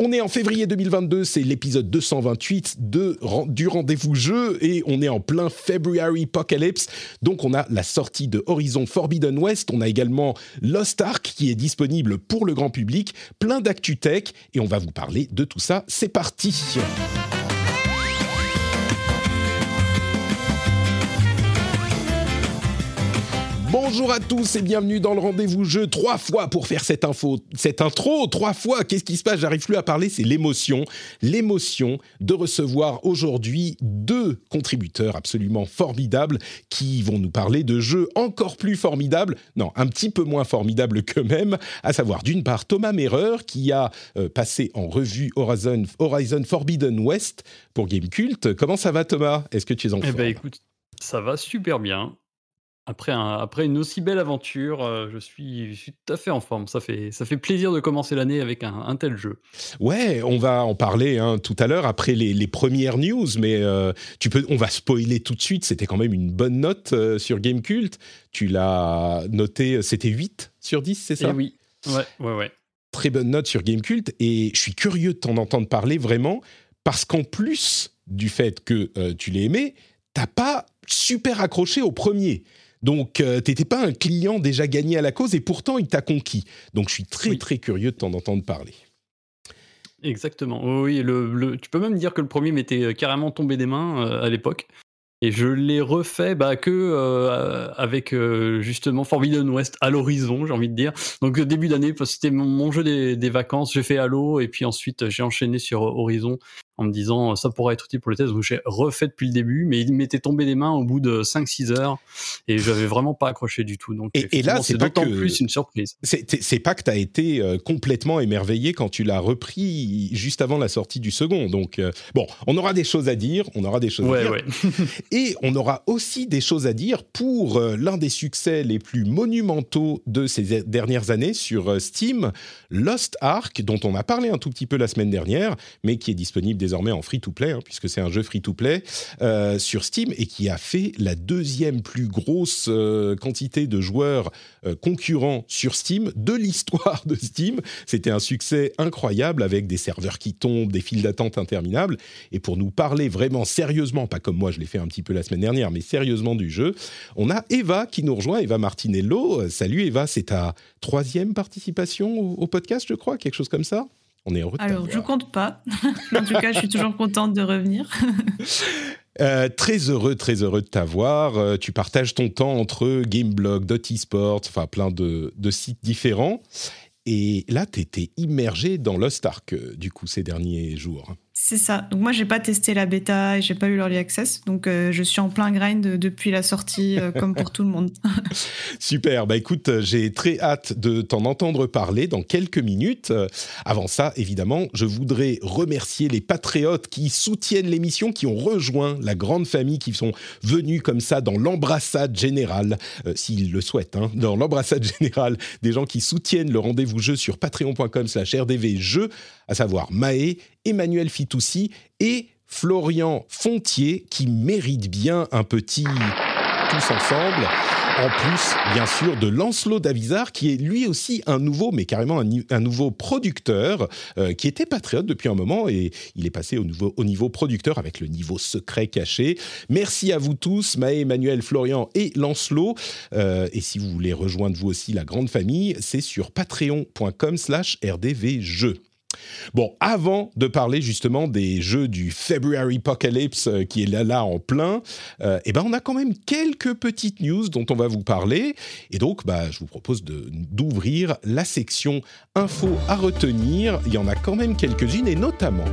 On est en février 2022, c'est l'épisode 228 de, du rendez-vous jeu et on est en plein February Apocalypse. Donc on a la sortie de Horizon Forbidden West, on a également Lost Ark qui est disponible pour le grand public, plein d'actu tech et on va vous parler de tout ça. C'est parti. Bonjour à tous et bienvenue dans le rendez-vous jeu. Trois fois pour faire cette info, cette intro. Trois fois. Qu'est-ce qui se passe? J'arrive plus à parler. C'est l'émotion, l'émotion de recevoir aujourd'hui deux contributeurs absolument formidables qui vont nous parler de jeux encore plus formidables. Non, un petit peu moins formidables que même. À savoir d'une part Thomas Merrer qui a euh, passé en revue Horizon, Horizon Forbidden West pour Gamecult. Comment ça va Thomas? Est-ce que tu es en Eh ben écoute, ça va super bien. Après, après une aussi belle aventure, euh, je, suis, je suis tout à fait en forme. Ça fait, ça fait plaisir de commencer l'année avec un, tel jeu. Ouais, on va en parler hein, tout à l'heure après les, premières news, mais euh, tu peux, on va spoiler tout de suite. C'était quand même une bonne note euh, sur Gamecult. Tu l'as noté, c'était 8 sur 10, c'est ça? Eh Oui, ouais, ouais, ouais. Très bonne note sur Gamecult et je suis curieux de t'en entendre parler vraiment parce qu'en plus du fait que tu l'as aimé, t'as pas super accroché au premier. Donc, euh, tu n'étais pas un client déjà gagné à la cause et pourtant, il t'a conquis. Donc, je suis très, très curieux de t'en entendre parler. Exactement. Oui, le, tu peux même dire que le premier m'était euh, carrément tombé des mains euh, à l'époque. Et je l'ai refait bah, que avec justement Forbidden West à l'horizon, j'ai envie de dire. Donc début d'année, c'était mon, jeu des, des vacances, j'ai fait Halo et puis ensuite j'ai enchaîné sur Horizon en me disant ça pourrait être utile pour le test. Donc j'ai refait depuis le début, mais il m'était tombé des mains au bout de 5-6 heures et j'avais vraiment pas accroché du tout. Donc et, là, c'est d'autant plus une surprise. C'est pas que tu as été euh, complètement émerveillé quand tu l'as repris juste avant la sortie du second. Donc euh, bon, on aura des choses à dire, on aura des choses à dire. et on aura aussi des choses à dire pour euh, l'un des succès les plus monumentaux de ces dernières années sur Steam, Lost Ark, dont on a parlé un tout petit peu la semaine dernière, mais qui est disponible désormais en free-to-play, hein, puisque c'est un jeu free-to-play euh, sur Steam et qui a fait la deuxième plus grosse euh, quantité de joueurs euh, concurrents sur Steam de l'histoire de Steam. C'était un succès incroyable avec des serveurs qui tombent, des files d'attente interminables. Et pour nous parler vraiment sérieusement, pas comme moi je l'ai fait un petit peu la semaine dernière, mais sérieusement du jeu, on a Eva qui nous rejoint, Eva Martinello. Salut Eva, c'est ta troisième participation au podcast, je crois, quelque chose comme ça? On est heureux Alors, je compte pas. en tout cas, je suis toujours contente de revenir. Euh, très heureux, très heureux de t'avoir. Euh, tu partages ton temps entre Gameblog, Sport, enfin plein de, de, sites différents. Et là, tu étais immergé dans Lost Ark, euh, du coup, ces derniers jours. C'est ça. Donc moi, j'ai pas testé la bêta et j'ai pas eu l'early access. Donc euh, je suis en plein grind depuis la sortie, euh, comme pour tout le monde. Super. Bah écoute, j'ai très hâte de t'en entendre parler dans quelques minutes. avant ça, évidemment, je voudrais remercier les patriotes qui soutiennent l'émission, qui ont rejoint la grande famille, qui sont venus comme ça dans l'embrassade générale, euh, s'ils le souhaitent, hein, dans l'embrassade générale des gens qui soutiennent le rendez-vous jeu sur patreon.com/rdvjeux, à savoir Maë, Emmanuel Fitoussi et Florian Fontier, qui mérite bien un petit tous ensemble. En plus, bien sûr, de Lancelot Davizard, qui est lui aussi un nouveau, mais carrément un, nouveau producteur, euh, qui était patriote depuis un moment et il est passé au niveau producteur avec le niveau secret caché. Merci à vous tous, Maë, Emmanuel, Florian et Lancelot. Euh, et si vous voulez rejoindre vous aussi la grande famille, c'est sur patreon.com slash rdvjeux. Bon, avant de parler justement des jeux du February Apocalypse euh, qui est là, là en plein, euh, eh ben on a quand même quelques petites news dont on va vous parler. Et donc, bah, je vous propose d'ouvrir la section info à retenir. Il y en a quand même quelques-unes et notamment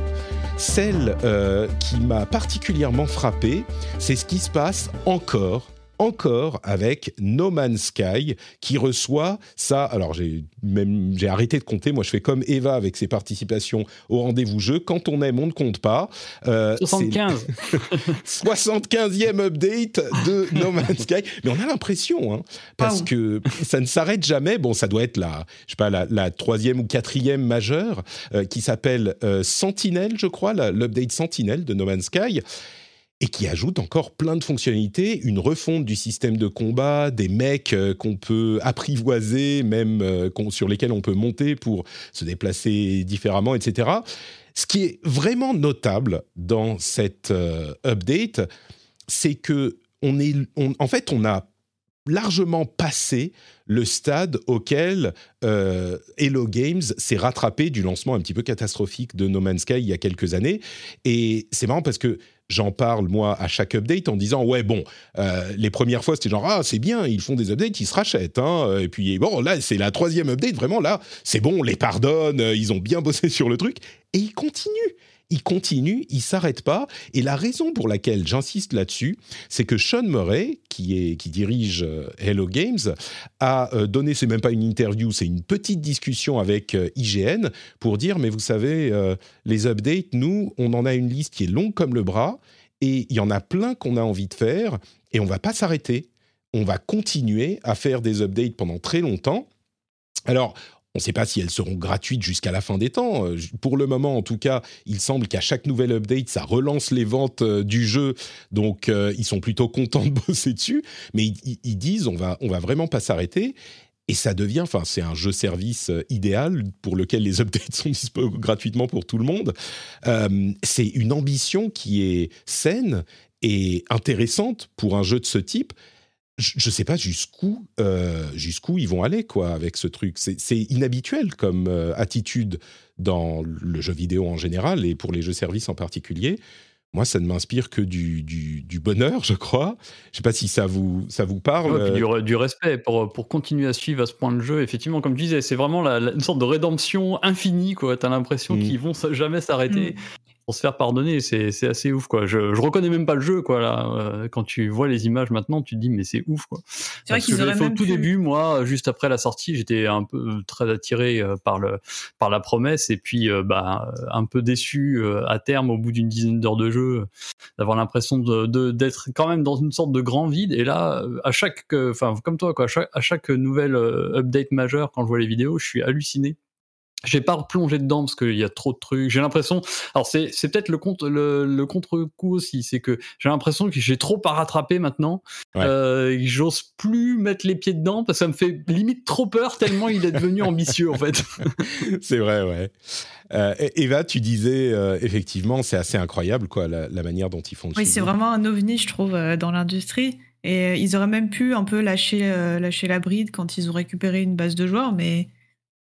celle euh, qui m'a particulièrement frappé, c'est ce qui se passe encore encore avec No Man's Sky qui reçoit ça. Alors j'ai même j'ai arrêté de compter. Moi, je fais comme Eva avec ses participations au rendez-vous jeu. Quand on aime, on ne compte pas. Euh, 75. 75e update de No Man's Sky. Mais on a l'impression, hein, parce que ça ne s'arrête jamais. Bon, ça doit être la, je sais pas, la, troisième ou quatrième majeure euh, qui s'appelle euh, Sentinel, je crois, l'update Sentinel de No Man's Sky et qui ajoute encore plein de fonctionnalités, une refonte du système de combat, des mecs euh, qu'on peut apprivoiser, même euh, sur lesquels on peut monter pour se déplacer différemment, etc. Ce qui est vraiment notable dans cette euh, update, c'est que on est, en fait, on a largement passé le stade auquel Hello Games s'est rattrapé du lancement un petit peu catastrophique de No Man's Sky il y a quelques années. Et c'est marrant parce que j'en parle moi à chaque update en disant ouais bon euh, les premières fois c'était genre ah c'est bien ils font des updates ils se rachètent hein. et puis bon là c'est la troisième update vraiment là c'est bon on les pardonne ils ont bien bossé sur le truc et ils continuent il continue, il s'arrête pas. Et la raison pour laquelle j'insiste là-dessus, c'est que Sean Murray, qui, dirige euh, Hello Games, a euh, donné, c'est même pas une interview, c'est une petite discussion avec euh, IGN pour dire, mais vous savez, les updates, nous, on en a une liste qui est longue comme le bras, et il y en a plein qu'on a envie de faire, et on va pas s'arrêter. On va continuer à faire des updates pendant très longtemps. Alors, on ne sait pas si elles seront gratuites jusqu'à la fin des temps. Euh, pour le moment, en tout cas, il semble qu'à chaque nouvelle update, ça relance les ventes euh, du jeu. Donc, euh, ils sont plutôt contents de bosser dessus. Mais ils, disent, on va, on va vraiment pas s'arrêter. Et ça devient, enfin, c'est un jeu-service idéal pour lequel les updates sont disponibles gratuitement pour tout le monde. c'est une ambition qui est saine et intéressante pour un jeu de ce type je ne sais pas jusqu'où euh, jusqu'où ils vont aller quoi avec ce truc. C'est inhabituel comme euh, attitude dans le jeu vidéo en général et pour les jeux services en particulier. Moi, ça ne m'inspire que du, du, bonheur, je crois. Je ne sais pas si ça vous, ça vous parle. du, du, respect pour, pour continuer à suivre à ce point de jeu. Effectivement, comme je disais, c'est vraiment la, une sorte de rédemption infinie. Tu as l'impression mmh. qu'ils vont jamais s'arrêter. Mmh pour se faire pardonner, c'est assez ouf quoi. Je, je reconnais même pas le jeu quoi là. Euh, quand tu vois les images maintenant, tu te dis mais c'est ouf quoi. C'est vrai qu'ils auraient fait au tout début, moi, juste après la sortie, j'étais un peu euh, très attiré euh, par le par la promesse et puis bah un peu déçu à terme au bout d'une dizaine d'heures de jeu, d'avoir l'impression de d'être quand même dans une sorte de grand vide. Et là, à chaque, enfin comme toi quoi, à chaque, à chaque nouvelle update majeure, quand je vois les vidéos, je suis halluciné j'ai pas replongé dedans parce qu'il y a trop de trucs. J'ai l'impression. Alors c'est c'est peut-être le contre le, contre-coup aussi, c'est que j'ai l'impression que j'ai trop à rattraper maintenant. Euh, J'ose plus mettre les pieds dedans parce que ça me fait limite trop peur tellement il est devenu ambitieux en fait. c'est vrai, ouais. Euh, Eva, tu disais euh, effectivement, c'est assez incroyable quoi la, manière dont ils font. Oui, c'est vraiment un ovni, je trouve, euh, dans l'industrie. Et ils auraient même pu un peu lâcher lâcher la bride quand ils ont récupéré une base de joueurs, mais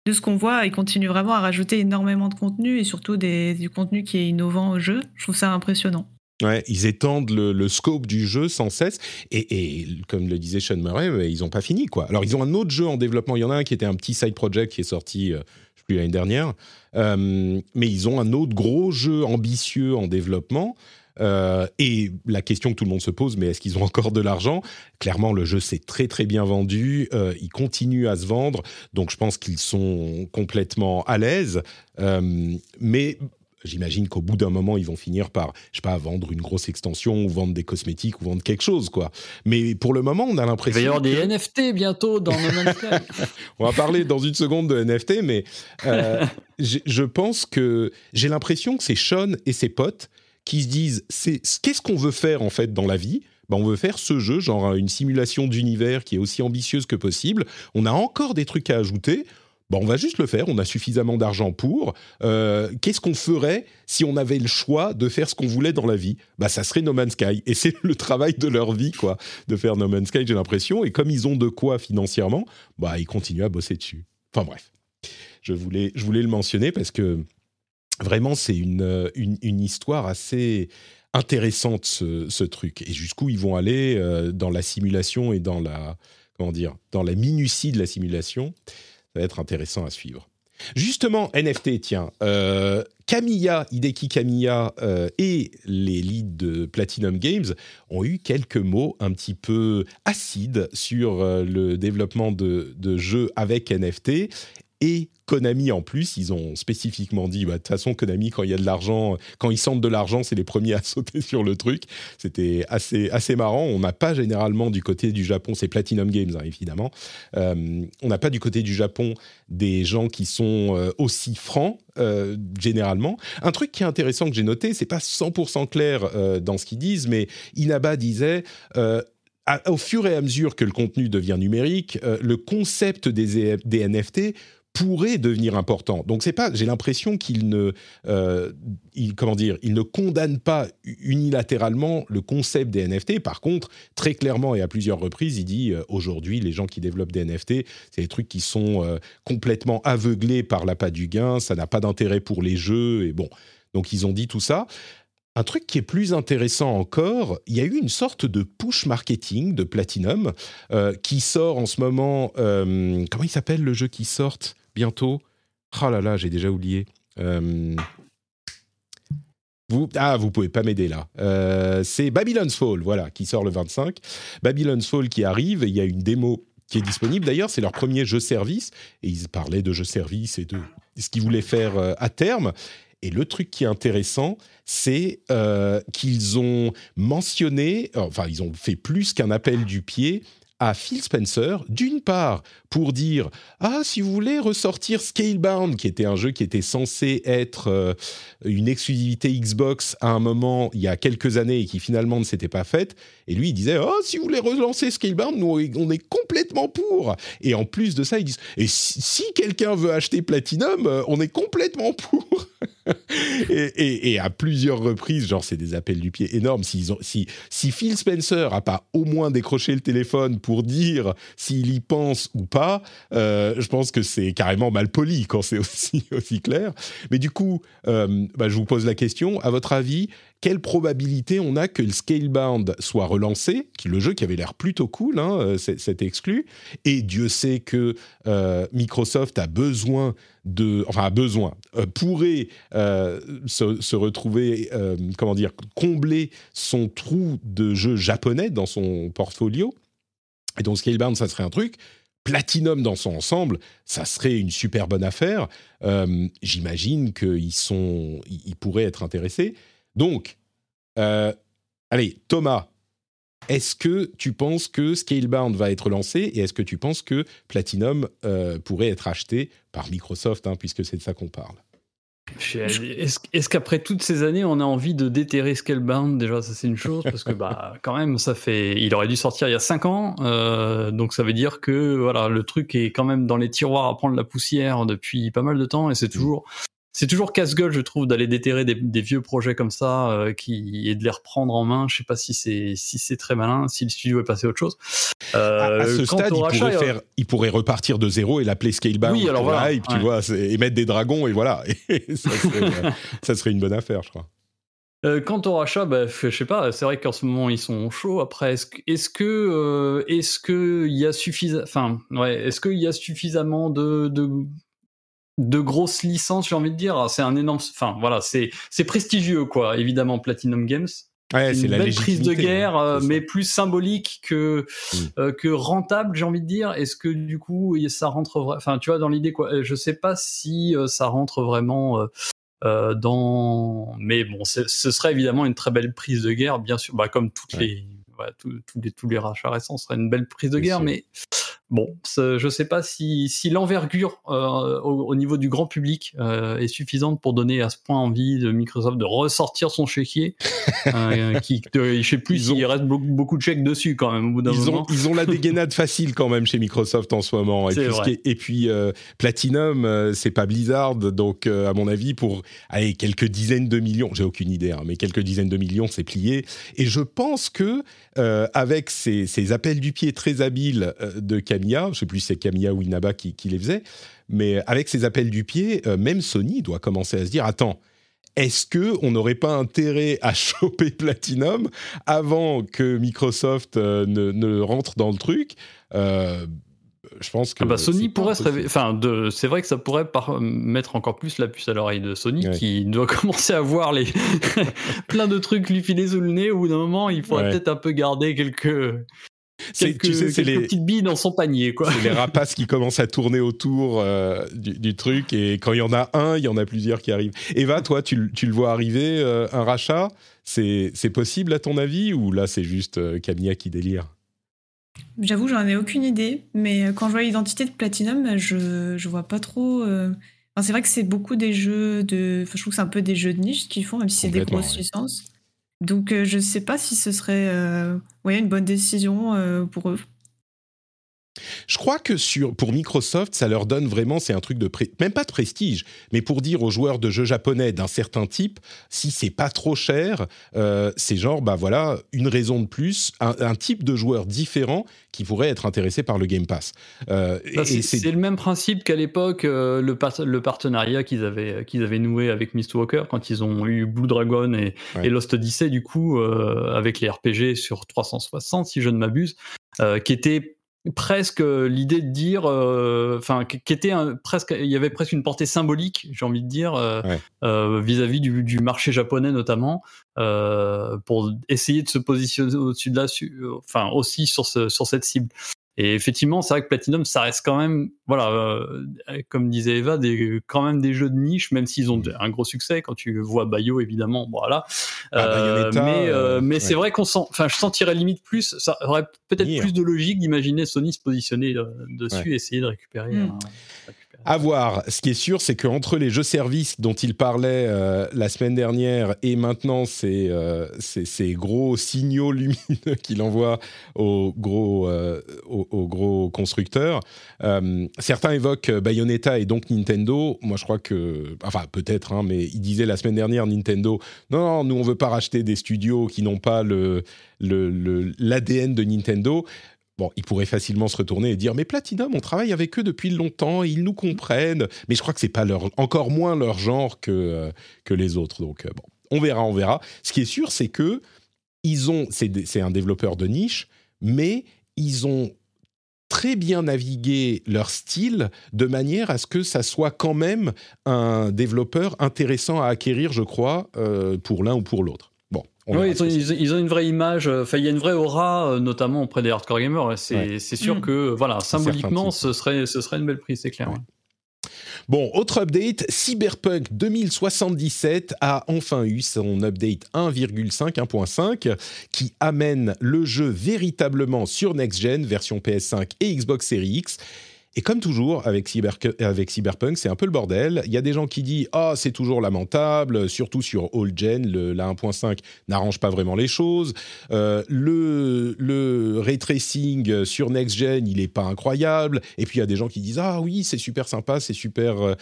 de ce qu'on voit, ils continuent vraiment à rajouter énormément de contenu et surtout du contenu qui est innovant au jeu. Je trouve ça impressionnant. Ouais, ils étendent le, scope du jeu sans cesse. Et, comme le disait Sean Murray, ils n'ont pas fini. quoi. Alors, ils ont un autre jeu en développement. Il y en a un qui était un petit side project qui est sorti, euh, plus, l'année dernière. Euh, mais ils ont un autre gros jeu ambitieux en développement. Euh, et la question que tout le monde se pose, mais est-ce qu'ils ont encore de l'argent? Clairement, le jeu s'est très très bien vendu, euh, il continue à se vendre, donc je pense qu'ils sont complètement à l'aise. Euh, mais j'imagine qu'au bout d'un moment, ils vont finir par, je sais pas, vendre une grosse extension ou vendre des cosmétiques ou vendre quelque chose, quoi. Mais pour le moment, on a l'impression. Il va y avoir des NFT bientôt dans No Man's on va parler dans une seconde de NFT, mais je pense que j'ai l'impression que c'est Sean et ses potes qui se disent c'est qu'est-ce qu'on veut faire en fait dans la vie? Ben, on veut faire ce jeu, genre une simulation d'univers qui est aussi ambitieuse que possible. On a encore des trucs à ajouter. Ben, on va juste le faire. On a suffisamment d'argent pour. Euh, qu'est-ce qu'on ferait si on avait le choix de faire ce qu'on voulait dans la vie? Bah, ça serait No Man's Sky. Et c'est le travail de leur vie, quoi, de faire No Man's Sky. J'ai l'impression. Et comme ils ont de quoi financièrement, bah, ils continuent à bosser dessus. Enfin bref, je voulais, je voulais le mentionner parce que vraiment, c'est une, une, histoire assez intéressante, ce, truc. Et jusqu'où ils vont aller euh, dans la simulation et dans la, comment dire, dans la minutie de la simulation, ça va être intéressant à suivre. Justement, NFT, tiens, euh, Kamiya, Hideki Kamiya et les leads de Platinum Games ont eu quelques mots un petit peu acides sur le développement de jeux avec NFT et Konami en plus, ils ont spécifiquement dit, bah, de toute façon, Konami, quand il y a de l'argent, quand ils sentent de l'argent, c'est les premiers à sauter sur le truc. C'était assez, assez marrant. On n'a pas généralement du côté du Japon, c'est Platinum Games, hein, évidemment. Euh, on n'a pas du côté du Japon des gens qui sont euh, aussi francs, euh, généralement. Un truc qui est intéressant que j'ai noté, c'est pas 100% clair dans ce qu'ils disent, mais Inaba disait au fur et à mesure que le contenu devient numérique, le concept des, des NFT pourrait devenir important. Donc c'est pas, j'ai l'impression qu'il ne, euh, comment dire, il ne condamne pas unilatéralement le concept des NFT. Par contre, très clairement et à plusieurs reprises, il dit euh, aujourd'hui les gens qui développent des NFT, c'est des trucs qui sont euh, complètement aveuglés par l'appât du gain, ça n'a pas d'intérêt pour les jeux et bon. Donc ils ont dit tout ça. Un truc qui est plus intéressant encore, il y a eu une sorte de push marketing de Platinum qui sort en ce moment. comment il s'appelle le jeu qui sort bientôt. Oh là là, j'ai déjà oublié. Euh, vous, ah, vous pouvez pas m'aider là. Euh, c'est Babylon's Fall, voilà, qui sort le 25. Babylon's Fall qui arrive, il y a une démo qui est disponible. D'ailleurs, c'est leur premier jeu service, et ils parlaient de jeu service et de ce qu'ils voulaient faire euh, à terme. Et le truc qui est intéressant, c'est qu'ils ont mentionné, enfin, ils ont fait plus qu'un appel du pied à Phil Spencer, d'une part pour dire ah si vous voulez ressortir Scalebound, qui était un jeu qui était censé être euh, une exclusivité Xbox à un moment il y a quelques années et qui finalement ne s'était pas faite, et lui il disait oh si vous voulez relancer Scalebound, nous on est complètement pour. Et en plus de ça ils disent et si, quelqu'un veut acheter Platinum, euh, on est complètement pour. et, à plusieurs reprises, genre c'est des appels du pied énormes. Si, Phil Spencer a pas au moins décroché le téléphone pour dire s'il y pense ou pas, euh, je pense que c'est carrément mal poli quand c'est aussi, aussi clair. Mais du coup, euh, bah, je vous pose la question, à votre avis, quelle probabilité on a que le Scalebound soit relancé, le jeu qui avait l'air plutôt cool, hein, euh, c'est exclu, et Dieu sait que Microsoft a besoin de, enfin a besoin, pourrait se, retrouver, comment dire, combler son trou de jeux japonais dans son portfolio. Et donc Scalebound, ça serait un truc. Platinum dans son ensemble, ça serait une super bonne affaire. Euh, j'imagine qu'ils sont, ils pourraient être intéressés. Donc, euh, allez, Thomas, est-ce que tu penses que Scalebound va être lancé et est-ce que tu penses que Platinum euh, pourrait être acheté par Microsoft, hein, puisque c'est de ça qu'on parle? Est-ce qu'après toutes ces années, on a envie de déterrer Scalebound? Déjà, ça c'est une chose, parce que bah, quand même, ça fait. Il aurait dû sortir il y a 5 ans, euh, donc ça veut dire que voilà, le truc est quand même dans les tiroirs à prendre la poussière depuis pas mal de temps, et c'est toujours c'est toujours casse-gueule, je trouve, d'aller déterrer des, vieux projets comme ça euh, qui, et de les reprendre en main. Je sais pas si c'est si c'est très malin, si le studio est passé à autre chose. Euh, à, ce stade, il, pourrait faire, euh, il pourrait repartir de zéro et l'appeler Scalebound. Oui, alors voilà. et tu vois, et mettre des dragons et voilà. ça, serait, ça, serait, une bonne affaire, je crois. Euh, quant au rachat, bah, je sais pas. C'est vrai qu'en ce moment ils sont chauds. Après, est-ce que, est-ce que, est-ce que il y a suffisamment, enfin, ouais, est-ce qu'il y a suffisamment de, de de grosses licences, j'ai envie de dire. C'est un énorme, enfin voilà, c'est c'est prestigieux quoi. Évidemment, Platinum Games. Ouais, c'est une belle prise de guerre, hein, euh, mais plus symbolique que mm. euh, que rentable, j'ai envie de dire. Est-ce que du coup ça rentre, enfin tu vois, dans l'idée quoi. Je sais pas si euh, ça rentre vraiment dans, mais bon, ce serait évidemment une très belle prise de guerre, bien sûr, bah, comme toutes les, tous, les tous les rachats récents, ce serait une belle prise de guerre, mais Bon, je ne sais pas si, si l'envergure euh, au, niveau du grand public euh, est suffisante pour donner à ce point envie de Microsoft de ressortir son chéquier. euh, qui, je sais plus s'il reste beaucoup, de chèques dessus quand même au bout d'un moment. Ont, ils ont la dégainade facile quand même chez Microsoft en ce moment. Et puis, et puis euh, Platinum, c'est pas Blizzard, donc à mon avis pour allez, quelques dizaines de millions, j'ai aucune idée, hein, mais quelques dizaines de millions, c'est plié. Et je pense que avec ces, ces, appels du pied très habiles de je ne sais plus si c'est Camilla ou Inaba qui, les faisait, mais avec ces appels du pied, euh, même Sony doit commencer à se dire attends, est-ce que on n'aurait pas intérêt à choper Platinum avant que Microsoft euh, ne, rentre dans le truc? Euh, je pense que ah bah Sony pourrait se réveiller. Enfin, c'est vrai que ça pourrait mettre encore plus la puce à l'oreille de Sony, qui doit commencer à voir les plein de trucs lui filer sous le nez. Au bout d'un moment, il faudrait peut-être un peu garder quelques quelques, tu sais, les petites billes dans son panier. quoi. C'est les rapaces qui commencent à tourner autour euh, du, truc et quand il y en a un, il y en a plusieurs qui arrivent. Eva, toi, tu, tu le vois arriver, euh, un rachat c'est, possible à ton avis ou là c'est juste euh, Camilla qui délire? J'avoue, j'en ai aucune idée, mais quand je vois l'identité de Platinum, je, je vois pas trop. c'est vrai que c'est beaucoup des jeux de. je trouve que c'est un peu des jeux de niche qu'ils font, même si c'est des grosses licences. Donc euh, je ne sais pas si ce serait euh, une bonne décision euh, pour eux. Je crois que sur, pour Microsoft, ça leur donne vraiment, c'est un truc de, même pas de prestige, mais pour dire aux joueurs de jeux japonais d'un certain type, si c'est pas trop cher, euh, c'est genre, bah voilà, une raison de plus, un, type de joueur différent qui pourrait être intéressé par le Game Pass. Euh, c'est le même principe qu'à l'époque, euh, le, le, partenariat qu'ils avaient, qu'ils avaient noué avec Mistwalker quand ils ont eu Blue Dragon et, et Lost Odyssey, du coup, avec les RPG sur 360, si je ne m'abuse, qui était presque euh, l'idée de dire, euh, enfin, qui était presque, il y avait presque une portée symbolique, j'ai envie de dire, euh, vis-à-vis du, marché japonais notamment, pour essayer de se positionner au-dessus de là, enfin aussi sur, ce, sur cette cible. Et effectivement, c'est vrai que Platinum, ça reste quand même, voilà, euh, comme disait Eva, des, quand même des jeux de niche, même s'ils ont un gros succès. Quand tu vois Bayo, évidemment, voilà. Ah, euh, mais euh, mais c'est vrai qu'on sent, enfin, je sentirais limite plus, ça aurait peut-être plus de logique d'imaginer Sony se positionner dessus et essayer de récupérer. Hmm. À voir. Ce qui est sûr, c'est qu'entre les jeux-services dont il parlait euh, la semaine dernière et maintenant ces, euh, ces, gros signaux lumineux qu'il envoie aux gros, euh, aux, gros constructeurs, certains évoquent Bayonetta et donc Nintendo. Moi, je crois que, enfin, peut-être, hein, mais il disait la semaine dernière Nintendo, non, non, nous, on veut pas racheter des studios qui n'ont pas le l'ADN de Nintendo. Bon, ils pourraient facilement se retourner et dire mais Platinum, on travaille avec eux depuis longtemps, ils nous comprennent. Mais je crois que c'est pas leur, encore moins leur genre que euh, que les autres. Donc euh, bon, on verra, on verra. Ce qui est sûr, c'est que ils ont, c'est un développeur de niche, mais ils ont très bien navigué leur style de manière à ce que ça soit quand même un développeur intéressant à acquérir, je crois, euh, pour l'un ou pour l'autre. Oui, ils ont, une vraie image, euh, enfin, il y a une vraie aura, euh, notamment auprès des hardcore gamers. C'est sûr mm. que, voilà, symboliquement, ce serait, ce serait une belle prise, c'est clair. Bon, autre update, Cyberpunk 2077 a enfin eu son update 1,5, 1.5, qui amène le jeu véritablement sur Next Gen, version PS5 et Xbox Series X. Et comme toujours avec, Cyberpunk, c'est un peu le bordel. Il y a des gens qui disent ah c'est toujours lamentable, surtout sur old gen, la 1.5 n'arrange pas vraiment les choses. Euh, le, le ray tracing sur next gen, il est pas incroyable. Et puis il y a des gens qui disent ah oui c'est super sympa, c'est super, euh,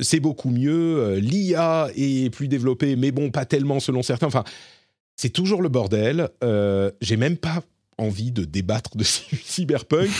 c'est beaucoup mieux. Euh, L'IA est plus développée, mais bon pas tellement selon certains. Enfin c'est toujours le bordel. J'ai même pas envie de débattre de Cyberpunk,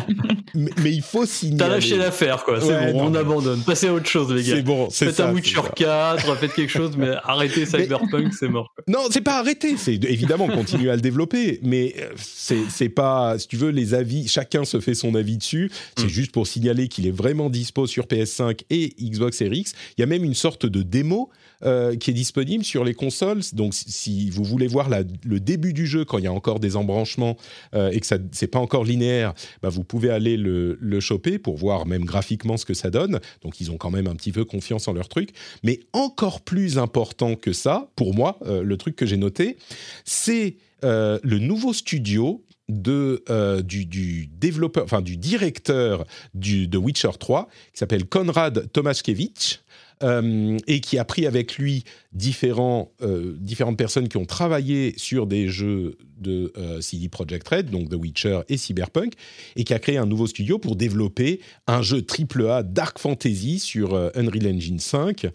mais, il faut signaler. T'as lâché l'affaire, quoi. C'est bon, on abandonne. Passez à autre chose, les gars. C'est bon, c'est Faites un Witcher 4, faites quelque chose, mais arrêtez Cyberpunk, c'est mort. Non, c'est pas arrêter. C'est évidemment continuer à le développer, mais euh, c'est pas, si tu veux, les avis. Chacun se fait son avis dessus. C'est mm. juste pour signaler qu'il est vraiment dispo sur PS5 et Xbox Series X. Il y a même une sorte de démo euh, qui est disponible sur les consoles. Donc, si vous voulez voir le début du jeu quand il y a encore des embranchements euh, et que ça c'est pas encore linéaire, bah, vous pouvez aller le, choper pour voir même graphiquement ce que ça donne. Donc, ils ont quand même un petit peu confiance en leur truc. Mais encore plus important que ça, pour moi, euh, le truc que j'ai noté, c'est le nouveau studio du, développeur, enfin du directeur du, de Witcher 3, qui s'appelle Konrad Tomaszkiewicz, euh, et qui a pris avec lui euh, différentes personnes qui ont travaillé sur des jeux de euh, CD Projekt Red, donc The Witcher et Cyberpunk, et qui a créé un nouveau studio pour développer un jeu AAA Dark Fantasy sur Unreal Engine 5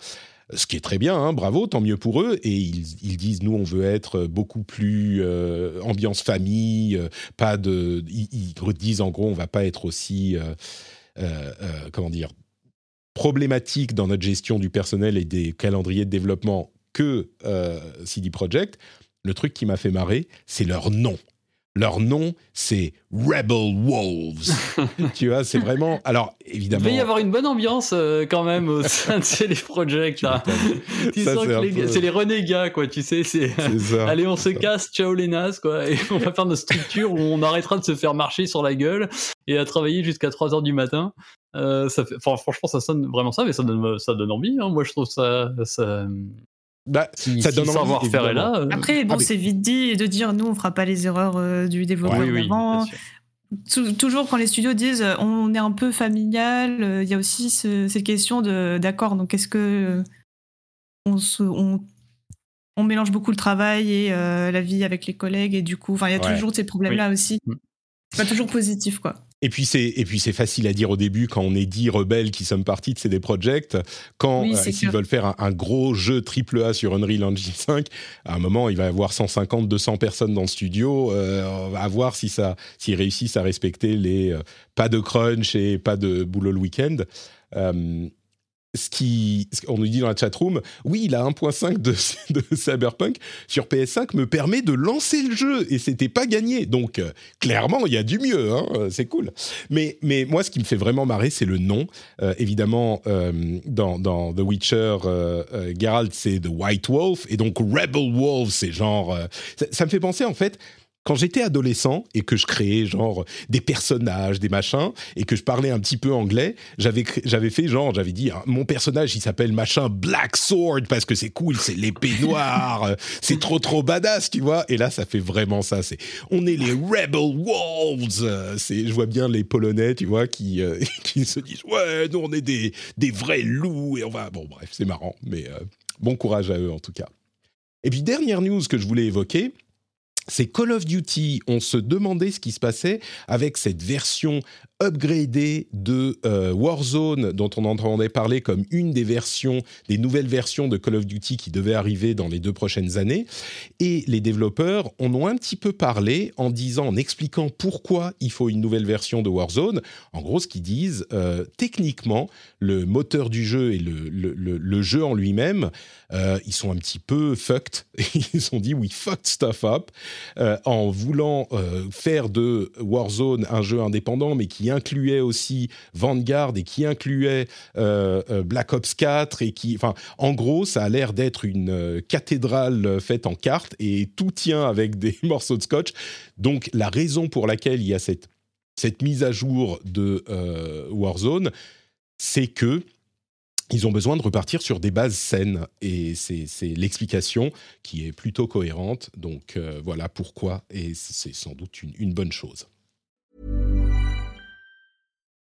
ce qui est très bien, hein, bravo, tant mieux pour eux. Et ils, disent, nous, on veut être beaucoup plus ambiance famille, pas de. Ils, ils, disent en gros, on va pas être aussi, comment dire, problématique dans notre gestion du personnel et des calendriers de développement que euh, CD Projekt, le truc qui m'a fait marrer, c'est leur nom. Leur nom, c'est Rebel Wolves. tu vois, c'est vraiment. Alors, évidemment. Il va y avoir une bonne ambiance euh, quand même au sein de CD Projekt. Là. tu sens que c'est les renégats, quoi. Tu sais, c'est. Allez, on se casse, ciao les nazes, quoi. Et on va faire notre structure où on arrêtera de se faire marcher sur la gueule et à travailler jusqu'à 3 h du matin. Euh, ça fait, franchement, ça sonne vraiment ça, mais ça donne, ça donne envie. Hein. Moi, je trouve ça, ça, bah, ça donne envie, faire là. Euh. Après, bon, ah, c'est vite dit de dire nous, on fera pas les erreurs euh, du développeur d'avant. toujours quand les studios disent euh, on est un peu familial, il y a aussi cette question de d'accord. Donc, est-ce que on, on, on, mélange beaucoup le travail et la vie avec les collègues et du coup, il y a toujours ces problèmes-là aussi. Mm. C'est pas toujours positif, quoi. Et puis c'est et puis c'est facile à dire au début quand on est dit rebelles qui sommes partis de CD Projekt quand euh, s'ils veulent faire un, gros jeu triple A sur Unreal Engine 5 à un moment il va y avoir 150 200 personnes dans le studio euh, à voir si ça s'ils réussissent à respecter les euh, pas de crunch et pas de boulot le week-end ce qui, on nous dit dans la chatroom, oui, il a 1.5 de, de, Cyberpunk sur PS5 me permet de lancer le jeu et c'était pas gagné. Donc euh, clairement, il y a du mieux, hein, euh, c'est cool. Mais, moi, ce qui me fait vraiment marrer, c'est le nom. Euh, évidemment, dans, dans, The Witcher, Geralt, c'est The White Wolf et donc Rebel Wolf, c'est genre, ça, me fait penser en fait quand j'étais adolescent et que je créais genre des personnages, des machins, et que je parlais un petit peu anglais, j'avais fait genre, j'avais dit hein, mon personnage il s'appelle machin Black Sword parce que c'est cool, c'est l'épée noire, c'est trop trop badass, tu vois. Et là ça fait vraiment ça, c'est on est les Rebel Wolves. C'est je vois bien les Polonais, tu vois, qui euh, qui se disent ouais nous on est des des vrais loups et on va bon bref c'est marrant, mais euh, bon courage à eux en tout cas. Et puis dernière news que je voulais évoquer c'est Call of Duty. On se demandait ce qui se passait avec cette version upgradée de euh, Warzone dont on entendait parler comme une des versions, des nouvelles versions de Call of Duty qui devaient arriver dans les deux prochaines années. Et les développeurs en ont un petit peu parlé en disant, en expliquant pourquoi il faut une nouvelle version de Warzone. En gros, ce qu'ils disent, euh, techniquement, le moteur du jeu et le, le, jeu en lui-même, euh, ils sont un petit peu fucked. Ils ont dit, we fucked stuff up en voulant faire de Warzone un jeu indépendant, mais qui incluait aussi Vanguard et qui incluait euh, euh, Black Ops 4 et qui, enfin, en gros, ça a l'air d'être une euh, cathédrale faite en cartes et tout tient avec des morceaux de scotch. Donc, la raison pour laquelle il y a cette, cette mise à jour de Warzone, c'est que ils ont besoin de repartir sur des bases saines et c'est l'explication qui est plutôt cohérente. Donc voilà pourquoi et c'est sans doute une, une bonne chose.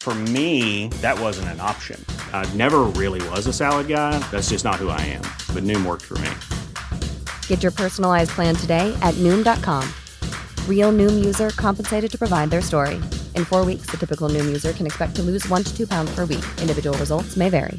For me, that wasn't an option. I never really was a salad guy. That's just not who I am. But Noom worked for me. Get your personalized plan today at Noom.com. Real Noom user compensated to provide their story. In four weeks, the typical Noom user can expect to lose one to two pounds per week. Individual results may vary.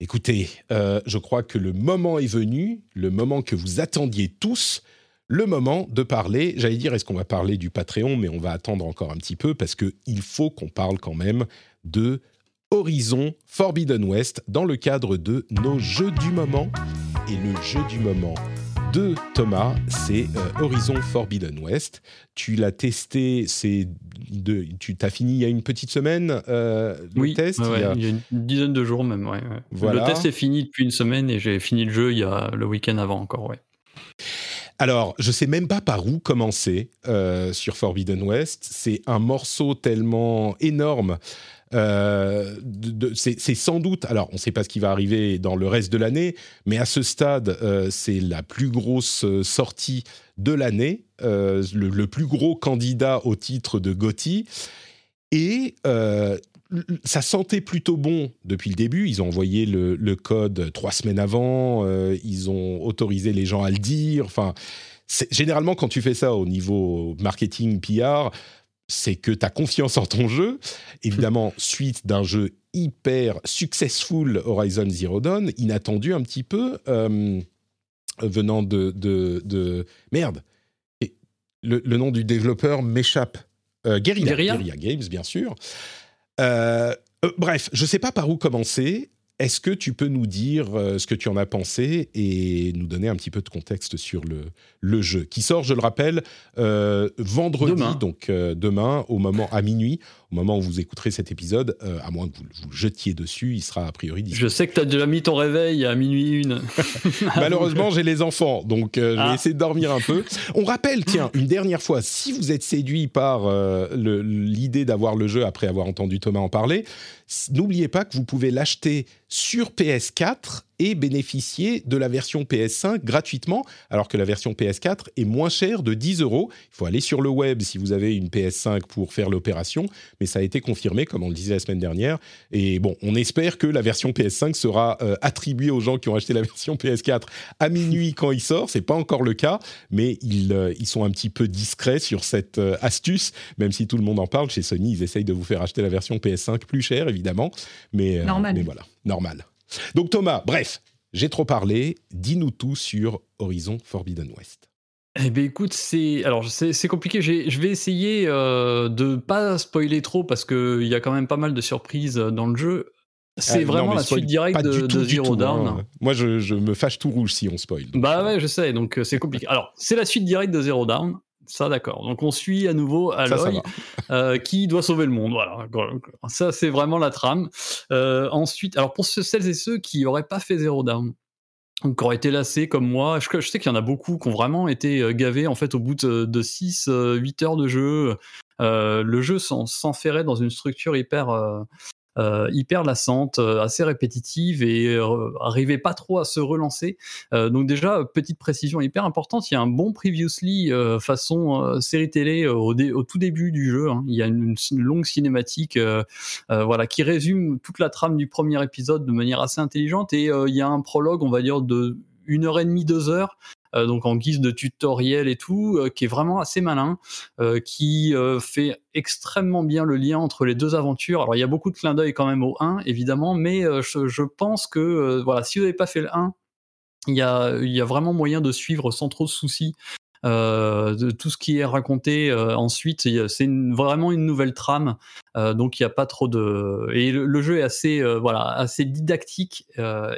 Écoutez, euh, je crois que le moment est venu, le moment que vous attendiez tous le moment de parler, j'allais dire, est-ce qu'on va parler du Patreon, mais on va attendre encore un petit peu parce qu'il faut qu'on parle quand même de Horizon Forbidden West dans le cadre de nos jeux du moment. Et le jeu du moment de Thomas, c'est euh, Horizon Forbidden West. Tu l'as testé, c'est de, tu t'as fini il y a une petite semaine euh, le oui, test. il, y a... une dizaine de jours même. Le test est fini depuis une semaine et j'ai fini le jeu il y a le week-end avant encore. Ouais. Alors, je sais même pas par où commencer euh, sur Forbidden West. C'est un morceau tellement énorme. Euh, c'est sans doute, alors on ne sait pas ce qui va arriver dans le reste de l'année, mais à ce stade, euh, c'est la plus grosse sortie de l'année, le, plus gros candidat au titre de Gotti. Ça sentait plutôt bon depuis le début. Ils ont envoyé le, code trois semaines avant. Euh, ils ont autorisé les gens à le dire. Enfin, généralement, quand tu fais ça au niveau marketing, PR, c'est que tu as confiance en ton jeu. Évidemment, suite d'un jeu hyper successful Horizon Zero Dawn, inattendu un petit peu, euh, venant de, de, Merde le, le, nom du développeur m'échappe. Euh, Guerrilla, Guerrilla. Games, bien sûr. Euh, bref, je ne sais pas par où commencer. Est-ce que tu peux nous dire euh, ce que tu en as pensé et nous donner un petit peu de contexte sur le, le jeu qui sort, je le rappelle, euh, vendredi, donc euh, demain, au moment à minuit, au moment où vous écouterez cet épisode, à moins que vous, vous jetiez dessus, il sera a priori Je sais que tu as déjà mis ton réveil à minuit une. Malheureusement, j'ai les enfants, donc je vais ah. essayer de dormir un peu. On rappelle, tiens, une dernière fois, si vous êtes séduit par l'idée d'avoir le jeu après avoir entendu Thomas en parler, n'oubliez pas que vous pouvez l'acheter sur PS4 et bénéficier de la version PS5 gratuitement, alors que la version PS4 est moins chère de 10 euros. Il faut aller sur le web si vous avez une PS5 pour faire l'opération, mais ça a été confirmé, comme on le disait la semaine dernière. Et bon, on espère que la version PS5 sera euh, attribuée aux gens qui ont acheté la version PS4 à minuit quand il sort. C'est pas encore le cas, mais ils, euh, ils sont un petit peu discrets sur cette euh, astuce, même si tout le monde en parle. Chez Sony, ils essayent de vous faire acheter la version PS5 plus chère, évidemment. Mais, mais voilà, normal. Donc Thomas, bref, j'ai trop parlé, dis-nous tout sur Horizon Forbidden West. Eh bien écoute, c'est alors c'est compliqué. Je vais essayer euh, de pas spoiler trop parce qu'il y a quand même pas mal de surprises dans le jeu. C'est ah, vraiment la suite directe de, Zero Dawn. Hein. Moi, je, me fâche tout rouge si on spoil. Bah ouais, je sais, donc euh, c'est compliqué. Alors, c'est la suite directe de Zero Dawn. Ça, d'accord. Donc, on suit à nouveau Aloy, euh, qui doit sauver le monde. Voilà. Ça, c'est vraiment la trame. Euh, ensuite, alors pour celles et ceux qui n'auraient pas fait Zero Down, qui auraient été lassés comme moi, je, sais qu'il y en a beaucoup qui ont vraiment été euh, gavés en fait au bout de, 6, 8 heures de jeu. le jeu s'enferrait dans une structure hyper hyper lassante, euh, assez répétitive et euh, arrivait pas trop à se relancer. donc déjà, petite précision hyper importante, il y a un bon previously façon série télé au, tout début du jeu. Hein. Il y a une, longue cinématique voilà, qui résume toute la trame du premier épisode de manière assez intelligente et il y a un prologue, on va dire, de une heure et demie, deux heures, donc en guise de tutoriel et tout, qui est vraiment assez malin, qui fait extrêmement bien le lien entre les deux aventures. Alors il y a beaucoup de clins d'œil quand même au 1, évidemment, mais je, pense que voilà, si vous n'avez pas fait le 1, il y, a, il y a vraiment moyen de suivre sans trop de soucis euh, de tout ce qui est raconté euh, ensuite. C'est vraiment une nouvelle trame, euh, donc il n'y a pas trop de. Et le, jeu est assez, voilà, assez didactique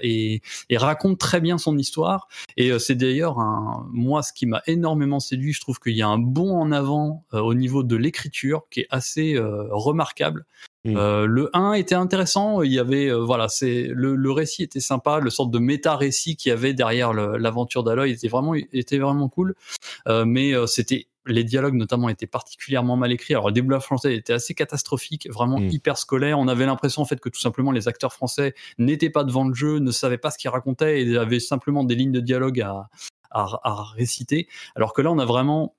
et, et, raconte très bien son histoire. Et c'est d'ailleurs moi ce qui m'a énormément séduit. Je trouve qu'il y a un bond en avant au niveau de l'écriture qui est assez remarquable. Mmh. Euh, le 1 était intéressant, il y avait euh, voilà, c'est le, le, récit était sympa, le sorte de méta récit qu'il y avait derrière l'aventure d'Aloy était vraiment était vraiment cool, euh, mais c'était les dialogues notamment étaient particulièrement mal écrits. Alors le déblage français était assez catastrophique, vraiment mmh. hyper scolaire. On avait l'impression en fait que tout simplement les acteurs français n'étaient pas devant le jeu, ne savaient pas ce qu'ils racontaient et avaient simplement des lignes de dialogue à, à, à réciter. Alors que là on a vraiment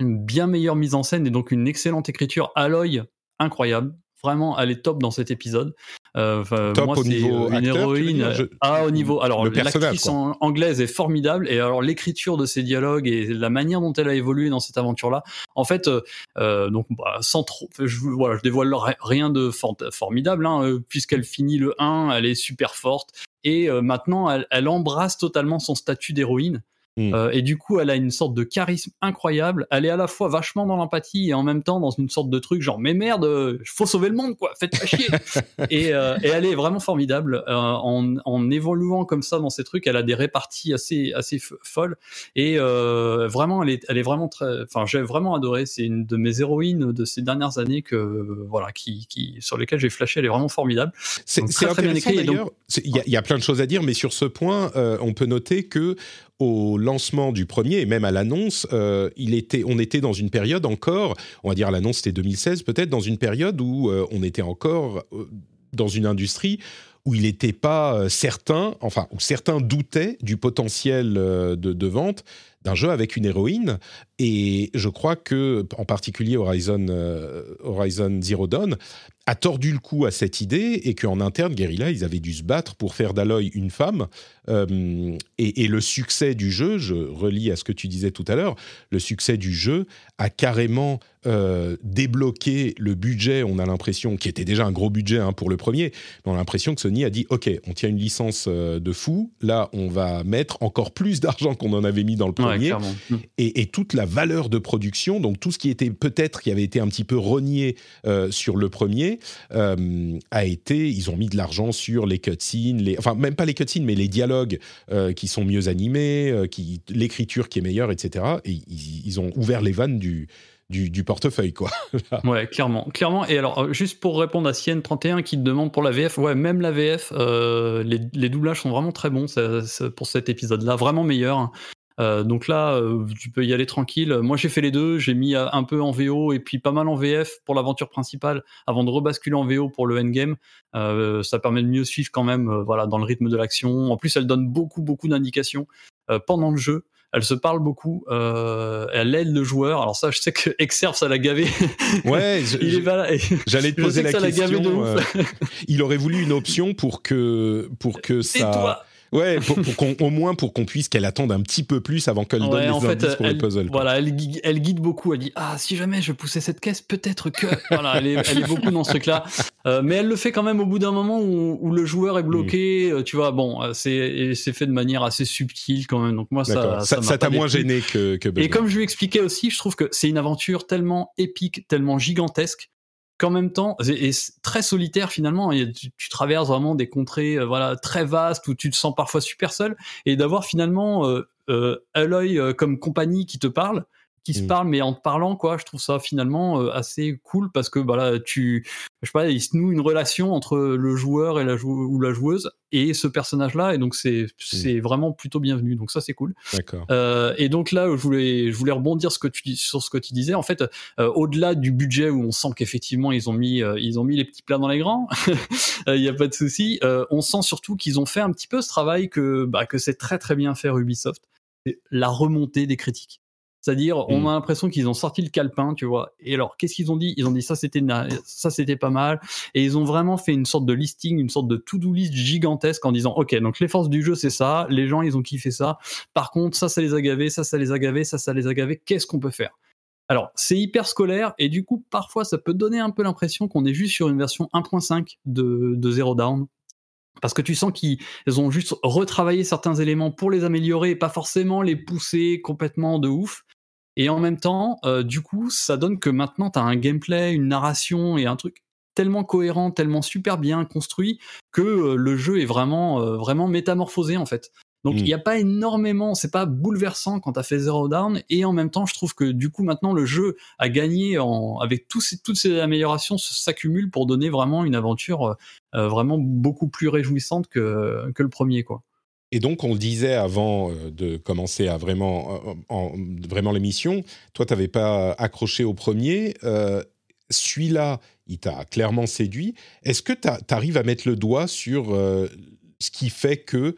une bien meilleure mise en scène et donc une excellente écriture. Aloy incroyable, vraiment, elle est top dans cet épisode. Euh, top moi, au niveau une héroïne. Ah, au niveau. Alors, l'actrice anglaise est formidable et alors l'écriture de ses dialogues et la manière dont elle a évolué dans cette aventure-là. En fait, euh, euh donc bah, sans trop, je, voilà, je dévoile rien de formidable hein, euh, puisqu'elle finit le 1, elle est super forte et maintenant elle, elle embrasse totalement son statut d'héroïne. Mm. Euh, et du coup, elle a une sorte de charisme incroyable. Elle est à la fois vachement dans l'empathie et en même temps dans une sorte de truc genre mais merde, euh, faut sauver le monde quoi, faites pas chier. et, euh, et, elle est vraiment formidable en, en, évoluant comme ça dans ces trucs. Elle a des réparties assez assez folles et vraiment elle est elle est vraiment très. Enfin, j'ai vraiment adoré. C'est une de mes héroïnes de ces dernières années que voilà qui, qui sur lesquelles j'ai flashé. Elle est vraiment formidable. C'est très, bien écrit. Il y, y, a plein de choses à dire, mais sur ce point, on peut noter que au lancement du premier et même à l'annonce, euh, il était, on était dans une période encore, on va dire l'annonce c'était 2016 peut-être, dans une période où euh, on était encore euh, dans une industrie où il n'était pas certain, enfin où certains doutaient du potentiel de, vente d'un jeu avec une héroïne. Et je crois que, en particulier Horizon, Horizon Zero Dawn, a tordu le cou à cette idée et qu'en interne, Guerrilla, ils avaient dû se battre pour faire d'Aloy une femme. Euh, et, le succès du jeu, je relis à ce que tu disais tout à l'heure, le succès du jeu a carrément euh, débloqué le budget, on a l'impression, qui était déjà un gros budget hein, pour le premier, mais on a l'impression que Sony a dit, OK, on tient une licence euh, de fou, là, on va mettre encore plus d'argent qu'on en avait mis dans le premier. Mmh. et, et, toute la valeur de production, donc tout ce qui était peut-être, qui avait été un petit peu renié sur le premier, euh, a été, ils ont mis de l'argent sur les cutscenes, enfin même pas les cutscenes, mais les dialogues euh, qui sont mieux animés, euh, qui, l'écriture qui est meilleure, etc. Et ils, ont ouvert les vannes du, du, portefeuille, quoi. ouais, clairement, clairement. Et alors, juste pour répondre à Cien31 qui te demande pour la VF, ouais, même la VF, les, les, doublages sont vraiment très bons pour cet épisode-là, vraiment meilleurs. Euh, donc là, euh, tu peux y aller tranquille. Moi, j'ai fait les deux. J'ai mis euh, un peu en VO et puis pas mal en VF pour l'aventure principale avant de rebasculer en VO pour le endgame. ça permet de mieux suivre quand même voilà, dans le rythme de l'action. En plus, elle donne beaucoup, beaucoup d'indications pendant le jeu. Elle se parle beaucoup, elle aide le joueur. Alors ça, je sais que Exerve, ça l'a gavé. Ouais, j'allais te poser la question. il aurait voulu une option pour que pour que ça. Ouais, pour, au moins pour qu'on puisse qu'elle attende un petit peu plus avant qu'elle donne les en fait, pour elle, le puzzle. Voilà, elle, elle, guide beaucoup. Elle dit ah si jamais je poussais cette caisse, peut-être que. voilà, elle est, elle est, beaucoup dans ce truc-là. Euh, mais elle le fait quand même au bout d'un moment où, où, le joueur est bloqué. Mm. Euh, tu vois, bon, euh, c'est c'est fait de manière assez subtile quand même. Donc moi ça ça t'a moins gêné que, que Et comme je lui expliquais aussi, je trouve que c'est une aventure tellement épique, tellement gigantesque qu'en même temps, et très solitaire finalement. Tu, tu, traverses vraiment des contrées euh, voilà très vastes où tu te sens parfois super seul, et d'avoir finalement euh, euh, euh, comme compagnie qui te parle, qui se mm. parle mais en te parlant quoi je trouve ça finalement euh, assez cool parce que bah tu je sais pas il se noue une relation entre le joueur et la ou la joueuse et ce personnage là et donc c'est mm. c'est vraiment plutôt bienvenu donc ça c'est cool. D'accord. Euh, et donc là je voulais je voulais rebondir ce que tu sur ce que tu disais. En fait euh, au-delà du budget où on sent qu'effectivement ils ont mis euh, ils ont mis les petits plats dans les grands il y a pas de souci on sent surtout qu'ils ont fait un petit peu ce travail que bah, que c'est très très bien fait Ubisoft. La remontée des critiques c'est-à-dire, on mm. a l'impression qu'ils ont sorti le calepin, tu vois. Et alors, qu'est-ce qu'ils ont dit? Ils ont dit ça, c'était ça, c'était pas mal. Et ils ont vraiment fait une sorte de listing, une sorte de to-do list gigantesque en disant, ok, donc les forces du jeu, c'est ça. Les gens, ils ont kiffé ça. Par contre, ça, ça les a gavés, ça, ça les a gavés, ça, ça les a gavés. Qu'est-ce qu'on peut faire? Alors, c'est hyper scolaire et du coup, parfois, ça peut donner un peu l'impression qu'on est juste sur une version 1.5 de, de Zero Down parce que tu sens qu'ils ont juste retravaillé certains éléments pour les améliorer et pas forcément les pousser complètement de ouf. Et en même temps, euh, du coup, ça donne que maintenant, tu as un gameplay, une narration et un truc tellement cohérent, tellement super bien construit que euh, le jeu est vraiment, euh, vraiment métamorphosé en fait. Donc il n'y a pas énormément, c'est pas bouleversant quand tu as fait Zero Down, et en même temps je trouve que du coup maintenant le jeu a gagné en, avec toutes ces améliorations s'accumulent pour donner vraiment une aventure vraiment beaucoup plus réjouissante que, que le premier quoi. Et donc, on le disait avant euh, de commencer à vraiment, euh, en, vraiment l'émission, toi, tu n'avais pas accroché au premier. Euh, celui-là, il t'a clairement séduit. Est-ce que tu arrives à mettre le doigt sur ce qui fait que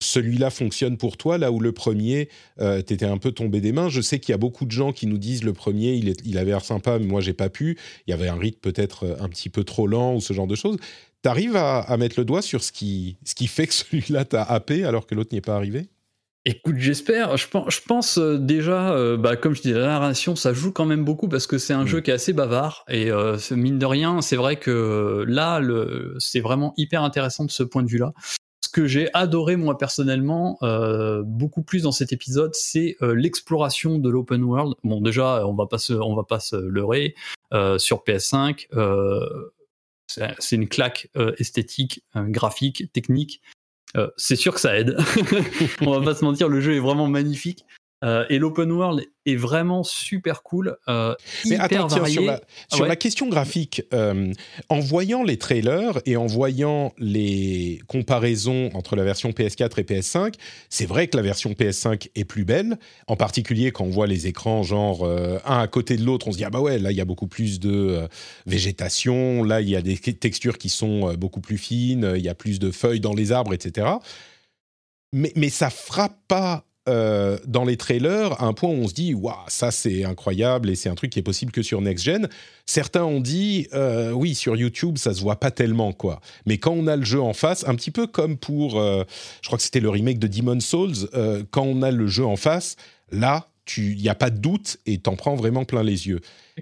celui-là fonctionne pour toi, là où le premier, euh, t'étais un peu tombé des mains? Je sais qu'il y a beaucoup de gens qui nous disent le premier, il, il avait l'air sympa, mais moi j'ai pas pu. Il y avait un rythme peut-être un petit peu trop lent ou ce genre de choses. T'arrives à, à mettre le doigt sur ce qui, ce qui fait que celui-là t'a happé alors que l'autre n'y est pas arrivé? Écoute, j'espère. Je pense, je pense euh, déjà, euh, bah, comme je disais, la narration, ça joue quand même beaucoup parce que c'est un mm. jeu qui est assez bavard. Et euh, mine de rien, c'est vrai que là, c'est vraiment hyper intéressant de ce point de vue-là. Ce que j'ai adoré, moi, personnellement, beaucoup plus dans cet épisode, c'est l'exploration de l'open world. Bon, déjà, on va pas se, on va pas se leurrer. sur PS5, c'est une claque euh, esthétique, euh, graphique, technique. Euh, c'est sûr que ça aide. On va pas se mentir, le jeu est vraiment magnifique. Et l'open world est vraiment super cool. Euh, Mais attends, sur, la, sur la, question graphique, euh, en voyant les trailers et en voyant les comparaisons entre la version PS4 et PS5, c'est vrai que la version PS5 est plus belle, en particulier quand on voit les écrans genre euh, un à côté de l'autre, on se dit ah bah ouais, là il y a beaucoup plus de végétation, là il y a des textures qui sont beaucoup plus fines, il y a plus de feuilles dans les arbres, etc. Mais, mais ça frappe pas euh, dans les trailers à un point où on se dit waouh ça c'est incroyable et c'est un truc qui est possible que sur next gen. Certains ont dit euh, oui sur YouTube ça se voit pas tellement quoi. Mais quand on a le jeu en face, un petit peu comme pour euh, je crois que c'était le remake de Demon's Souls, quand on a le jeu en face, là il n'y a pas de doute et t'en prends vraiment plein les yeux.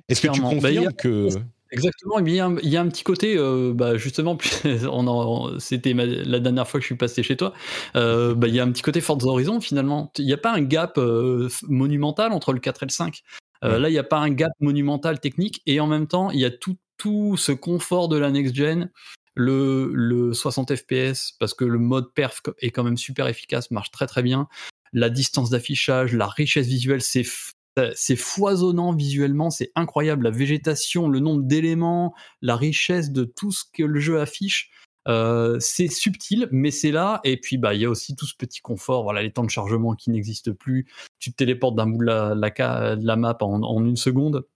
Est-ce que tu bah, confirmes que Exactement, il y, a un, il y a un petit côté, euh, bah justement, c'était la dernière fois que je suis passé chez toi, euh, bah, il y a un petit côté Forza Horizon finalement. Il n'y a pas un gap euh, monumental entre le 4 et le 5. Là, il n'y a pas un gap monumental technique et en même temps, il y a tout, tout ce confort de la next-gen, le, le 60 FPS, parce que le mode perf est quand même super efficace, marche très très bien. La distance d'affichage, la richesse visuelle, c'est c'est foisonnant visuellement, c'est incroyable. La végétation, le nombre d'éléments, la richesse de tout ce que le jeu affiche. Euh, c'est subtil, mais c'est là. Et puis, bah, il y a aussi tout ce petit confort. Voilà, les temps de chargement qui n'existent plus. Tu te téléportes d'un bout de la, la, map en, une seconde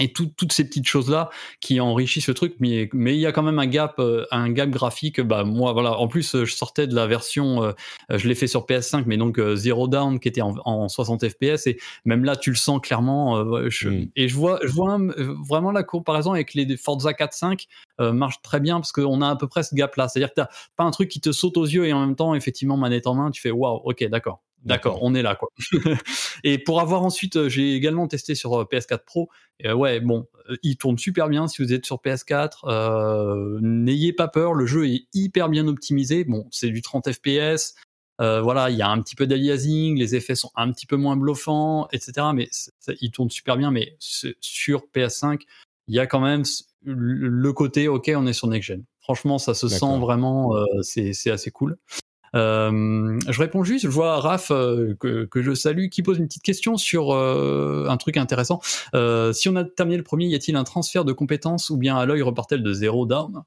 et toutes ces petites choses là qui enrichissent ce truc mais mais il y a quand même un gap euh, un gap graphique. Bah moi voilà. En plus je sortais de la version euh, je l'ai fait sur PS5 mais donc euh, Zero Down qui était en, 60 FPS et même là tu le sens clairement mm. et je vois je vois vraiment la comparaison avec les Forza 4 5 marche très bien parce qu'on a à peu près ce gap là c'est à dire que t'as pas un truc qui te saute aux yeux et en même temps effectivement manette en main tu fais waouh ok d'accord D'accord, on est là quoi. et pour avoir ensuite, euh, j'ai également testé sur euh, PS4 Pro. Et ouais, bon, euh, il tourne super bien si vous êtes sur PS4. N'ayez pas peur, le jeu est hyper bien optimisé. Bon, c'est du 30 FPS. voilà, il y a un petit peu d'aliasing, les effets sont un petit peu moins bluffants, etc. Mais il tourne super bien. Mais sur PS5, il y a quand même le côté, ok, on est sur next gen. Franchement, ça se sent vraiment, c'est assez cool. Euh, je réponds juste, je vois Raph euh, que, que, je salue qui pose une petite question sur euh, un truc intéressant. Euh, si on a terminé le premier, y a-t-il un transfert de compétences ou bien à l'œil repart-elle de zéro down?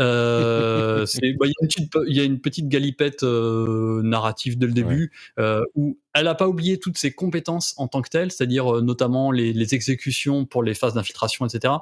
Euh, bah, Il y, a une petite galipette narrative dès le début où elle n'a pas oublié toutes ses compétences en tant que telles, c'est-à-dire notamment les, les exécutions pour les phases d'infiltration, etc.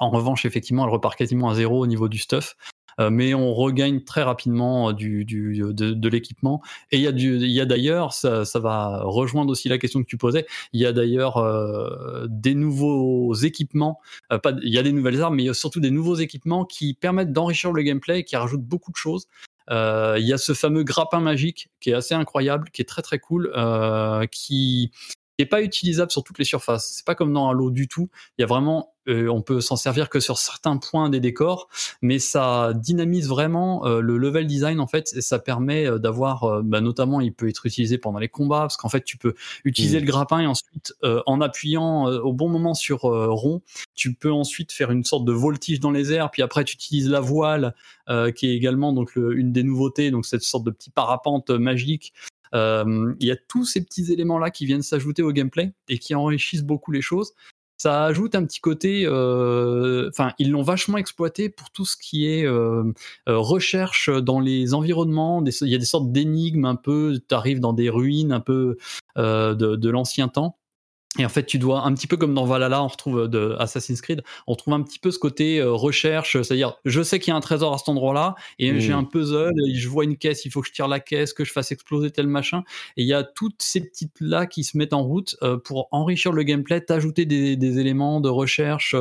En revanche, effectivement, elle repart quasiment à zéro au niveau du stuff. Euh, mais on regagne très rapidement euh, du, du de, de l'équipement. Et il y a, il y a d'ailleurs, ça, ça, va rejoindre aussi la question que tu posais, il y a d'ailleurs euh, des nouveaux équipements, pas, il y a des nouvelles armes, mais il y a surtout des nouveaux équipements qui permettent d'enrichir le gameplay, qui rajoutent beaucoup de choses. Euh, il y a ce fameux grappin magique qui est assez incroyable, qui est très très cool, euh, qui n'est pas utilisable sur toutes les surfaces. C'est pas comme dans Halo du tout. Il y a vraiment euh, on peut s'en servir que sur certains points des décors, mais ça dynamise vraiment euh, le level design en fait, et ça permet euh, d'avoir, bah, notamment, il peut être utilisé pendant les combats, parce qu'en fait, tu peux utiliser mmh. le grappin et ensuite, en appuyant au bon moment sur rond, tu peux ensuite faire une sorte de voltige dans les airs, puis après, tu utilises la voile, qui est également donc une des nouveautés, donc cette sorte de petit parapente magique il y a tous ces petits éléments là qui viennent s'ajouter au gameplay et qui enrichissent beaucoup les choses ça ajoute un petit côté. Euh, enfin, ils l'ont vachement exploité pour tout ce qui est euh, euh, recherche dans les environnements. il y a des sortes d'énigmes un peu. Tu arrives dans des ruines un peu de l'ancien temps. Et en fait, tu dois, un petit peu comme dans Valhalla, on retrouve euh, de Assassin's Creed, on retrouve un petit peu ce côté euh, recherche, c'est-à-dire, je sais qu'il y a un trésor à cet endroit-là, et j'ai mmh. un puzzle, et je vois une caisse, il faut que je tire la caisse, que je fasse exploser tel machin. Et il y a toutes ces petites-là qui se mettent en route euh, pour enrichir le gameplay, t'ajouter des, des, éléments de recherche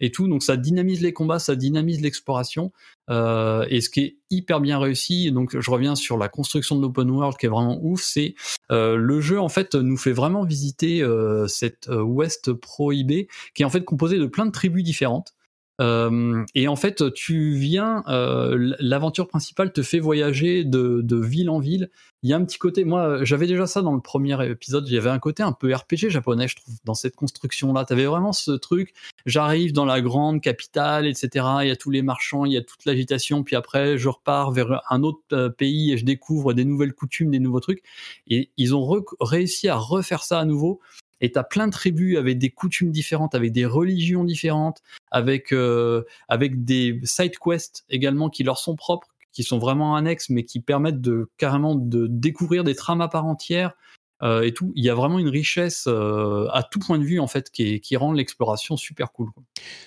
et tout. Donc ça dynamise les combats, ça dynamise l'exploration. Euh, et ce qui est hyper bien réussi, donc je reviens sur la construction de l'open world qui est vraiment ouf, c'est euh, le jeu en fait nous fait vraiment visiter euh, cette Ouest prohibée qui est en fait composée de plein de tribus différentes. Euh, et en fait, tu viens, euh, l'aventure principale te fait voyager de, ville en ville. Il y a un petit côté, moi, j'avais déjà ça dans le premier épisode. Il y avait un côté un peu RPG japonais, je trouve, dans cette construction-là. Tu avais vraiment ce truc. J'arrive dans la grande capitale, etc. Il y a tous les marchands, il y a toute l'agitation. Puis après, je repars vers un autre euh, pays et je découvre des nouvelles coutumes, des nouveaux trucs. Et ils ont réussi à refaire ça à nouveau et tu as plein de tribus avec des coutumes différentes, avec des religions différentes, avec, euh, avec des side quests également qui leur sont propres, qui sont vraiment annexes, mais qui permettent de carrément de découvrir des trames à part entière. Euh, et tout. Il y a vraiment une richesse euh, à tout point de vue en fait qui, rend l'exploration super cool.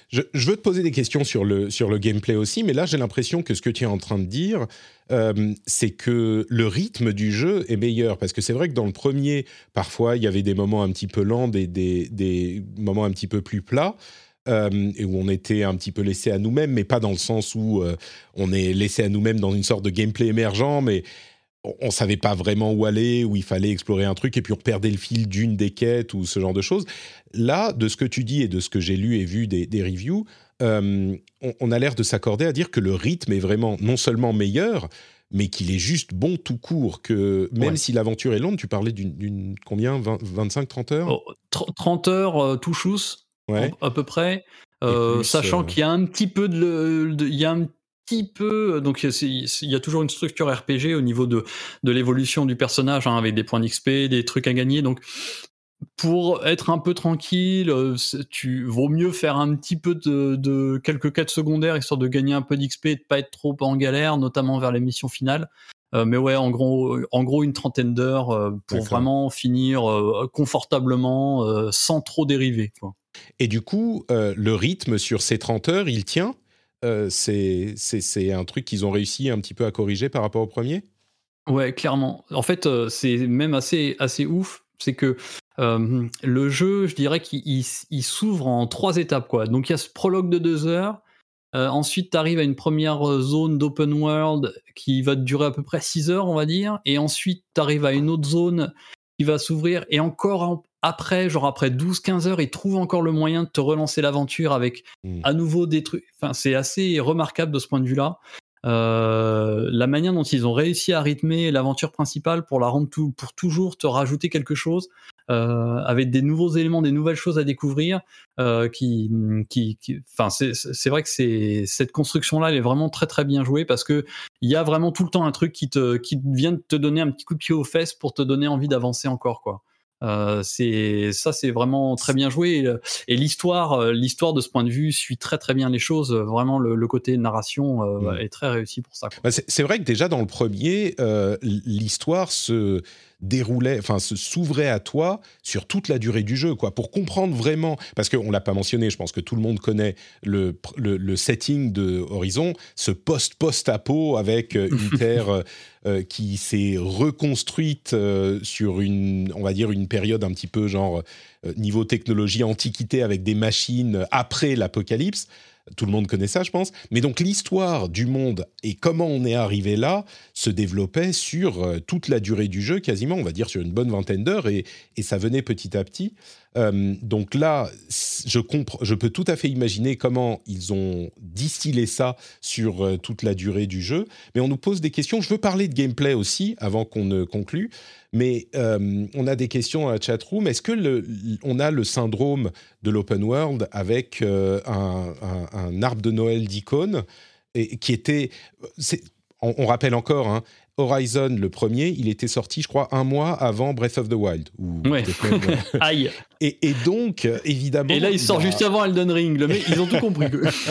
Je, veux te poser des questions sur le, sur le gameplay aussi, mais là j'ai l'impression que ce que tu es en train de dire, euh, c'est que le rythme du jeu est meilleur. Parce que c'est vrai que dans le premier, parfois il y avait des moments un petit peu lents, des, des, des moments un petit peu plus plats. et où on était un petit peu laissé à nous-mêmes, mais pas dans le sens où on est laissé à nous-mêmes dans une sorte de gameplay émergent, mais on savait pas vraiment où aller, où il fallait explorer un truc, et puis on perdait le fil d'une des quêtes ou ce genre de choses. Là, de ce que tu dis et de ce que j'ai lu et vu des, reviews, euh, on, a l'air de s'accorder à dire que le rythme est vraiment non seulement meilleur, mais qu'il est juste bon tout court, que même si l'aventure est longue, tu parlais d'une combien 25-30 heures? 30 heures euh, tout chousse, à peu près. Euh, sachant qu'il y a un petit peu de, il y a un peu. Euh, donc, il y a toujours une structure RPG au niveau de, de l'évolution du personnage, hein, avec des points d'XP, des trucs à gagner. Donc, pour être un peu tranquille, euh, tu vaut mieux faire un petit peu de, quelques quêtes secondaires histoire de gagner un peu d'XP et de pas être trop en galère, notamment vers les missions finales. Euh, mais ouais, en gros, en gros une trentaine d'heures pour vraiment finir confortablement, sans trop dériver. Quoi. Et du coup, le rythme sur ces 30 heures, il tient? Euh, c'est un truc qu'ils ont réussi un petit peu à corriger par rapport au premier? Ouais, clairement. En fait, euh, c'est même assez, ouf. C'est que euh, le jeu, je dirais qu'il s'ouvre en trois étapes. Quoi. Donc il y a ce prologue de deux heures. ensuite, tu arrives à une première zone d'open world qui va durer à peu près 6 heures, on va dire. Et ensuite, tu arrives à une autre zone qui va s'ouvrir. Et encore après, genre après 12-15 heures, ils trouvent encore le moyen de te relancer l'aventure avec hmm. à nouveau des trucs. Enfin, c'est assez remarquable de ce point de vue-là. Euh, la manière dont ils ont réussi à rythmer l'aventure principale pour la rendre tout, pour toujours te rajouter quelque chose, euh, avec des nouveaux éléments, des nouvelles choses à découvrir, euh, qui, qui, enfin, c'est vrai que c'est cette construction-là, elle est vraiment très très bien jouée parce que il y a vraiment tout le temps un truc qui te, qui vient de te donner un petit coup de pied aux fesses pour te donner envie d'avancer encore, quoi. Euh, c'est ça, c'est vraiment très bien joué. Et, l'histoire, euh, l'histoire de ce point de vue suit très très bien les choses. Vraiment, le, côté narration euh, est très réussi pour ça. Bah, c'est vrai que déjà dans le premier, l'histoire se déroulait, enfin, s'ouvrait à toi sur toute la durée du jeu, quoi, pour comprendre vraiment, parce qu'on l'a pas mentionné, je pense que tout le monde connaît le, le, setting de Horizon, ce post-post-apo avec euh, une terre euh, euh, qui s'est reconstruite sur une, on va dire, une période un petit peu genre niveau technologie antiquité avec des machines après l'apocalypse. Tout le monde connaît ça, je pense. Mais donc l'histoire du monde et comment on est arrivé là se développait sur euh, toute la durée du jeu, quasiment, on va dire sur une bonne vingtaine d'heures, et, ça venait petit à petit. Euh, donc là, je, peux tout à fait imaginer comment ils ont distillé ça sur euh, toute la durée du jeu. Mais on nous pose des questions. Je veux parler de gameplay aussi avant qu'on ne conclue. Mais euh, on a des questions dans la chat room. Est-ce que on a le syndrome de l'open world avec un, arbre de Noël d'icônes qui était, on, on, rappelle encore, hein, Horizon, le premier, il était sorti, je crois, un mois avant Breath of the Wild. Ou ouais. Aïe. Et, donc, évidemment. Et là, il sort juste avant Elden Ring. Le mec, ils ont tout compris.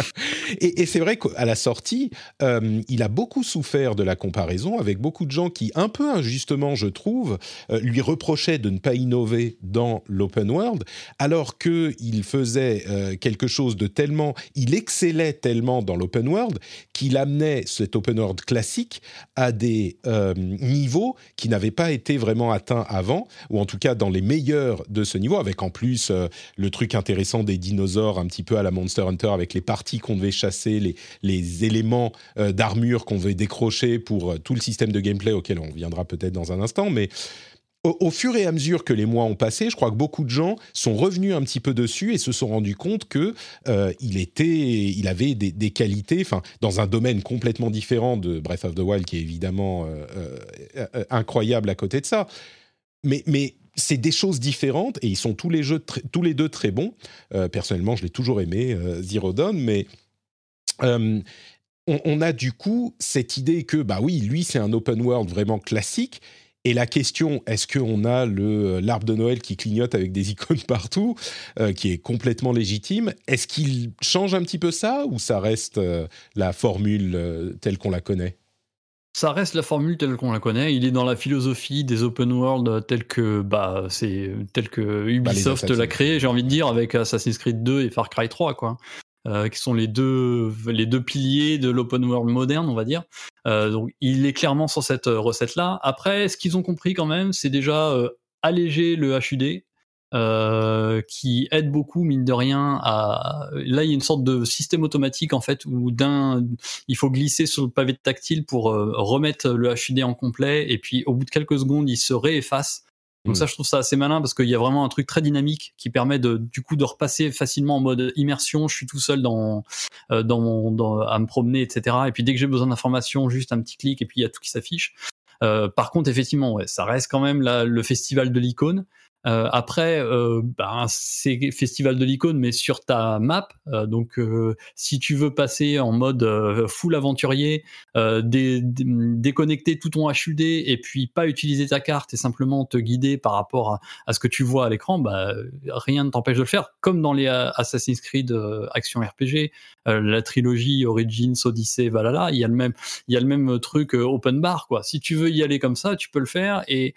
et, c'est vrai qu'à la sortie, euh, il a beaucoup souffert de la comparaison avec beaucoup de gens qui, un peu injustement, je trouve, euh, lui reprochaient de ne pas innover dans l'open world, alors qu'il faisait euh, quelque chose de tellement. Il excellait tellement dans l'open world qu'il amenait cet open world classique à des niveaux qui n'avaient pas été vraiment atteints avant, ou en tout cas dans les meilleurs de ce niveau, avec en plus euh, le truc intéressant des dinosaures, un petit peu à la Monster Hunter, avec les parties qu'on devait chasser, les, les éléments euh, d'armure qu'on devait décrocher pour euh, tout le système de gameplay auquel on viendra peut-être dans un instant. Mais au, fur et à mesure que les mois ont passé, je crois que beaucoup de gens sont revenus un petit peu dessus et se sont rendus compte que il était, il avait des, qualités, enfin, dans un domaine complètement différent de Breath of the Wild, qui est évidemment incroyable à côté de ça. Mais, c'est des choses différentes et ils sont tous les, deux très bons. Euh, personnellement, je l'ai toujours aimé, euh, Zero Dawn, mais euh, on, a du coup cette idée que, bah oui, lui, c'est un open world vraiment classique. Et la question, est-ce qu'on a le l'arbre de Noël qui clignote avec des icônes partout, qui est complètement légitime? Est-ce qu'il change un petit peu ça ou ça reste la formule telle qu'on la connaît? Ça reste la formule telle qu'on la connaît. Il est dans la philosophie des open world tels que bah c'est tel que Bah, Ubisoft l'a créé. J'ai envie de dire avec Assassin's Creed 2 et Far Cry 3 quoi. Euh, qui sont les deux les deux piliers de l'open world moderne, on va dire. Euh, donc il est clairement sur cette recette là. Après, ce qu'ils ont compris quand même, c'est déjà euh, alléger le HUD. Euh, qui aide beaucoup mine de rien à là il y a une sorte de système automatique en fait où d'un il faut glisser sur le pavé tactile pour euh, remettre le HUD en complet et puis au bout de quelques secondes il se réefface donc Mm. ça je trouve ça assez malin parce qu'il y a vraiment un truc très dynamique qui permet de du coup de repasser facilement en mode immersion. Je suis tout seul dans euh, dans mon dans, à me promener etc et puis dès que j'ai besoin d'informations juste un petit clic et puis il y a tout qui s'affiche. Euh, par contre effectivement ouais ça reste quand même la- le festival de l'icône euh, après, euh, ben, c'est festival de l'icône, mais sur ta map. Euh, donc, euh, si tu veux passer en mode euh, full aventurier, euh, dé- dé- déconnecter tout ton HUD et puis pas utiliser ta carte et simplement te guider par rapport à, ce que tu vois à l'écran, bah, rien ne t'empêche de le faire. Comme dans les Assassin's Creed Action RPG, la trilogie Origins, Odyssey, Valhalla, il y a le même, il y a le même truc open bar, quoi. Si tu veux y aller comme ça, tu peux le faire et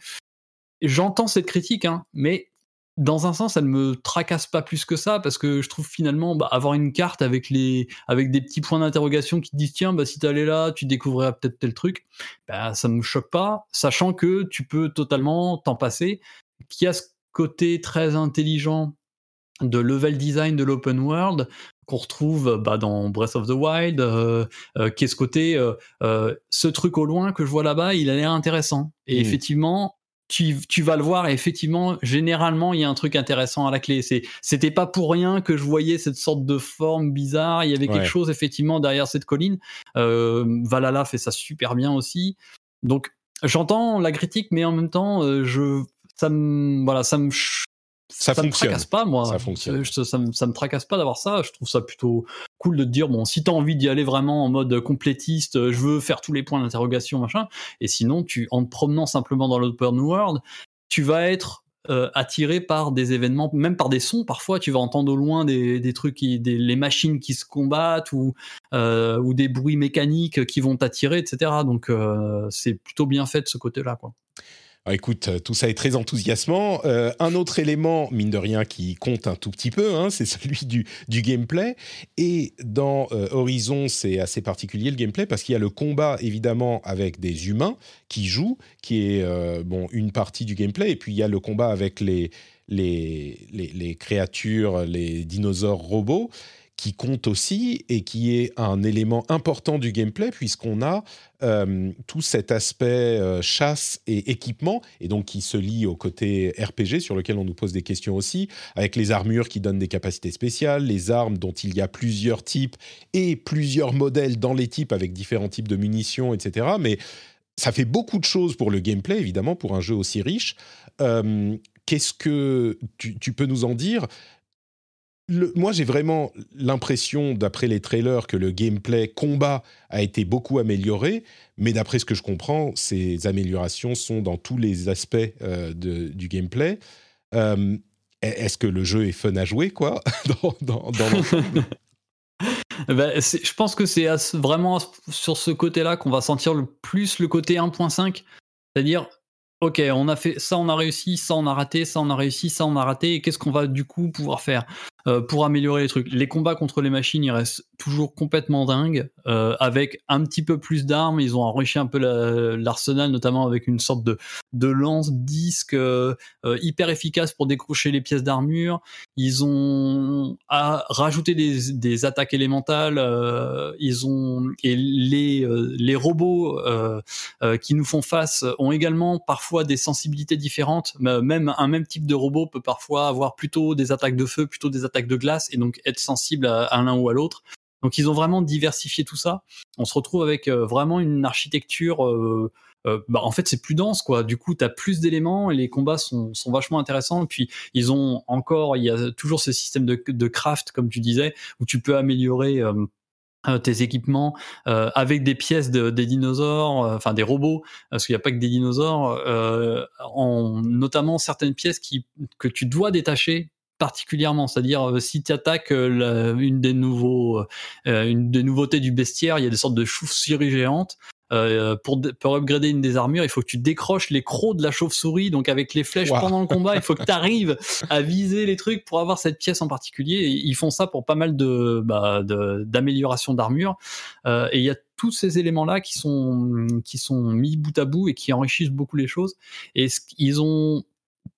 j'entends cette critique, hein, mais dans un sens, elle me tracasse pas plus que ça parce que je trouve finalement bah, avoir une carte avec les avec des petits points d'interrogation qui te disent tiens bah si t'allais là tu découvriras peut-être tel truc bah ça me choque pas sachant que tu peux totalement t'en passer qu'il y a ce côté très intelligent de level design de l'open world qu'on retrouve bah, dans Breath of the Wild, euh, euh, qui est ce côté, euh, ce truc au loin que je vois là-bas, il a l'air intéressant. Et Mm. effectivement, tu, tu vas le voir et effectivement, généralement, il y a un truc intéressant à la clé. C'est, c'était pas pour rien que je voyais cette sorte de forme bizarre. Il y avait Ouais. quelque chose effectivement derrière cette colline. Euh, Valhalla fait ça super bien aussi. Donc, j'entends la critique, mais en même temps, euh, je, ça me, voilà, ça me, ch- Ça me fonctionne. tracasse pas, moi. Ça fonctionne. Je- ça, me, ça me tracasse pas d'avoir ça. Je trouve ça plutôt cool de te dire, bon, si t'as envie d'y aller vraiment en mode complétiste, euh, je veux faire tous les points d'interrogation, machin. Et sinon, tu, en te promenant simplement dans l'open world, tu vas être euh, attiré par des événements, même par des sons. Parfois, tu vas entendre au loin des, des trucs, qui, des, les machines qui se combattent ou, euh, ou des bruits mécaniques qui vont t'attirer, etc. Donc, euh, c'est plutôt bien fait de ce côté-là, quoi. Ah, écoute, euh, tout ça est très enthousiasmant. Euh, un autre élément, mine de rien, qui compte un tout petit peu, hein, c'est celui du, gameplay. Et dans euh, Horizon, c'est assez particulier le gameplay parce qu'il y a le combat, évidemment, avec des humains qui jouent, qui est bon, une partie du gameplay. Et puis il y a le combat avec les créatures, les dinosaures robots qui compte aussi et qui est un élément important du gameplay puisqu'on a euh, tout cet aspect euh, chasse et équipement et donc qui se lie au côté RPG sur lequel on nous pose des questions aussi avec les armures qui donnent des capacités spéciales, les armes dont il y a plusieurs types et plusieurs modèles dans les types avec différents types de munitions, etc. Mais ça fait beaucoup de choses pour le gameplay évidemment pour un jeu aussi riche. Euh, Qu'est-ce que tu, tu peux nous en dire moi, j'ai vraiment l'impression, d'après les trailers, que le gameplay combat a été beaucoup amélioré. Mais d'après ce que je comprends, ces améliorations sont dans tous les aspects euh, du gameplay. Euh, Est-ce que le jeu est fun à jouer, quoi l'ensemble? Ben, je pense que c'est vraiment sur ce côté-là qu'on va sentir le plus le côté 1.5. C'est-à-dire, ok, on a fait ça, on a réussi, ça, on a raté, ça, on a réussi, ça, on a raté. Et qu'est-ce qu'on va du coup pouvoir faire? Euh, pour améliorer les trucs Les combats contre les machines, ils restent toujours complètement dingues. euh, avec un petit peu plus d'armes, ils ont enrichi un peu la- l'arsenal, notamment avec une sorte de, de lance-disque euh, euh, hyper efficace pour décrocher les pièces d'armure. Ils ont à, rajouté des, des attaques élémentales. euh, ils ont et les les robots qui nous font face ont également parfois des sensibilités différentes. Même un même type de robot peut parfois avoir plutôt des attaques de feu, plutôt des attaques de glace, et donc être sensible à, l'un ou à l'autre. Donc ils ont vraiment diversifié tout ça. On se retrouve avec euh, vraiment une architecture. euh, euh, bah, en fait, c'est plus dense, quoi. Du coup, tu as plus d'éléments et les combats sont, sont vachement intéressants. Et puis, ils ont encore, il y a toujours ce système de, de craft, comme tu disais, où tu peux améliorer tes équipements avec des pièces de, des dinosaures, enfin des robots, parce qu'il n'y a pas que des dinosaures, en, notamment certaines pièces qui, que tu dois détacher particulièrement, c'est-à-dire euh, si tu attaques une des nouveaux, euh, une des nouveautés du bestiaire, il y a des sortes de chauves-souris géantes. euh, pour, pour upgrader une des armures, il faut que tu décroches les crocs de la chauve-souris. Donc avec les flèches Wow. pendant le combat, il faut que tu arrives à viser les trucs pour avoir cette pièce en particulier. Et ils font ça pour pas mal de bah, d'améliorations d'armure. Euh, et il y a tous ces éléments-là qui sont qui sont mis bout à bout et qui enrichissent beaucoup les choses. Et ce- ils ont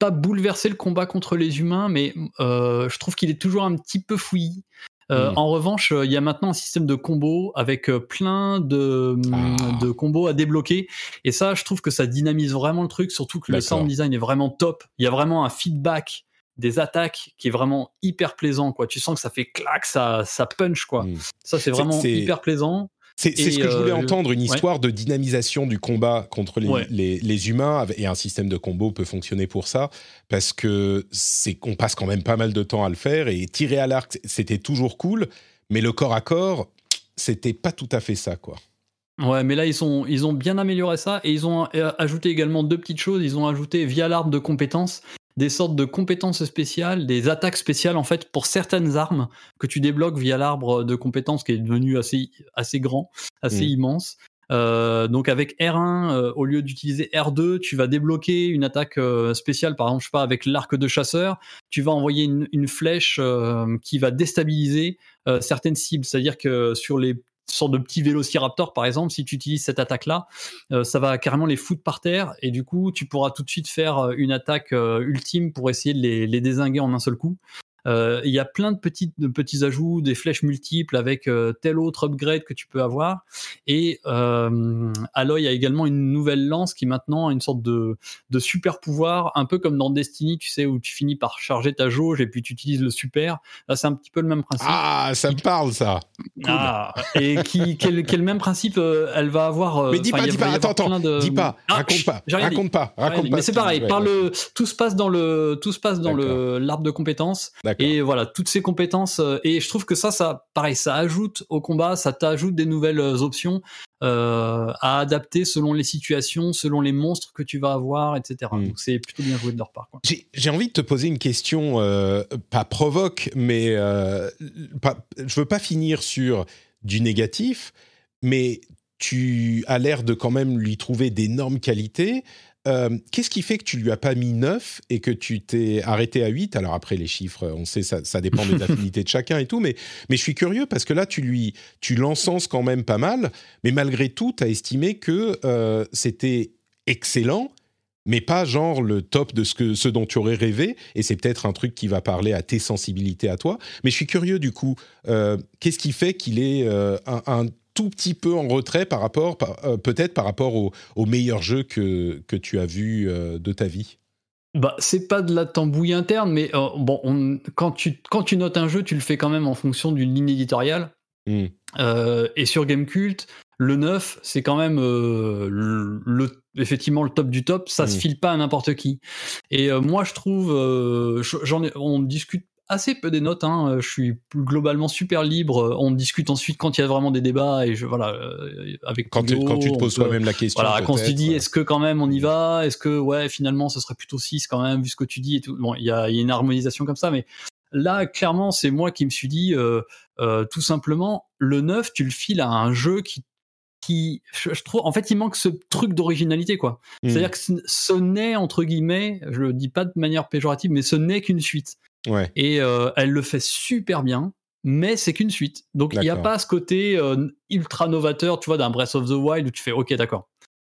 pas bouleversé le combat contre les humains, mais euh, je trouve qu'il est toujours un petit peu fouillis. Euh, Mm. En revanche, euh, il y a maintenant un système de combos avec euh, plein de, Ah. de combos à débloquer. Et ça, je trouve que ça dynamise vraiment le truc, surtout que le sound design est vraiment top. Il y a vraiment un feedback des attaques qui est vraiment hyper plaisant. Quoi. Tu sens que ça fait clac, ça, ça punch. Quoi. Mm. Ça, c'est vraiment hyper plaisant. C'est ce que je voulais euh, entendre, une ouais. histoire de dynamisation du combat contre les, Ouais. les, les humains, et un système de combo peut fonctionner pour ça, parce que c'est qu'on passe quand même pas mal de temps à le faire, et tirer à l'arc, c'était toujours cool, mais le corps à corps, c'était pas tout à fait ça, quoi. Ouais, mais là, ils, sont, ils ont bien amélioré ça et ils ont euh, ajouté également deux petites choses. Ils ont ajouté via l'arbre de compétences des sortes de compétences spéciales, des attaques spéciales en fait pour certaines armes que tu débloques via l'arbre de compétences qui est devenu assez, assez grand, assez Mm. immense. Euh, donc avec R1, euh, au lieu d'utiliser R2, tu vas débloquer une attaque euh, spéciale, par exemple, je sais pas, avec l'arc de chasseur, tu vas envoyer une, une flèche qui va déstabiliser certaines cibles. C'est-à-dire que sur les sortes de petits vélociraptors, par exemple, si tu utilises cette attaque-là, euh, ça va carrément les foutre par terre et du coup, tu pourras tout de suite faire euh, une attaque euh, ultime pour essayer de les, les désinguer en un seul coup. Euh, Il y a plein de, petites, de petits ajouts, des flèches multiples avec euh, tel autre upgrade que tu peux avoir. Et euh, Aloy a également une nouvelle lance qui maintenant a une sorte de, de super pouvoir, un peu comme dans Destiny, tu sais, où tu finis par charger ta jauge et puis tu utilises le super. Là, c'est un petit peu le même principe. Ah, ça me parle, ça Ah, et qui, quel, quel même principe euh, elle va avoir. euh, Mais dis pas, dis pas, attends, attends, de- dis pas, Ah, raconte pas, raconte pas, raconte. Mais ce c'est pareil, dis, ouais, par ouais. le, tout se passe dans le, tout se passe dans D'accord. le l'arbre de compétences. Et voilà, toutes ces compétences. euh, et je trouve que ça, ça, pareil, ça ajoute au combat, ça t'ajoute des nouvelles euh, options euh, à adapter selon les situations, selon les monstres que tu vas avoir, etc. Mm. Donc c'est plutôt bien joué de leur part. J'ai j'ai envie de te poser une question, euh, pas provoque, mais euh, pas, je veux pas finir sur du négatif, mais tu as l'air de quand même lui trouver d'énormes qualités. Euh, Qu'est-ce qui fait que tu lui as pas mis 9 et que tu t'es arrêté à 8 Alors après, les chiffres, on sait, ça, ça dépend des affinités de chacun et tout, mais, mais je suis curieux parce que là, tu lui tu l'encenses quand même pas mal, mais malgré tout, tu as estimé que euh, c'était excellent mais pas genre le top de ce, que, ce dont tu aurais rêvé, et c'est peut-être un truc qui va parler à tes sensibilités à toi. Mais je suis curieux du coup, euh, qu'est-ce qui fait qu'il est un, un tout petit peu en retrait par rapport, euh, peut-être par rapport au, au meilleur jeu que, que tu as vu euh, de ta vie? Bah, c'est pas de la tambouille interne, mais euh, bon, on- quand, tu, quand tu notes un jeu, tu le fais quand même en fonction d'une ligne éditoriale. Hmm. Et sur Gamecult, le 9, c'est quand même euh, le, le- effectivement le top du top. Ça se Mm. file pas à n'importe qui. Et euh, moi, je trouve, euh, je- j'en ai, on discute assez peu des notes. hein. Je suis globalement super libre. On discute ensuite quand il y a vraiment des débats et je voilà euh, avec quand, tu- quand tu te poses toi-même la question. voilà, quand dit euh, est-ce que quand même on y va, est-ce que ouais finalement ce serait plutôt 6 quand même vu ce que tu dis et tout? Bon, il y a, il y a une harmonisation comme ça, mais là clairement c'est moi qui me suis dit euh, euh, tout simplement le 9 tu le files à un jeu qui qui je, je trouve en fait il manque ce truc d'originalité quoi. hmm, C'est-à-dire que ce, ce n'est entre guillemets, je le dis pas de manière péjorative, mais ce n'est qu'une suite ouais. et euh, elle le fait super bien mais c'est qu'une suite donc il n'y a pas ce côté euh, ultra novateur tu vois d'un Breath of the Wild où tu fais ok d'accord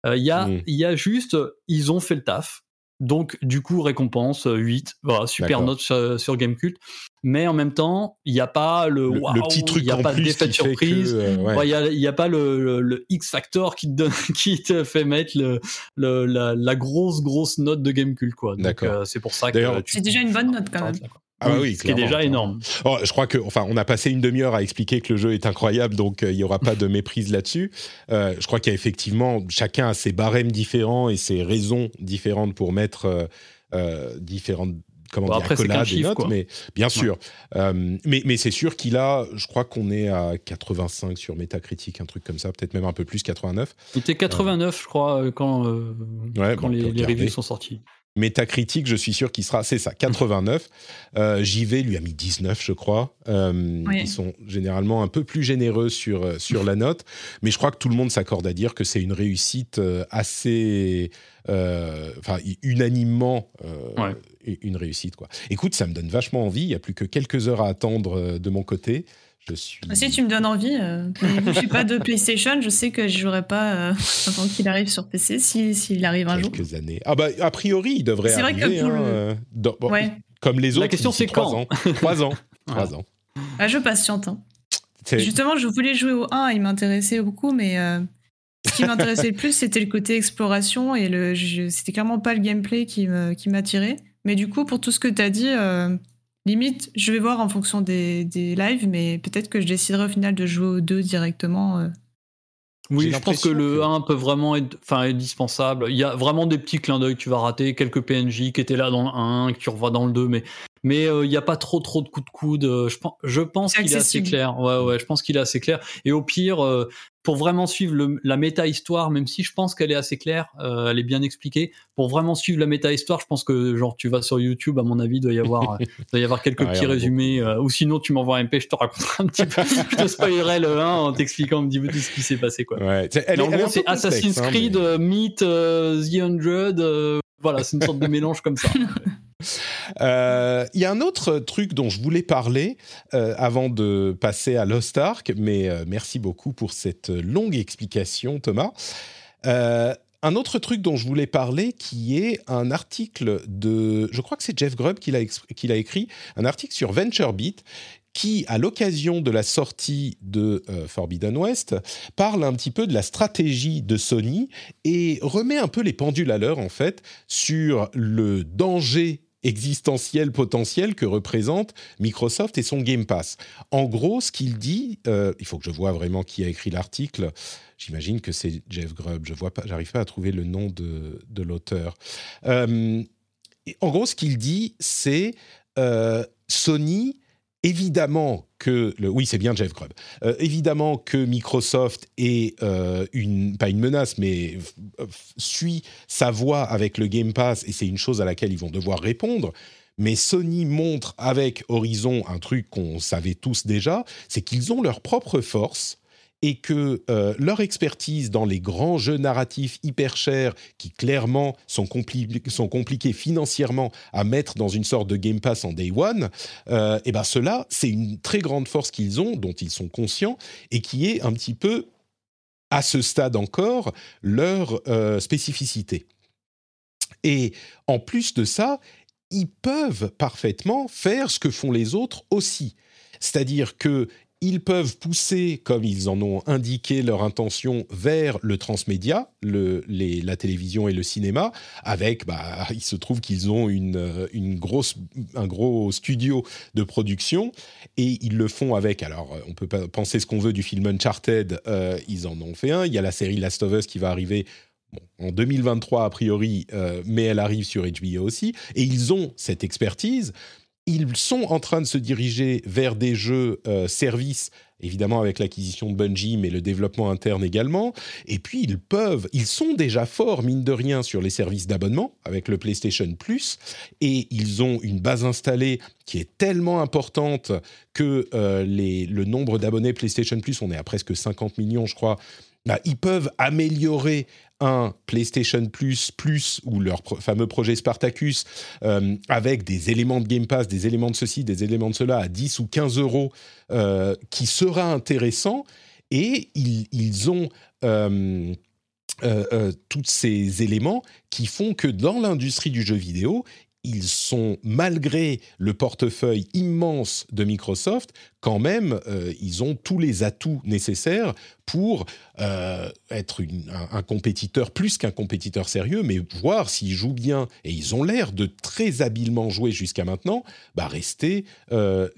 Euh, il y a Mm. il y a juste ils ont fait le taf donc du coup récompense euh, 8 voilà super note sur, sur Gamecult mais en même temps il n'y a pas le Le, le waouh, petit truc il n'y a en pas d'effet de surprise euh. Ouais, il y a, il y a pas le, X Factor qui te donne, qui te fait mettre le, le- la, la grosse grosse note de Gamecult quoi. Donc euh, c'est pour ça que C'est déjà une bonne note quand même. Ah bah oui, ce qui est déjà énorme. Oh, je crois que, enfin, on a passé une demi-heure à expliquer que le jeu est incroyable, donc euh, il n'y aura pas de méprise là-dessus. Euh, je crois qu'il y a effectivement, chacun a ses barèmes différents et ses raisons différentes pour mettre euh, différentes comment Bon, dire, après, notes, quoi. mais bien sûr. Mais mais c'est sûr qu'il a, je crois qu'on est à 85 sur Metacritic, un truc comme ça, peut-être même un peu plus, 89. Il était 89 je crois quand, Ouais, quand bon, on les, les reviews sont sortis. Métacritique, je suis sûr qu'il sera, c'est ça, 89. Euh, JV lui a mis 19, je crois. Euh, Ils sont généralement un peu plus généreux sur, euh, sur la note, mais je crois que tout le monde s'accorde à dire que c'est une réussite euh, assez, euh, enfin, unanimement Ouais. une réussite quoi. Écoute, ça me donne vachement envie. Il y a plus que quelques heures à attendre de mon côté. Je suis. Si tu me donnes envie, euh, je suis pas de PlayStation, je sais que je jouerai pas euh, avant qu'il arrive sur PC, si- s'il arrive un jour. quelques années. Ah bah a priori, il devrait C'est vrai que arriver. pour hein, le- dans- bon, Ouais. Comme les autres. La question, c'est trois quand ans. Trois ans. Voilà. Trois ans. Ah, je patiente. hein. Justement, je voulais jouer au 1, il m'intéressait beaucoup, mais euh, ce qui m'intéressait le plus, c'était le côté exploration et le, c'était clairement pas le gameplay qui me- qui m'attirait. Mais du coup, pour tout ce que tu as dit, euh, limite, je vais voir en fonction des, des lives, mais peut-être que je déciderai au final de jouer aux deux directement. euh. Oui, je pense que le que- 1 peut vraiment être enfin, indispensable. Il y a vraiment des petits clins d'œil que tu vas rater, quelques PNJ qui étaient là dans le 1, que tu revois dans le 2, mais mais euh, il n'y a pas trop trop de coups de coude. Euh, Je pense, je pense qu'il est assez clair. Ouais, ouais, je pense qu'il est assez clair. Et au pire, euh, pour vraiment suivre le- la méta-histoire, même si je pense qu'elle est assez claire, euh, elle est bien expliquée, pour vraiment suivre la méta-histoire, je pense que genre tu vas sur YouTube, à mon avis, il doit y avoir, euh, doit y avoir quelques Ah, petits résumés, euh, ou sinon tu m'envoies un MP, je te raconterai un petit peu, je te spoilerai le 1 en t'expliquant un petit peu tout ce qui s'est passé. Quoi. Ouais. Elle en elle gros, c'est Assassin's hein, Creed, mais- euh, Meet, euh, The Hundred. euh, voilà, c'est une sorte de mélange comme ça. Euh, Il y a un autre truc dont je voulais parler euh, avant de passer à Lost Ark, mais euh, merci beaucoup pour cette longue explication, Thomas. Un autre truc dont je voulais parler, qui est un article de, je crois que c'est Jeff Grubb qui l'a écrit, un article sur VentureBeat, qui, à l'occasion de la sortie de Forbidden West, parle un petit peu de la stratégie de Sony et remet un peu les pendules à l'heure, en fait, sur le danger existentiel potentiel que représente Microsoft et son Game Pass. En gros, ce qu'il dit, euh, il faut que je vois vraiment qui a écrit l'article. J'imagine que c'est Jeff Grubb. Je vois pas, j'arrive pas à trouver le nom de, de l'auteur. Euh, en gros, ce qu'il dit, c'est euh, Sony. Évidemment que oui c'est bien Jeff Grubb. Euh, évidemment que Microsoft est euh, une pas une menace mais suit sa voie avec le Game Pass et c'est une chose à laquelle ils vont devoir répondre. Mais Sony montre avec Horizon un truc qu'on savait tous déjà, c'est qu'ils ont leur propre force et que euh, leur expertise dans les grands jeux narratifs hyper chers, qui clairement sont, sont compliqués financièrement à mettre dans une sorte de Game Pass en Day One, euh, et ben cela, c'est une très grande force qu'ils ont, dont ils sont conscients, et qui est un petit peu, à ce stade encore, leur euh, spécificité. Et en plus de ça, ils peuvent parfaitement faire ce que font les autres aussi. C'est-à-dire que ils peuvent pousser, comme ils en ont indiqué leur intention, vers le transmédia, la télévision et le cinéma, avec, bah, il se trouve qu'ils ont euh, une grosse, un gros studio de production, et ils le font avec, alors euh, on peut penser ce qu'on veut du film Uncharted, euh, ils en ont fait un, il y a la série Last of Us qui va arriver en 2023 a priori, mais elle arrive sur HBO aussi, et ils ont cette expertise. Ils sont en train de se diriger vers des jeux euh, services, évidemment avec l'acquisition de Bungie, mais le développement interne également. Et puis ils peuvent, ils sont déjà forts mine de rien sur les services d'abonnement avec le PlayStation Plus, et ils ont une base installée qui est tellement importante que euh, le nombre d'abonnés PlayStation Plus, on est à presque 50 millions, je crois. Bah, ils peuvent améliorer PlayStation Plus Plus ou leur fameux projet Spartacus euh, avec des éléments de Game Pass, des éléments de ceci, des éléments de cela à 10 ou 15 euros euh, qui sera intéressant. Et ils, ont euh, tous ces éléments qui font que dans l'industrie du jeu vidéo, ils sont, malgré le portefeuille immense de Microsoft, quand même, euh, ils ont tous les atouts nécessaires pour euh, être un, compétiteur plus qu'un compétiteur sérieux, mais voir s'ils jouent bien, et ils ont l'air de très habilement jouer jusqu'à maintenant, bah rester euh,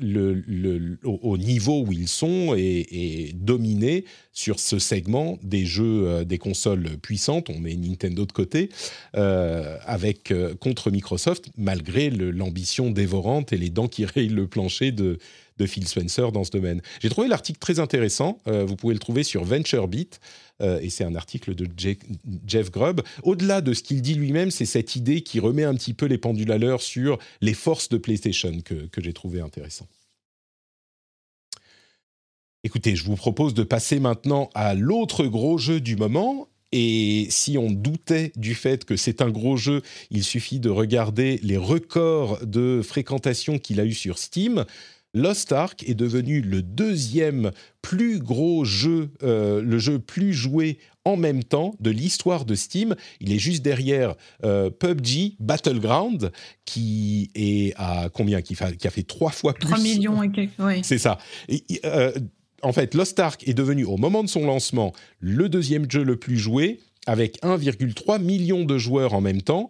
au, au niveau où ils sont et, dominer sur ce segment des jeux, des consoles puissantes, on met Nintendo de côté, avec, contre Microsoft, malgré l'ambition dévorante et les dents qui rayent le plancher de, de Phil Spencer dans ce domaine. J'ai trouvé l'article très intéressant. vous pouvez le trouver sur VentureBeat. et c'est un article de Jeff Grubb. Au-delà de ce qu'il dit lui-même, c'est cette idée qui remet un petit peu les pendules à l'heure sur les forces de PlayStation que, que j'ai trouvé intéressant. Écoutez, je vous propose de passer maintenant à l'autre gros jeu du moment. Et si on doutait du fait que c'est un gros jeu, il suffit de regarder les records de fréquentation qu'il a eu sur Steam. Lost Ark est devenu le deuxième plus gros jeu, euh, le jeu plus joué en même temps de l'histoire de Steam. Il est juste derrière euh, PUBG Battleground, qui est à combien qui, a fait trois fois plus. 3 millions et quelques, oui. C'est ça. Euh, en fait, Lost Ark est devenu, au moment de son lancement, le deuxième jeu le plus joué, avec 1,3 million de joueurs en même temps.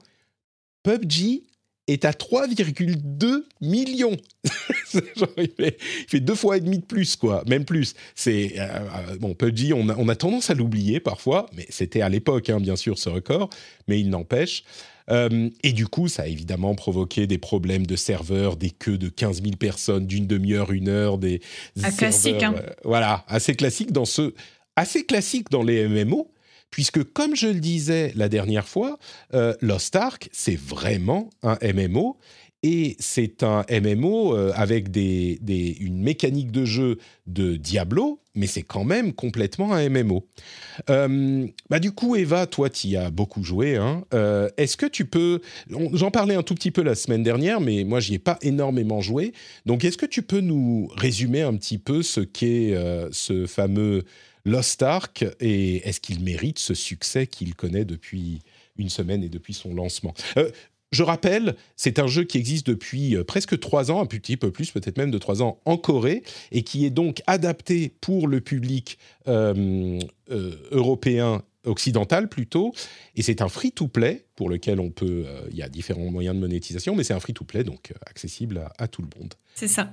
PUBG est à 3,2 millions. il, fait, deux fois et demi de plus, quoi, même plus. C'est euh, euh, bon, PUBG, on a, on a tendance à l'oublier parfois, mais c'était à l'époque, hein, bien sûr, ce record, mais il n'empêche. Euh, et du coup, ça a évidemment provoqué des problèmes de serveurs, des queues de 15 000 personnes d'une demi-heure, une heure, des ah, classique, hein. Euh, voilà, assez classique dans ce, assez classique dans les MMO, puisque comme je le disais la dernière fois, euh, Lost Ark, c'est vraiment un MMO et c'est un MMO euh, avec des, une mécanique de jeu de Diablo, mais c'est quand même complètement un MMO. Euh, bah du coup, Eva, toi, tu y as beaucoup joué. Hein. Est-ce que tu peux... J'en parlais un tout petit peu la semaine dernière, mais moi, j'y ai pas énormément joué. Donc, est-ce que tu peux nous résumer un petit peu ce qu'est ce fameux Lost Ark et est-ce qu'il mérite ce succès qu'il connaît depuis une semaine et depuis son lancement? Je rappelle, c'est un jeu qui existe depuis euh, presque trois ans, un petit peu plus, peut-être même de trois ans, en Corée, et qui est donc adapté pour le public euh, euh, européen occidental plutôt, et c'est un free-to-play pour lequel on peut, il y a différents moyens de monétisation, mais c'est un free-to-play donc accessible à, tout le monde. C'est ça.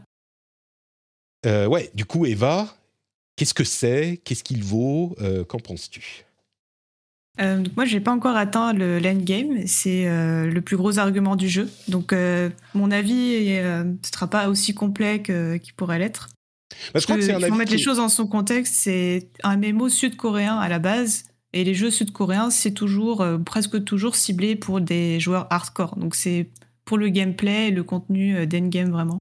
ouais, du coup Eva, qu'est-ce que c'est? Qu'est-ce qu'il vaut? Qu'en penses-tu? Euh, donc moi, j'ai pas encore atteint le game. C'est euh, le plus gros argument du jeu. Donc, euh, mon avis ne sera pas aussi complet qu'il pourrait l'être. Bah, je crois que faut mettre les choses dans son contexte. C'est un mémo sud-coréen à la base. Et les jeux sud-coréens, c'est toujours, presque toujours ciblé pour des joueurs hardcore. Donc, c'est pour le gameplay et le contenu d'endgame vraiment.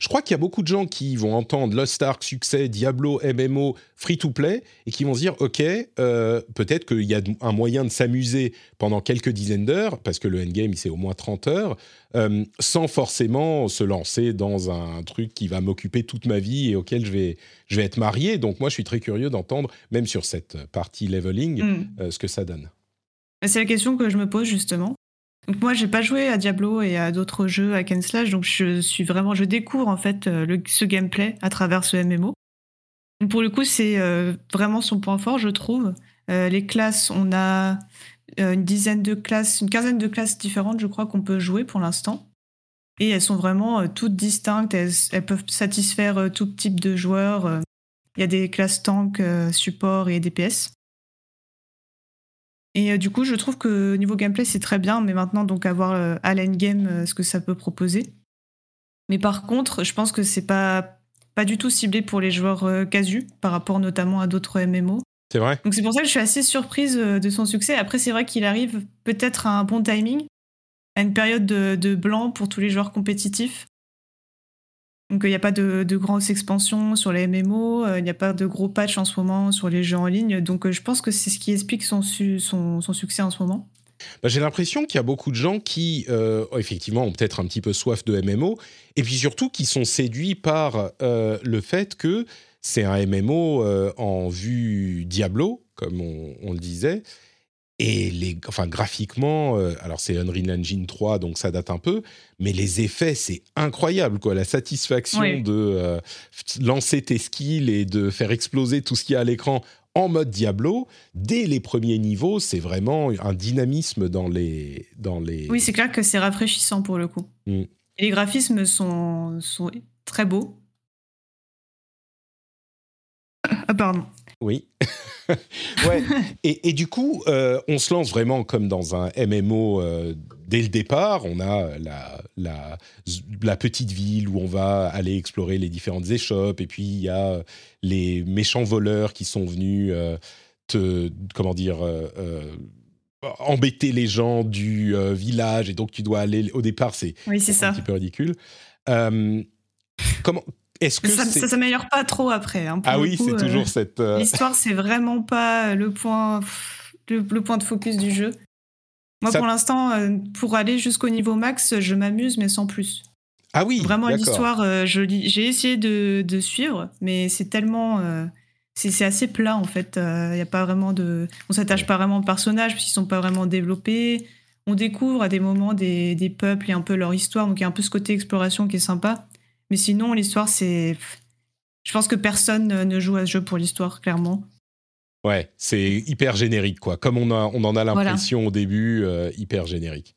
Je crois qu'il y a beaucoup de gens qui vont entendre Lost Ark, succès, Diablo, MMO, free-to-play, et qui vont se dire, OK, euh, peut-être qu'il y a un moyen de s'amuser pendant quelques dizaines d'heures, parce que le endgame, c'est au moins 30 heures, euh, sans forcément se lancer dans un truc qui va m'occuper toute ma vie et auquel je vais, je vais être marié. Donc moi, je suis très curieux d'entendre, même sur cette partie leveling, mm. euh, ce que ça donne. C'est la question que je me pose justement. Donc moi, j'ai pas joué à Diablo et à d'autres jeux à Ken Slash, donc je suis vraiment, je découvre en fait euh, le, ce gameplay à travers ce MMO. pour le coup, c'est euh, vraiment son point fort, je trouve. Euh, les classes, on a une dizaine de classes, une quinzaine de classes différentes, je crois qu'on peut jouer pour l'instant. Et elles sont vraiment toutes distinctes, elles, elles, peuvent satisfaire tout type de joueurs. Il y a des classes tank, support et DPS. Et euh, du coup, je trouve que niveau gameplay, c'est très bien, mais maintenant, donc, avoir euh, à l'endgame euh, ce que ça peut proposer. Mais par contre, je pense que c'est pas, pas du tout ciblé pour les joueurs casus, par rapport notamment à d'autres MMO. C'est vrai. Donc c'est pour ça que je suis assez surprise de son succès. Après, c'est vrai qu'il arrive peut-être à un bon timing, à une période de blanc pour tous les joueurs compétitifs. Donc il n'y a pas de, de grosses expansions sur les MMO, euh, il n'y a pas de gros patchs en ce moment sur les jeux en ligne. Donc euh, je pense que c'est ce qui explique son, son, succès en ce moment. Bah, j'ai l'impression qu'il y a beaucoup de gens qui, euh, effectivement, ont peut-être un petit peu soif de MMO, et puis surtout qui sont séduits par le fait que c'est un MMO en vue Diablo, comme on le disait, et les, enfin, graphiquement, euh, alors c'est Unreal Engine 3, donc ça date un peu, mais les effets, c'est incroyable, quoi. La satisfaction de euh, lancer tes skills et de faire exploser tout ce qu'il y a à l'écran en mode Diablo, dès les premiers niveaux, c'est vraiment un dynamisme dans les... Dans les... Oui, c'est clair que c'est rafraîchissant pour le coup. Mm. les graphismes sont, sont très beaux. Ah, pardon. Oui. ouais. Et, du coup, euh, on se lance vraiment comme dans un MMO euh, dès le départ. On a la, la, la, petite ville où on va aller explorer les différentes échoppes. Et puis, il y a les méchants voleurs qui sont venus euh, te. Comment dire embêter les gens du village. Et donc, tu dois aller. Au départ, c'est oui, un petit peu ridicule. comment est-ce que ça, ça s'améliore pas trop après hein, Ah oui, c'est toujours euh, cette. Euh, l'histoire, c'est vraiment pas le point, le, point de focus du jeu. Moi, pour l'instant, euh, pour aller jusqu'au niveau max, je m'amuse, mais sans plus. Ah oui. Vraiment, l'histoire, j'ai essayé de, de, suivre, mais c'est tellement. c'est assez plat en fait. Il y a pas vraiment de. On s'attache pas vraiment aux personnages parce qu'ils sont pas vraiment développés. On découvre à des moments des, des peuples et un peu leur histoire, donc il y a un peu ce côté exploration qui est sympa. Mais sinon, l'histoire, c'est. Je pense que personne ne joue à ce jeu pour l'histoire, clairement. Ouais, c'est hyper générique, quoi. Comme on, a, on en a l'impression au début, euh, hyper générique.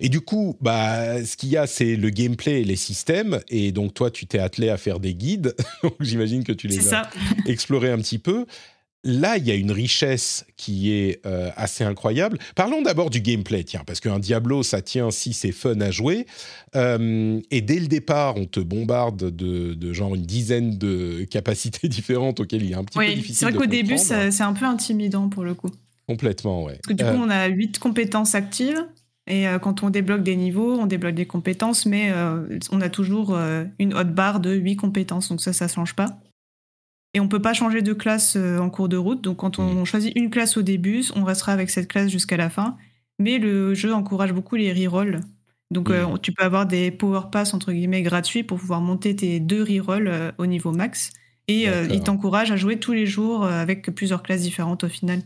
Et du coup, bah, ce qu'il y a, c'est le gameplay et les systèmes. Et donc, toi, tu t'es attelé à faire des guides. J'imagine que tu les as explorés un petit peu là, il y a une richesse qui est euh, assez incroyable. Parlons d'abord du gameplay, tiens, parce qu'un Diablo, ça tient si c'est fun à jouer. Euh, et dès le départ, on te bombarde de, genre une dizaine de capacités différentes auxquelles il est un petit peu difficile. C'est vrai qu'au début, c'est un peu intimidant pour le coup. Complètement, ouais. Parce que du coup, euh, on a huit compétences actives. Et quand on débloque des niveaux, on débloque des compétences, mais on a toujours une haute barre de huit compétences. Donc ça, ça ne change pas. Et on peut pas changer de classe euh, en cours de route. Donc quand on mm. choisit une classe au début, on restera avec cette classe jusqu'à la fin. Mais le jeu encourage beaucoup les rerolls. Donc euh, mm. tu peux avoir des power pass entre guillemets gratuits pour pouvoir monter tes deux rerolls euh, au niveau max. Et il t'encourage à jouer tous les jours avec plusieurs classes différentes au final.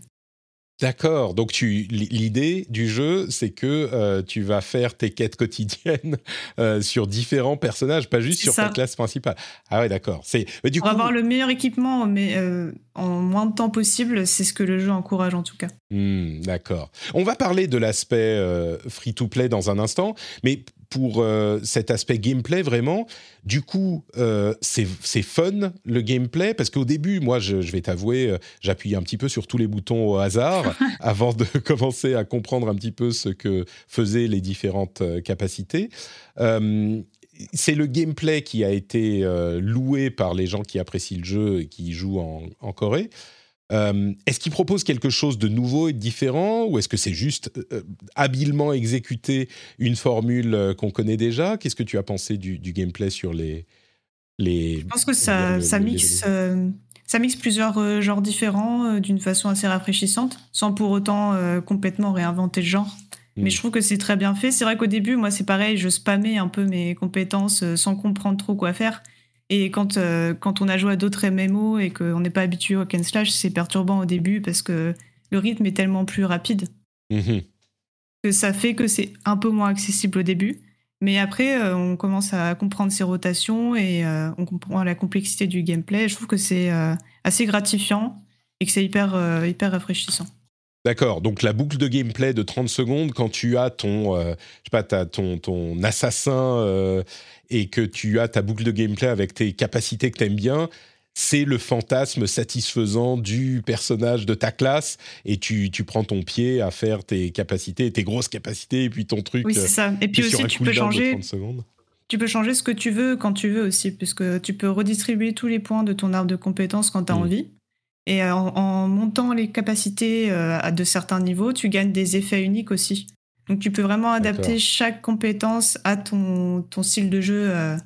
D'accord. Donc tu l'idée du jeu, c'est que euh, tu vas faire tes quêtes quotidiennes euh, sur différents personnages, pas juste sur ta classe principale. Ah ouais, d'accord. C'est du Pour avoir le meilleur équipement, mais euh, en moins de temps possible, c'est ce que le jeu encourage en tout cas. Hmm, d'accord. On va parler de l'aspect free-to-play dans un instant, mais pour euh, cet aspect gameplay vraiment. Du coup, euh, c'est fun le gameplay parce qu'au début, moi, je, vais t'avouer, euh, j'appuyais un petit peu sur tous les boutons au hasard avant de commencer à comprendre un petit peu ce que faisaient les différentes capacités. c'est le gameplay qui a été loué par les gens qui apprécient le jeu et qui jouent en Corée. Euh, est-ce qu'il propose quelque chose de nouveau et de différent ou est-ce que c'est juste euh, habilement exécuter une formule euh, qu'on connaît déjà? Qu'est-ce que tu as pensé du, gameplay sur les, les... Je pense que ça, ça mixe... ça mixe plusieurs genres différents d'une façon assez rafraîchissante, sans pour autant complètement réinventer le genre. Mais hmm. je trouve que c'est très bien fait. C'est vrai qu'au début, moi, c'est pareil, je spammais un peu mes compétences sans comprendre trop quoi faire. Et quand, euh, quand on a joué à d'autres MMO et qu'on n'est pas habitué au Ken Slash, c'est perturbant au début parce que le rythme est tellement plus rapide mhm. que ça fait que c'est un peu moins accessible au début. Mais après, euh, on commence à comprendre ses rotations et euh, on comprend la complexité du gameplay. Je trouve que c'est assez gratifiant et que c'est hyper, hyper rafraîchissant. D'accord, donc la boucle de gameplay de 30 secondes quand tu as ton, je sais pas, ton, ton assassin et que tu as ta boucle de gameplay avec tes capacités que tu aimes bien, c'est le fantasme satisfaisant du personnage de ta classe et tu, tu, prends ton pied à faire tes capacités, tes grosses capacités et puis ton truc. Oui, c'est ça. Et puis aussi, tu peux changer. Tu peux changer ce que tu veux quand tu veux aussi, puisque tu peux redistribuer tous les points de ton arbre de compétences quand tu as mm. envie. Et euh, en, montant les capacités euh, à de certains niveaux, tu gagnes des effets uniques aussi. Donc tu peux vraiment adapter chaque compétence à ton, ton style de jeu euh,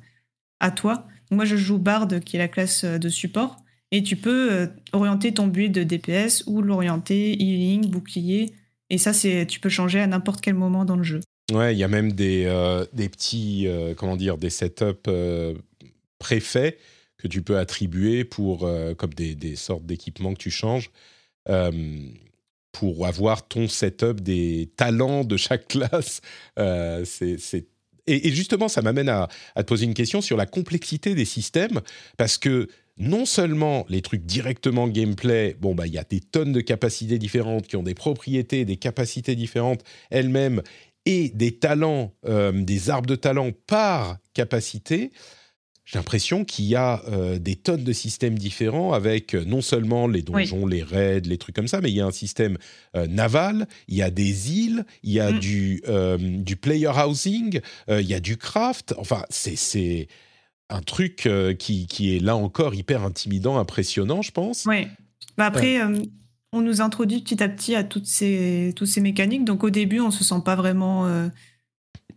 à toi. moi je joue Bard qui est la classe euh, de support et tu peux euh, orienter ton build de DPS ou l'orienter healing, bouclier et ça c'est tu peux changer à n'importe quel moment dans le jeu. Ouais, il y a même des, des petits comment dire des setups préfaits que tu peux attribuer pour comme des, des sortes d'équipements que tu changes pour avoir ton setup des talents de chaque classe. Euh, c'est, et, justement, ça m'amène à, te poser une question sur la complexité des systèmes, parce que non seulement les trucs directement gameplay, bon, bah, il y a des tonnes de capacités différentes qui ont des propriétés, des capacités différentes elles-mêmes, et des talents, euh, des arbres de talents par capacité. J'ai l'impression qu'il y a euh, des tonnes de systèmes différents avec euh, non seulement les donjons, les raids, les trucs comme ça, mais il y a un système euh, naval, il y a des îles, il y a Mm. du, du player housing, il y a du craft. Enfin, c'est un truc qui, qui, est là encore hyper intimidant, impressionnant, je pense. Oui. Bah après, on nous introduit petit à petit à toutes ces, toutes ces mécaniques. Donc au début, on se sent pas vraiment.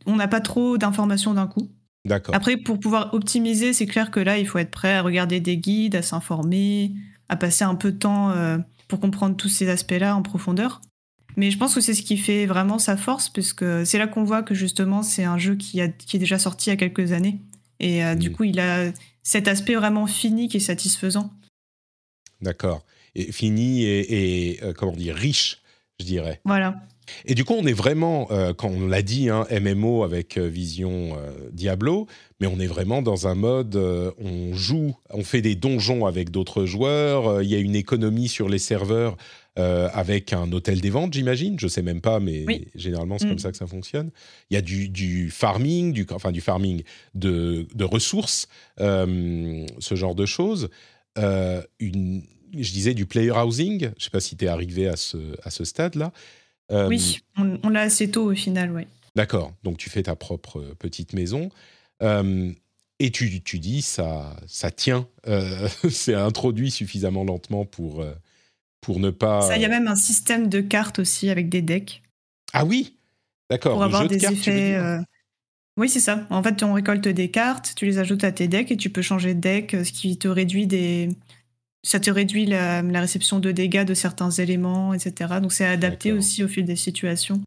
on n'a pas trop d'informations d'un coup. D'accord. Après, pour pouvoir optimiser, c'est clair que là, il faut être prêt à regarder des guides, à s'informer, à passer un peu de temps euh, pour comprendre tous ces aspects-là en profondeur. Mais je pense que c'est ce qui fait vraiment sa force, puisque c'est là qu'on voit que justement, c'est un jeu qui, a, qui est déjà sorti il y a quelques années. Et euh, du coup, il a cet aspect vraiment fini qui est satisfaisant. D'accord. Et fini et, et, euh, comment dire riche, je dirais. Voilà. Et du coup, on est vraiment, euh, quand on l'a dit, hein, MMO avec euh, vision euh, Diablo, mais on est vraiment dans un mode, euh, on joue, on fait des donjons avec d'autres joueurs, il y a une économie sur les serveurs avec un hôtel des ventes, j'imagine, je sais même pas, mais Oui. généralement c'est Mm. comme ça que ça fonctionne. Il y a du, du farming, du, enfin du farming de, de ressources, ce genre de choses. Une, je disais du player housing, je sais pas si tu es arrivé à ce, à ce stade-là. Euh, Oui, on, on l'a assez tôt au final, oui. D'accord, donc tu fais ta propre euh, petite maison. Euh, et tu, tu dis, ça, ça tient, euh, c'est introduit suffisamment lentement pour, pour ne pas... Ça, il y a même un système de cartes aussi avec des decks Ah oui D'accord, pour avoir de des cartes, effets. Oui, c'est ça. En fait, on récolte des cartes, tu les ajoutes à tes decks et tu peux changer de deck, ce qui te réduit des. Ça te réduit la, la réception de dégâts de certains éléments, etc. Donc c'est adapté aussi au fil des situations.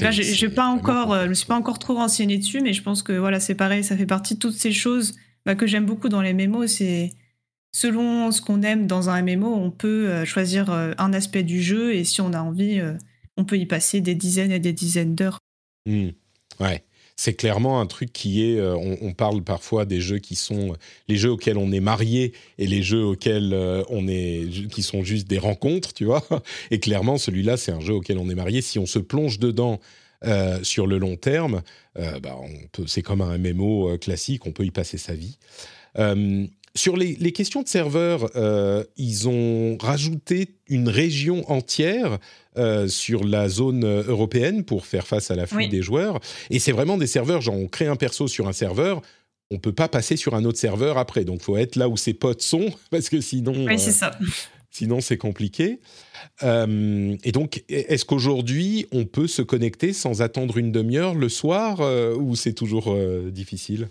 Là, j'ai pas encore, euh, je me suis pas encore trop renseignée dessus, mais je pense que voilà, c'est pareil, ça fait partie de toutes ces choses bah, que j'aime beaucoup dans les MMO. C'est selon ce qu'on aime dans un MMO, on peut euh, choisir euh, un aspect du jeu et si on a envie, on peut y passer des dizaines et des dizaines d'heures. Hmm, Ouais, c'est clairement un truc qui est. euh, on, parle parfois des jeux qui sont les jeux auxquels on est marié et les jeux auxquels euh, on est qui sont juste des rencontres, tu vois. Et clairement, celui-là, c'est un jeu auquel on est marié. Si on se plonge dedans euh, sur le long terme, bah, on peut. C'est comme un MMO classique. On peut y passer sa vie. Sur les, les questions de serveurs, euh, ils ont rajouté une région entière euh, sur la zone euh, européenne pour faire face à l'afflux Oui. des joueurs. Et c'est vraiment des serveurs, genre on crée un perso sur un serveur, on peut pas passer sur un autre serveur après. Donc faut être là où ses potes sont, parce que sinon, Oui, c'est ça. sinon c'est compliqué. Euh, et donc, est-ce qu'aujourd'hui on peut se connecter sans attendre une demi-heure le soir, euh, ou c'est toujours euh, difficile?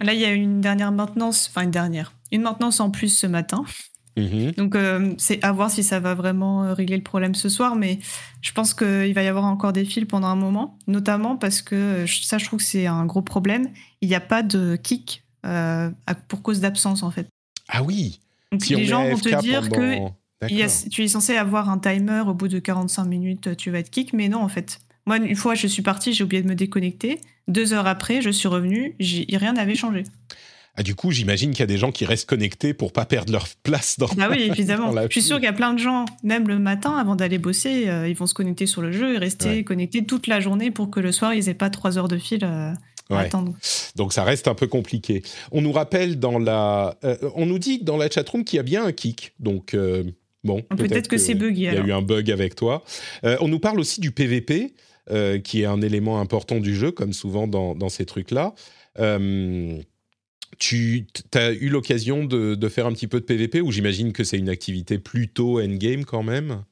Là, il y a une dernière maintenance, enfin une dernière, une maintenance en plus ce matin. Mhm. Donc, euh, c'est à voir si ça va vraiment euh, régler le problème ce soir, mais je pense qu'il va y avoir encore des fils pendant un moment, notamment parce que euh, ça, je trouve que c'est un gros problème. Il n'y a pas de kick euh, pour cause d'absence, en fait. Ah oui Donc, Si les gens vont te dire que pendant- il y a- D'accord. tu es censé avoir un timer au bout de 45 minutes, tu vas être kick, mais non, en fait. Moi, une fois, je suis partie, j'ai oublié de me déconnecter. Deux heures après, je suis revenue, j'ai- rien n'avait changé. Ah, du coup, j'imagine qu'il y a des gens qui restent connectés pour pas perdre leur place dans. Ah oui, évidemment. la Je suis file. qu'il y a plein de gens, même le matin, avant d'aller bosser, euh, ils vont se connecter sur le jeu et rester Ouais. connectés toute la journée pour que le soir, ils aient pas trois heures de fil euh, à Ouais. attendre. Donc ça reste un peu compliqué. On nous rappelle dans la, euh, on nous dit dans la chatroom qu'il y a bien un kick. Donc bon, Peut-être que c'est buggé, Il y a alors. eu un bug avec toi. On nous parle aussi du PVP, euh, qui est un élément important du jeu, comme souvent dans, dans ces trucs-là. Euh, tu as eu l'occasion de, de faire un petit peu de PVP, ou j'imagine que c'est une activité plutôt endgame quand même?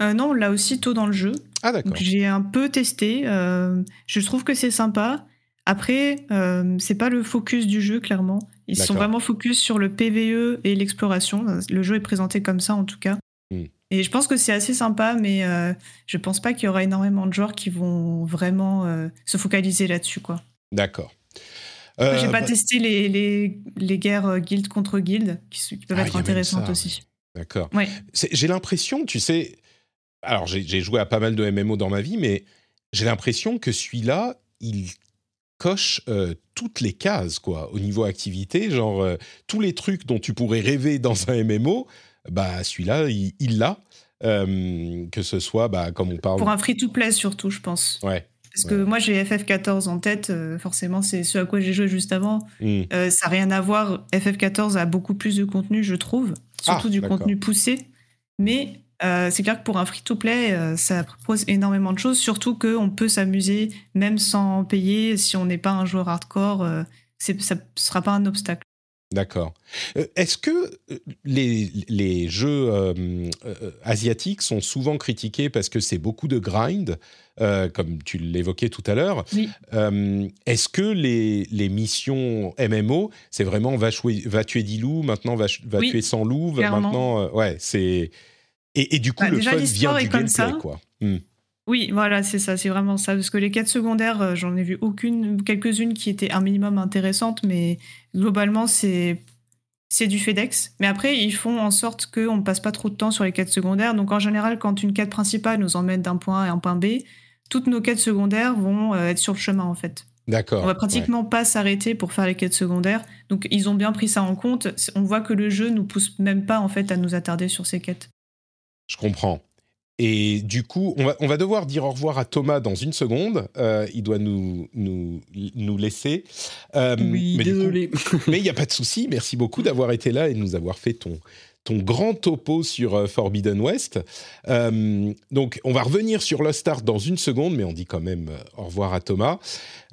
Euh, non, là aussi, tôt dans le jeu. Ah d'accord. J'ai un peu testé. je trouve que c'est sympa. Après, c'est pas le focus du jeu, clairement. Ils sont vraiment focus sur le PVE et l'exploration. Le jeu est présenté comme ça, en tout cas. Et je pense que c'est assez sympa, mais euh, je pense pas qu'il y aura énormément de joueurs qui vont vraiment euh, se focaliser là-dessus, quoi. D'accord. Moi, J'ai Euh, pas bah, testé les, les, les guerres euh, guild contre guild, qui, qui peuvent Ah, être intéressantes ça, aussi. D'accord. Ouais. J'ai l'impression, tu sais, alors j'ai j'ai joué à pas mal de MMO dans ma vie, mais j'ai l'impression que celui-là, il coche euh, toutes les cases, quoi, au niveau activité, genre euh, tous les trucs dont tu pourrais rêver dans un MMO, bah celui-là, il l'a. Euh, que ce soit, bah, comme on parle, Pour un free-to-play, surtout, je pense. ouais, Parce que moi, j'ai FF14 en tête, euh, forcément, c'est ce à quoi j'ai joué juste avant. Hmm. Euh, ça n'a rien à voir. FF14 a beaucoup plus de contenu, je trouve, surtout Ah, du contenu poussé. Mais c'est clair que pour un free-to-play, ça propose énormément de choses, surtout qu'on peut s'amuser même sans payer si on n'est pas un joueur hardcore. ça ne sera pas un obstacle. D'accord. Euh, Est-ce que euh, les, les jeux euh, asiatiques sont souvent critiqués parce que c'est beaucoup de grind, euh, comme tu l'évoquais tout à l'heure Oui. Euh, Est-ce que les, les missions MMO, c'est vraiment va, chouer- va tuer 10 loups, maintenant va, ch- va Oui, tuer 100 loups, clairement. maintenant... ouais, c'est... Et, et du coup, Bah, le déjà, fun vient du gameplay, quoi. Hmm. Oui, voilà, c'est ça, c'est vraiment ça. Parce que les quêtes secondaires, euh, j'en ai vu aucune, quelques-unes qui étaient un minimum intéressantes, mais globalement, c'est c'est du FedEx. Mais après, ils font en sorte qu'on ne passe pas trop de temps sur les quêtes secondaires. Donc en général, quand une quête principale nous emmène d'un point A à un point B, toutes nos quêtes secondaires vont euh, être sur le chemin en fait. D'accord. On va ouais. pratiquement pas s'arrêter pour faire les quêtes secondaires. Donc ils ont bien pris ça en compte. On voit que le jeu nous pousse même pas en fait à nous attarder sur ces quêtes. Je comprends. Et du coup, on va, on va devoir dire au revoir à Thomas dans une seconde. Euh, il doit nous, nous, nous laisser. Euh, Oui, mais du coup- désolé. mais il n'y a pas de souci. Merci beaucoup d'avoir été là et de nous avoir fait ton, ton grand topo sur euh, Forbidden West. Donc, on va revenir sur Lost Ark dans une seconde, mais on dit quand même au revoir à Thomas.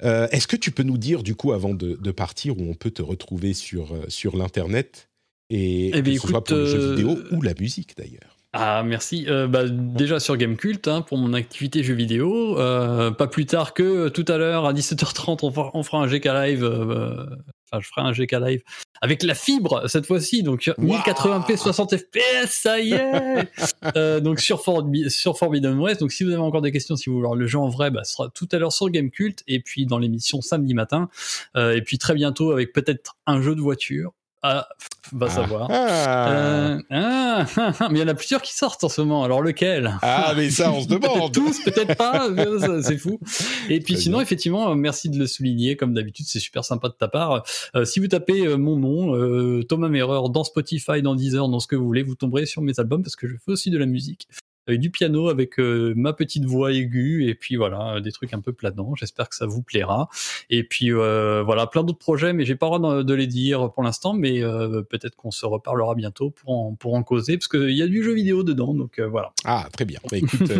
Est-ce que tu peux nous dire, du coup, avant de, de partir, où on peut te retrouver sur, sur l'Internet et Eh bien, que ce soit pour le jeu vidéo ou la musique, d'ailleurs? Ah merci. Euh, bah, déjà sur Gamecult hein, pour mon activité jeux vidéo. Euh, pas plus tard que tout à l'heure à 17h30 on fera, on fera un GK live. euh, Enfin je ferai un GK live avec la fibre cette fois-ci donc 1080p 60 fps ça y est. Euh, donc sur, sur Forbidden West. Donc si vous avez encore des questions si vous voulez voir le jeu en vrai, bah, ce sera tout à l'heure sur Gamecult et puis dans l'émission samedi matin Euh, et puis très bientôt avec peut-être un jeu de voiture. Ah, va savoir. Ah, Euh, ah, ah, ah, mais il y en a plusieurs qui sortent en ce moment. Alors lequel? Ah, mais ça, on se Peut-être demande. tous, peut-être pas. mais ça, c'est fou. Et puis sinon, bien. effectivement, euh, merci de le souligner. Comme d'habitude, c'est super sympa de ta part. Euh, si vous tapez euh, mon nom, euh, Thomas Merreur, dans Spotify, dans Deezer, dans ce que vous voulez, vous tomberez sur mes albums parce que je fais aussi de la musique. Avec du piano, avec euh, ma petite voix aiguë, et puis voilà, euh, des trucs un peu planants. J'espère que ça vous plaira. Et puis euh, voilà, plein d'autres projets, mais j'ai pas le droit de, les dire pour l'instant, mais euh, peut-être qu'on se reparlera bientôt pour en, pour en causer, parce qu'il y a du jeu vidéo dedans, donc euh, voilà. Ah, très bien. Bah, écoute,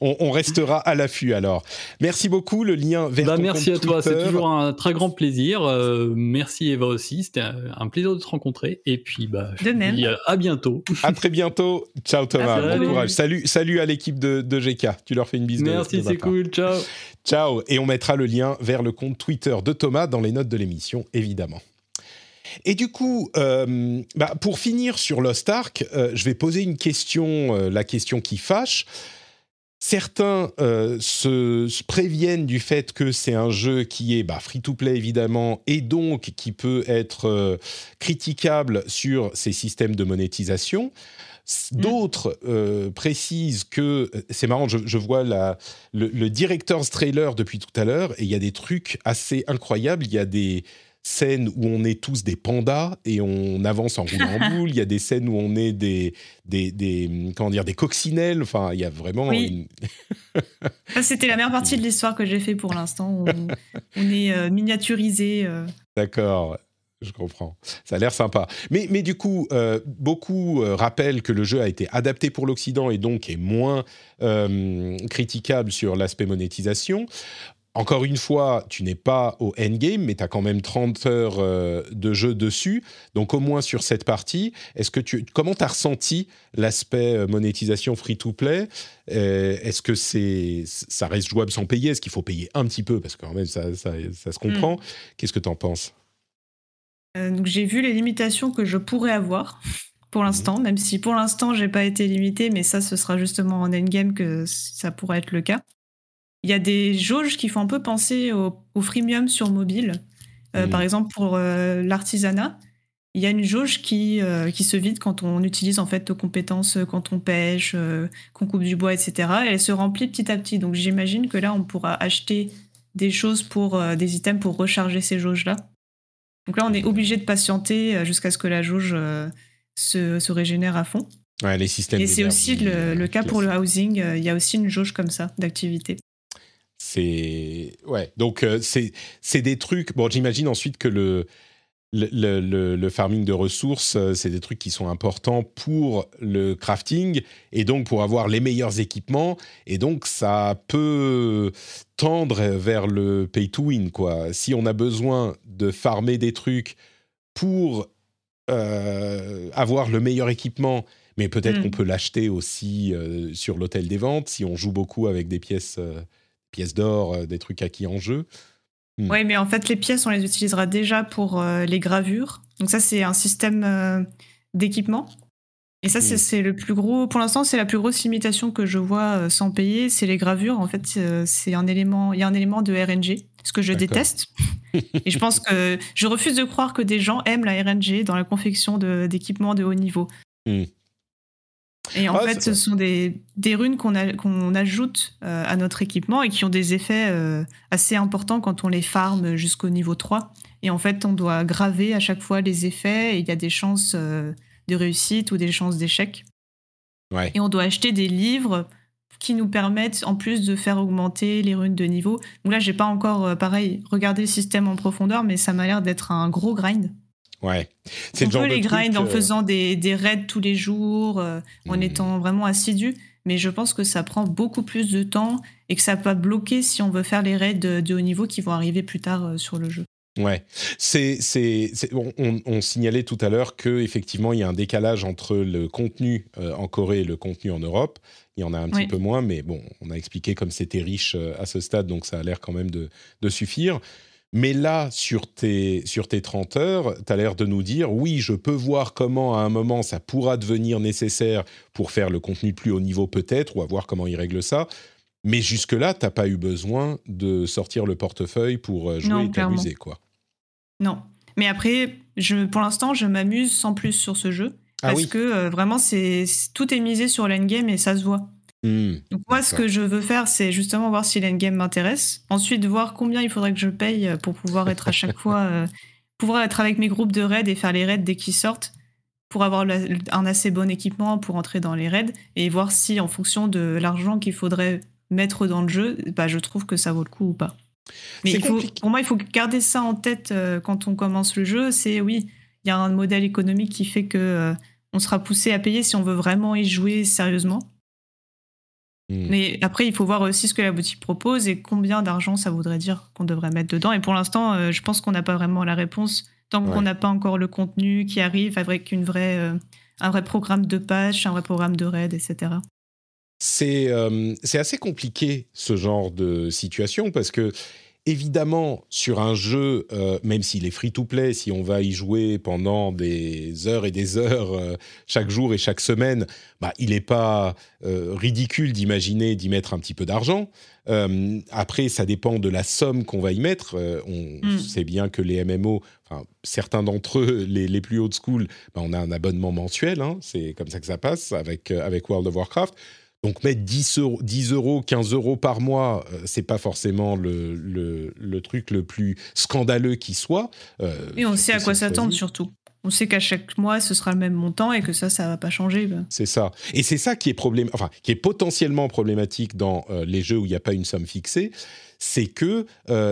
on, on restera à l'affût alors. Merci beaucoup. Le lien vers Bah, ton merci à toi, c'est toujours un très grand plaisir. Euh, merci Eva aussi, c'était un, un plaisir de te rencontrer. Et puis, bah, je De même. dis à, à bientôt. À très bientôt. Ciao Thomas. Bon courage. Salut, salut à l'équipe de, de GK. Tu leur fais une bise Merci, c'est cool, ciao. Ciao. Et on mettra le lien vers le compte Twitter de Thomas dans les notes de l'émission, évidemment. Et du coup, euh, bah, pour finir sur Lost Ark, euh, je vais poser une question, euh, la question qui fâche. Certains se, se préviennent du fait que c'est un jeu qui est bah, free-to-play évidemment et donc qui peut être critiquable sur ses systèmes de monétisation. D'autres euh, précisent que c'est marrant, je, je vois la, le, le director's trailer depuis tout à l'heure et il y a des trucs assez incroyables. Il y a des scènes où on est tous des pandas et on avance en roulant en boule. Il y a des scènes où on est des, des, des comment dire des coccinelles. Enfin, il y a vraiment Oui. une, Ça, c'était la meilleure partie de l'histoire que j'ai fait pour l'instant. On, on est euh, miniaturisé. euh. D'accord, je comprends. Ça a l'air sympa. Mais, mais du coup, euh, beaucoup euh, rappellent que le jeu a été adapté pour l'Occident et donc est moins euh, critiquable sur l'aspect monétisation. Encore une fois, tu n'es pas au endgame, mais tu as quand même 30 heures euh, de jeu dessus. Donc au moins sur cette partie, est-ce que tu comment tu as ressenti l'aspect monétisation free-to-play Est-ce que c'est ça reste jouable sans payer? Est-ce qu'il faut payer un petit peu? Parce que quand même, ça, ça, ça se comprend. Qu'est-ce que tu en penses? Donc j'ai vu les limitations que je pourrais avoir pour l'instant, même si pour l'instant j'ai pas été limité, mais ça ce sera justement en endgame que ça pourrait être le cas. Il y a des jauges qui font un peu penser au, au freemium sur mobile. Euh, Mhm. Par exemple pour euh, l'artisanat, il y a une jauge qui, euh, qui se vide quand on utilise en fait nos compétences, euh, quand on pêche, euh, qu'on coupe du bois, etc. Et elle se remplit petit à petit. Donc j'imagine que là on pourra acheter des choses pour euh, des items pour recharger ces jauges là. Donc là, on est obligé de patienter euh, jusqu'à ce que la jauge euh, se, se régénère à fond. Ouais, les systèmes Et c'est aussi le, le cas pour le housing. euh, Il y a aussi une jauge comme ça d'activité. C'est ouais. Donc euh, c'est c'est des trucs. Bon, j'imagine ensuite que le le, le, le, farming de ressources, euh, c'est des trucs qui sont importants pour le crafting et donc pour avoir les meilleurs équipements. Et donc, ça peut tendre vers le pay to win, quoi. Si on a besoin de farmer des trucs pour euh, avoir le meilleur équipement, mais peut-être qu'on mm. peut l'acheter aussi euh, sur l'hôtel des ventes si on joue beaucoup avec des pièces, pièces d'or, des trucs acquis en jeu. Hmm. Oui, mais en fait, les pièces, on les utilisera déjà pour euh, les gravures. Donc ça, c'est un système euh, d'équipement. Et ça, hmm. c'est le plus gros. Pour l'instant, c'est la plus grosse limitation que je vois euh, sans payer, c'est les gravures. En fait, c'est un élément. Il y a un élément de RNG, ce que je déteste. Et je pense que je refuse de croire que des gens aiment la RNG dans la confection d'équipements de, haut niveau. Hmm. Et en fait, ce sont des, des runes qu'on ajoute euh, à notre équipement et qui ont des effets euh, assez importants quand on les farme jusqu'au niveau 3. Et en fait, on doit graver à chaque fois les effets et il y a des chances euh, de réussite ou des chances d'échec. Ouais. Et on doit acheter des livres qui nous permettent en plus de faire augmenter les runes de niveau. Donc là, j'ai pas encore, pareil, regardé le système en profondeur, mais ça m'a l'air d'être un gros grind. Ouais. C'est on peut les grind en euh, faisant des, des, raids tous les jours, euh, en hmm. étant vraiment assidu, mais je pense que ça prend beaucoup plus de temps et que ça peut bloquer si on veut faire les raids de, haut niveau qui vont arriver plus tard euh, sur le jeu. Ouais, c'est, c'est, on, on, signalait tout à l'heure que effectivement il y a un décalage entre le contenu en Corée et le contenu en Europe. Il y en a un petit peu moins, mais bon, on a expliqué comme c'était riche à ce stade, donc ça a l'air quand même de, de suffire. Mais là, sur tes, sur tes 30 heures, tu as l'air de nous dire, oui, je peux voir comment à un moment ça pourra devenir nécessaire pour faire le contenu de plus haut niveau peut-être, ou à voir comment ils règlent ça. Mais jusque-là, tu n'as pas eu besoin de sortir le portefeuille pour euh, jouer et t'amuser, quoi. Non. Mais après, je, pour l'instant, je m'amuse sans plus sur ce jeu. Ah parce que euh, vraiment, c'est tout est misé sur l'endgame et ça se voit. Hmm. Donc moi, ce que je veux faire, c'est justement voir si l'endgame m'intéresse. Ensuite, voir combien il faudrait que je paye pour pouvoir être à chaque fois, euh, pouvoir être avec mes groupes de raids et faire les raids dès qu'ils sortent, pour avoir un assez bon équipement pour entrer dans les raids et voir si, en fonction de l'argent qu'il faudrait mettre dans le jeu, bah, je trouve que ça vaut le coup ou pas. Mais il faut, pour moi, il faut garder ça en tête euh, quand on commence le jeu. C'est oui, il y a un modèle économique qui fait que euh, on sera poussé à payer si on veut vraiment y jouer sérieusement. Mais après, il faut voir aussi ce que la boutique propose et combien d'argent ça voudrait dire qu'on devrait mettre dedans. Et pour l'instant, euh, je pense qu'on n'a pas vraiment la réponse tant qu'on n'a pas encore le contenu qui arrive avec une vraie, euh, un vrai programme de patch, un vrai programme de raid, etc. Euh, c'est assez compliqué ce genre de situation parce que évidemment, sur un jeu, euh, même s'il est free-to-play, si on va y jouer pendant des heures et des heures euh, chaque jour et chaque semaine, bah, il n'est pas euh, ridicule d'imaginer d'y mettre un petit peu d'argent. après, ça dépend de la somme qu'on va y mettre. on mm. sait bien que les MMO, certains d'entre eux, les, les, plus de school, bah, on a un abonnement mensuel. Hein, c'est comme ça que ça passe avec, avec World of Warcraft. Donc mettre 10 euros, 10 euros 15 euros par mois, euh, c'est pas forcément le, le, truc le plus scandaleux qui soit. Euh, et on sait à quoi s'attendre surtout. On sait qu'à chaque mois, ce sera le même montant et que ça, ça va pas changer. Bah. C'est ça. Et c'est ça qui est, enfin, qui est potentiellement problématique dans euh, les jeux où il n'y a pas une somme fixée. C'est que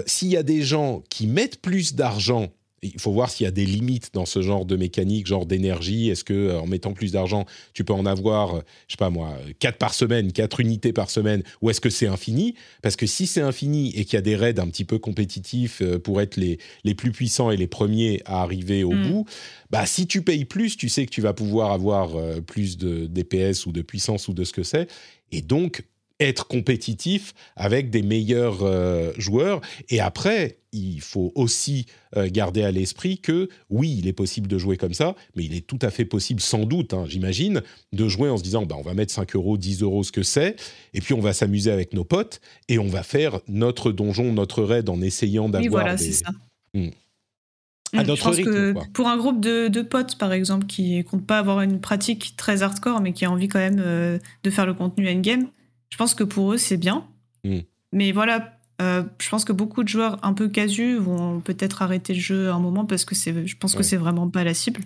s'il y a des gens qui mettent plus d'argent il faut voir s'il y a des limites dans ce genre de mécanique, genre d'énergie. Est-ce que euh, en mettant plus d'argent, tu peux en avoir, euh, je sais pas moi, 4 par semaine, 4 unités par semaine, ou est-ce que c'est infini? Parce que si c'est infini et qu'il y a des raids un petit peu compétitifs euh, pour être les, les plus puissants et les premiers à arriver au mm. bout, bah si tu payes plus, tu sais que tu vas pouvoir avoir plus de DPS ou de puissance ou de ce que c'est. Et donc, être compétitif avec des meilleurs euh, joueurs. Et après, il faut aussi euh, garder à l'esprit que oui, il est possible de jouer comme ça, mais il est tout à fait possible, sans doute, hein, j'imagine, de jouer en se disant bah, on va mettre 5 euros, 10 euros, ce que c'est, et puis on va s'amuser avec nos potes, et on va faire notre donjon, notre raid en essayant d'avoir. Oui, voilà, c'est ça. Hmm. À hmm, rythme, pour un groupe de, potes, par exemple, qui ne compte pas avoir une pratique très hardcore, mais qui a envie quand même euh, de faire le contenu endgame, je pense que pour eux, c'est bien. Mm. Mais voilà, euh, je pense que beaucoup de joueurs un peu casus vont peut-être arrêter le jeu un moment parce que c'est, je pense que c'est vraiment pas la cible.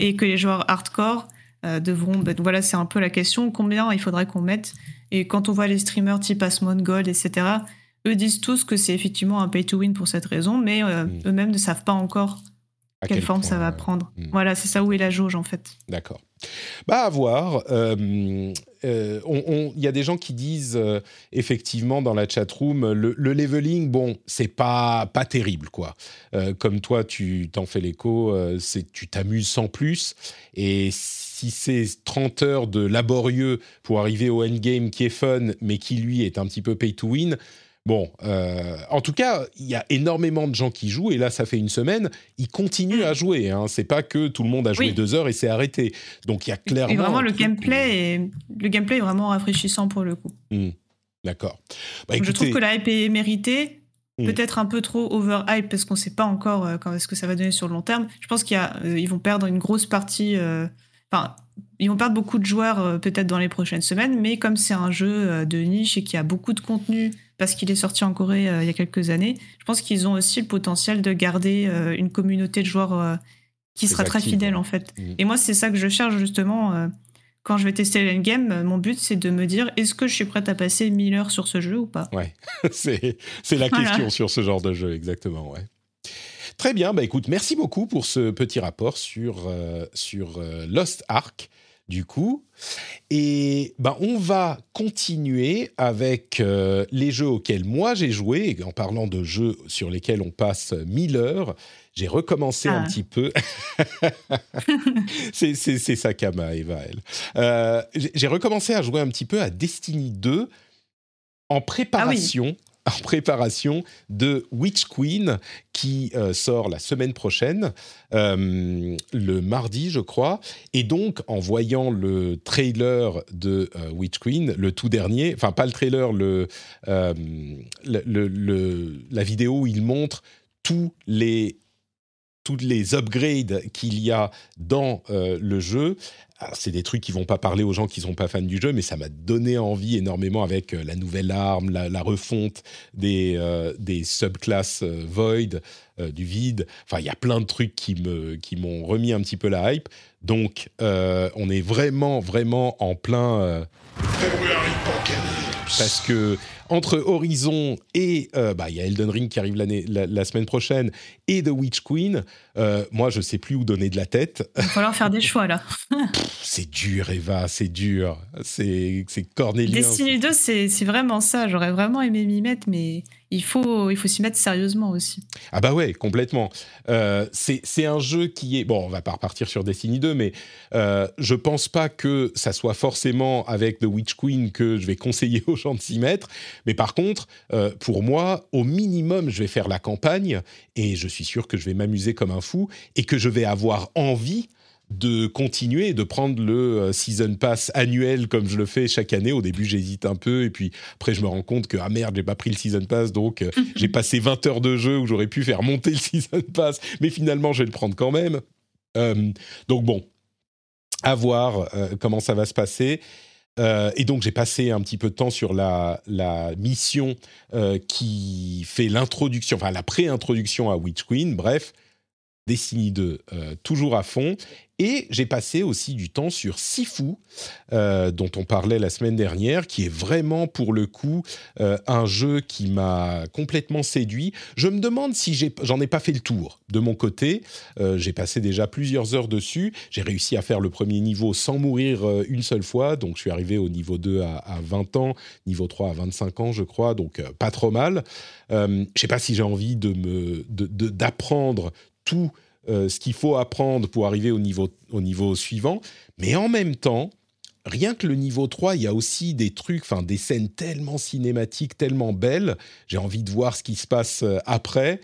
Et que les joueurs hardcore euh, devront. Ben, voilà, c'est un peu la question combien il faudrait qu'on mette. Et quand on voit les streamers type Asmongold, etc., eux disent tous que c'est effectivement un pay to win pour cette raison, mais euh, Mm. eux-mêmes ne savent pas encore À quelle quel forme ça va prendre. mm. Voilà, c'est ça où est la jauge en fait. D'accord. Bah à voir. Euh, euh, Il y a des gens qui disent euh, effectivement dans la chatroom le, le leveling, bon, c'est pas pas terrible quoi. Comme toi, tu t'en fais l'écho, c'est tu t'amuses sans plus. Et si c'est 30 heures de laborieux pour arriver au endgame qui est fun, mais qui lui est un petit peu pay to win. Bon, euh, en tout cas, il y a énormément de gens qui jouent, et là, ça fait une semaine, ils continuent à jouer. Hein. C'est pas que tout le monde a joué Oui. deux heures et c'est arrêté. Donc, il y a clairement. Et vraiment, le gameplay, est, le gameplay est vraiment rafraîchissant pour le coup. Hmm. D'accord. Bah, je trouve que la hype est méritée. Mm. Peut-être un peu trop over-hype parce qu'on ne sait pas encore euh, quand est-ce que ça va donner sur le long terme. Je pense qu'ils vont perdre une grosse partie. euh, Enfin, ils vont perdre beaucoup de joueurs euh, peut-être dans les prochaines semaines, mais comme c'est un jeu euh, de niche et qu'il y a beaucoup de contenu parce qu'il est sorti en Corée euh, il y a quelques années, je pense qu'ils ont aussi le potentiel de garder euh, une communauté de joueurs euh, qui sera très fidèle ouais. en fait. Mm. Et moi, c'est ça que je cherche justement. quand je vais tester l'endgame, mon but c'est de me dire est-ce que je suis prête à passer 1000 heures sur ce jeu ou pas? C'est c'est la Voilà. question sur ce genre de jeu, exactement. Ouais. Très bien. Bah, écoute, merci beaucoup pour ce petit rapport sur, euh, sur euh, Lost Ark. Du coup, et ben on va continuer avec euh, les jeux auxquels moi j'ai joué. Et en parlant de jeux sur lesquels on passe 1000 heures, j'ai recommencé un Ah. petit peu. c'est c'est- c'est sa cama, Eva, elle. Euh, j'ai j'ai recommencé à jouer un petit peu à Destiny 2 en préparation. En préparation de Witch Queen qui euh, sort la semaine prochaine, euh, le mardi je crois. Et donc en voyant le trailer de euh, Witch Queen, le tout dernier, enfin pas le trailer, le, la vidéo où il montre tous les les upgrades qu'il y a dans le jeu. C'est des trucs qui vont pas parler aux gens qui sont pas fans du jeu, mais ça m'a donné envie énormément avec euh, la nouvelle arme, la, la refonte des, euh, des subclasses euh, Void, euh, du vide. Enfin, il y a plein de trucs qui me qui m'ont remis un petit peu la hype. Donc, on est vraiment, vraiment en plein. parce que entre Horizon et euh, bah il y a Elden Ring qui arrive l'année la, la semaine prochaine et The Witch Queen, euh, moi je sais plus où donner de la tête. Il va falloir faire des choix là. C'est dur Eva, c'est dur, c'est c'est cornélien. Destiny 2, c'est c'est vraiment ça. J'aurais vraiment aimé m'y mettre, mais il faut, il faut s'y mettre sérieusement aussi. Ah bah ouais, complètement. Euh, c'est un jeu qui est... Bon, on va pas repartir sur Destiny 2, mais euh, je pense pas que ça soit forcément avec The Witch Queen que je vais conseiller aux gens de s'y mettre. Mais par contre, euh, pour moi, au minimum, je vais faire la campagne et je suis sûr que je vais m'amuser comme un fou et que je vais avoir envie de continuer de prendre le euh, season pass annuel comme je le fais chaque année. Au début, j'hésite un peu et puis après, je me rends compte que ah merde, j'ai pas pris le season pass, donc euh, j'ai passé 20 heures de jeu où j'aurais pu faire monter le season pass, mais finalement, je vais le prendre quand même. Euh, donc bon, à voir euh, comment ça va se passer. Euh, et donc j'ai passé un petit peu de temps sur la, la mission qui fait l'introduction, enfin la pré-introduction à Witch Queen. Bref, Destiny 2 euh, toujours à fond. Et j'ai passé aussi du temps sur Sifu, euh, dont on parlait la semaine dernière, qui est vraiment pour le coup euh, un jeu qui m'a complètement séduit. Je me demande si j'en ai, pas fait le tour de mon côté. Euh, j'ai passé déjà plusieurs heures dessus. J'ai réussi à faire le premier niveau sans mourir une seule fois. Donc je suis arrivé au niveau 2 à, à 20 ans, niveau 3 à 25 ans, je crois. Donc pas trop mal. Je sais pas si j'ai envie de- d'apprendre tout euh, ce qu'il faut apprendre pour arriver au niveau, au niveau suivant. Mais en même temps, rien que le niveau 3, il y a aussi des trucs, enfin des scènes tellement cinématiques, tellement belles. J'ai envie de voir ce qui se passe euh, après.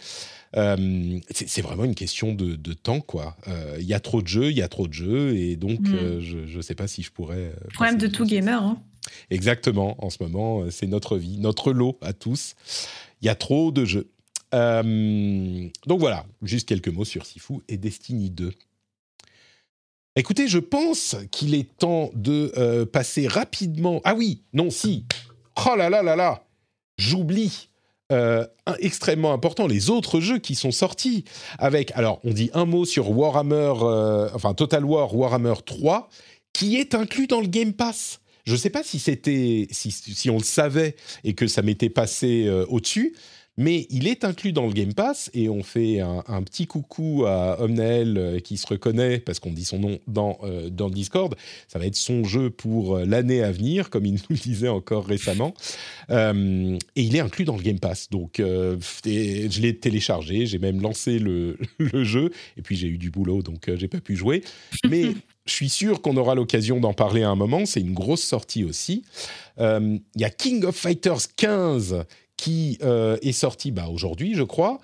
Euh, c'est vraiment une question de, de temps, quoi. Euh, Il y a trop de jeux, il y a trop de jeux, et donc Mm. euh, je ne sais pas si je pourrais. Problème de tout gamer. hein. Exactement, en ce moment, c'est notre vie, notre lot à tous. Il y a trop de jeux. Euh, donc voilà, juste quelques mots sur Sifu et Destiny 2. Écoutez, je pense qu'il est temps de euh, passer rapidement. Ah oui, non, si. Oh là là là là, j'oublie. euh, extrêmement important, les autres jeux qui sont sortis avec. Alors, on dit un mot sur Warhammer, enfin Total War Warhammer 3, qui est inclus dans le Game Pass. Je ne sais pas si c'était si, on le savait et que ça m'était passé au-dessus, mais il est inclus dans le Game Pass et on fait un, petit coucou à Omnael euh, qui se reconnaît parce qu'on dit son nom dans, euh, Discord. Ça va être son jeu pour euh, l'année à venir, comme il nous le disait encore récemment. et il est inclus dans le Game Pass. Donc je l'ai téléchargé, j'ai même lancé le, le, jeu et puis j'ai eu du boulot donc j'ai pas pu jouer. Mais je suis sûr qu'on aura l'occasion d'en parler à un moment. C'est une grosse sortie aussi. Il y a King of Fighters 15 qui euh, est sorti bah, aujourd'hui, je crois.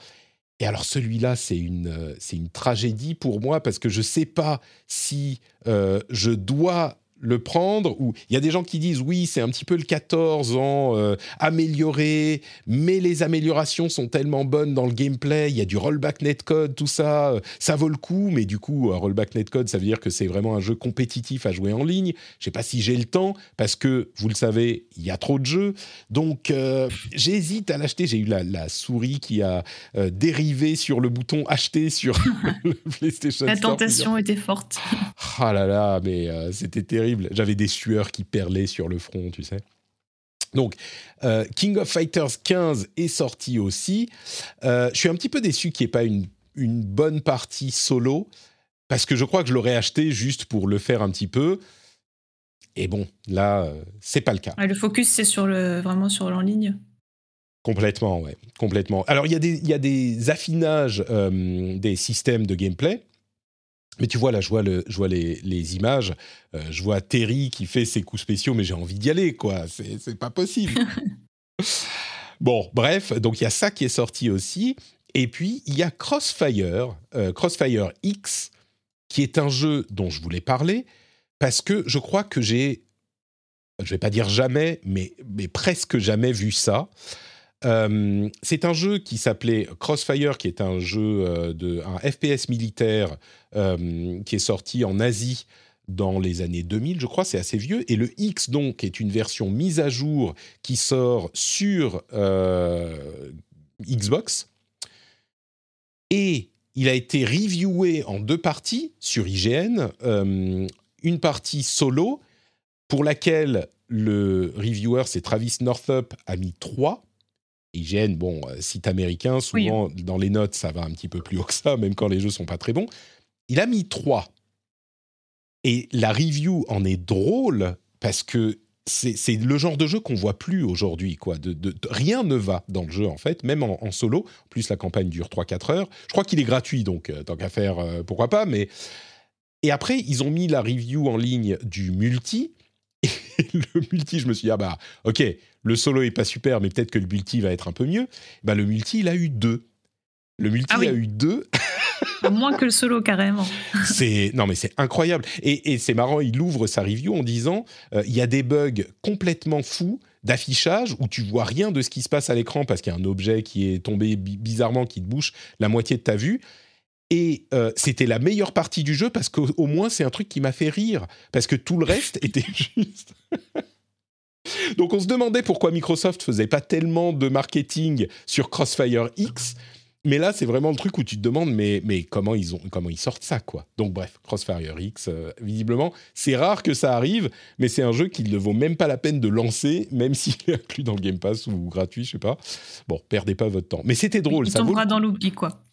Et alors celui-là, c'est une, euh, une tragédie pour moi parce que je ne sais pas si euh, je dois le prendre ou il y a des gens qui disent oui c'est un petit peu le 14 ans euh, amélioré mais les améliorations sont tellement bonnes dans le gameplay il y a du rollback netcode tout ça euh, ça vaut le coup mais du coup rollback netcode ça veut dire que c'est vraiment un jeu compétitif à jouer en ligne. Je sais pas si j'ai le temps parce que vous le savez il y a trop de jeux. Donc euh, j'hésite à l'acheter. J'ai eu la, la, souris qui a dérivé sur le bouton acheter sur le PlayStation la tentation était forte. Ah là là mais c'était terrible j'avais des sueurs qui perlaient sur le front, tu sais. Donc, euh, King of Fighters 15 est sorti aussi. Euh, je suis un petit peu déçu qu'il n'y ait pas une, bonne partie solo, parce que je crois que je l'aurais acheté juste pour le faire un petit peu. Et bon, là, euh, c'est pas le cas. le focus, c'est sur le, vraiment sur l'en ligne. Complètement, ouais, complètement. Alors, il y a des affinages des systèmes de gameplay. Mais tu vois, là, je vois, le, je vois les, les, images, euh, je vois Terry qui fait ses coups spéciaux, mais j'ai envie d'y aller, quoi. C'est pas possible. bon, bref, donc il y a ça qui est sorti aussi. Et puis, il y a Crossfire, euh, Crossfire X, qui est un jeu dont je voulais parler, parce que je crois que j'ai, je vais pas dire jamais, mais, mais presque jamais vu ça. Euh, c'est un jeu qui s'appelait Crossfire, qui est un jeu euh, de un FPS militaire euh, qui est sorti en Asie dans les années 2000, je crois, c'est assez vieux. Et le X, donc, est une version mise à jour qui sort sur Xbox. Et il a été reviewé en deux parties sur IGN. une partie solo, pour laquelle le reviewer, c'est Travis Northup, a mis 3 IGN, bon, euh, site américain, souvent dans les notes, ça va un petit peu plus haut que ça, même quand les jeux sont pas très bons. Il a mis 3. Et la review en est drôle parce que c'est le genre de jeu qu'on voit plus aujourd'hui. quoi. De, rien ne va dans le jeu, en fait, même en, solo. En plus, la campagne dure 3-4 heures. Je crois qu'il est gratuit, donc euh, tant qu'à faire, euh, pourquoi pas. Mais... Et après, ils ont mis la review en ligne du multi. Et le multi, je me suis dit, ah bah, ok, le solo est pas super, mais peut-être que le multi va être un peu mieux. Bah, le multi, il a eu deux. Le multi ah a eu deux. Moins que le solo, carrément. c'est non, mais c'est incroyable. Et, c'est marrant, il ouvre sa review en disant euh, il y a des bugs complètement fous d'affichage où tu vois rien de ce qui se passe à l'écran parce qu'il y a un objet qui est tombé bizarrement qui te bouche la moitié de ta vue. Et euh, c'était la meilleure partie du jeu parce qu'au moins c'est un truc qui m'a fait rire parce que tout le reste était juste. Donc on se demandait pourquoi Microsoft faisait pas tellement de marketing sur Crossfire X. Mais là, c'est vraiment le truc où tu te demandes, mais, mais comment, ils ont, comment ils sortent ça, quoi? Donc bref, Crossfire X, euh, visiblement, c'est rare que ça arrive, mais c'est un jeu qui ne vaut même pas la peine de lancer, même s'il est inclus dans le Game Pass ou gratuit, je sais pas. Bon, perdez pas votre temps. Mais c'était drôle. Il ça tombera dans l'oubli, quoi.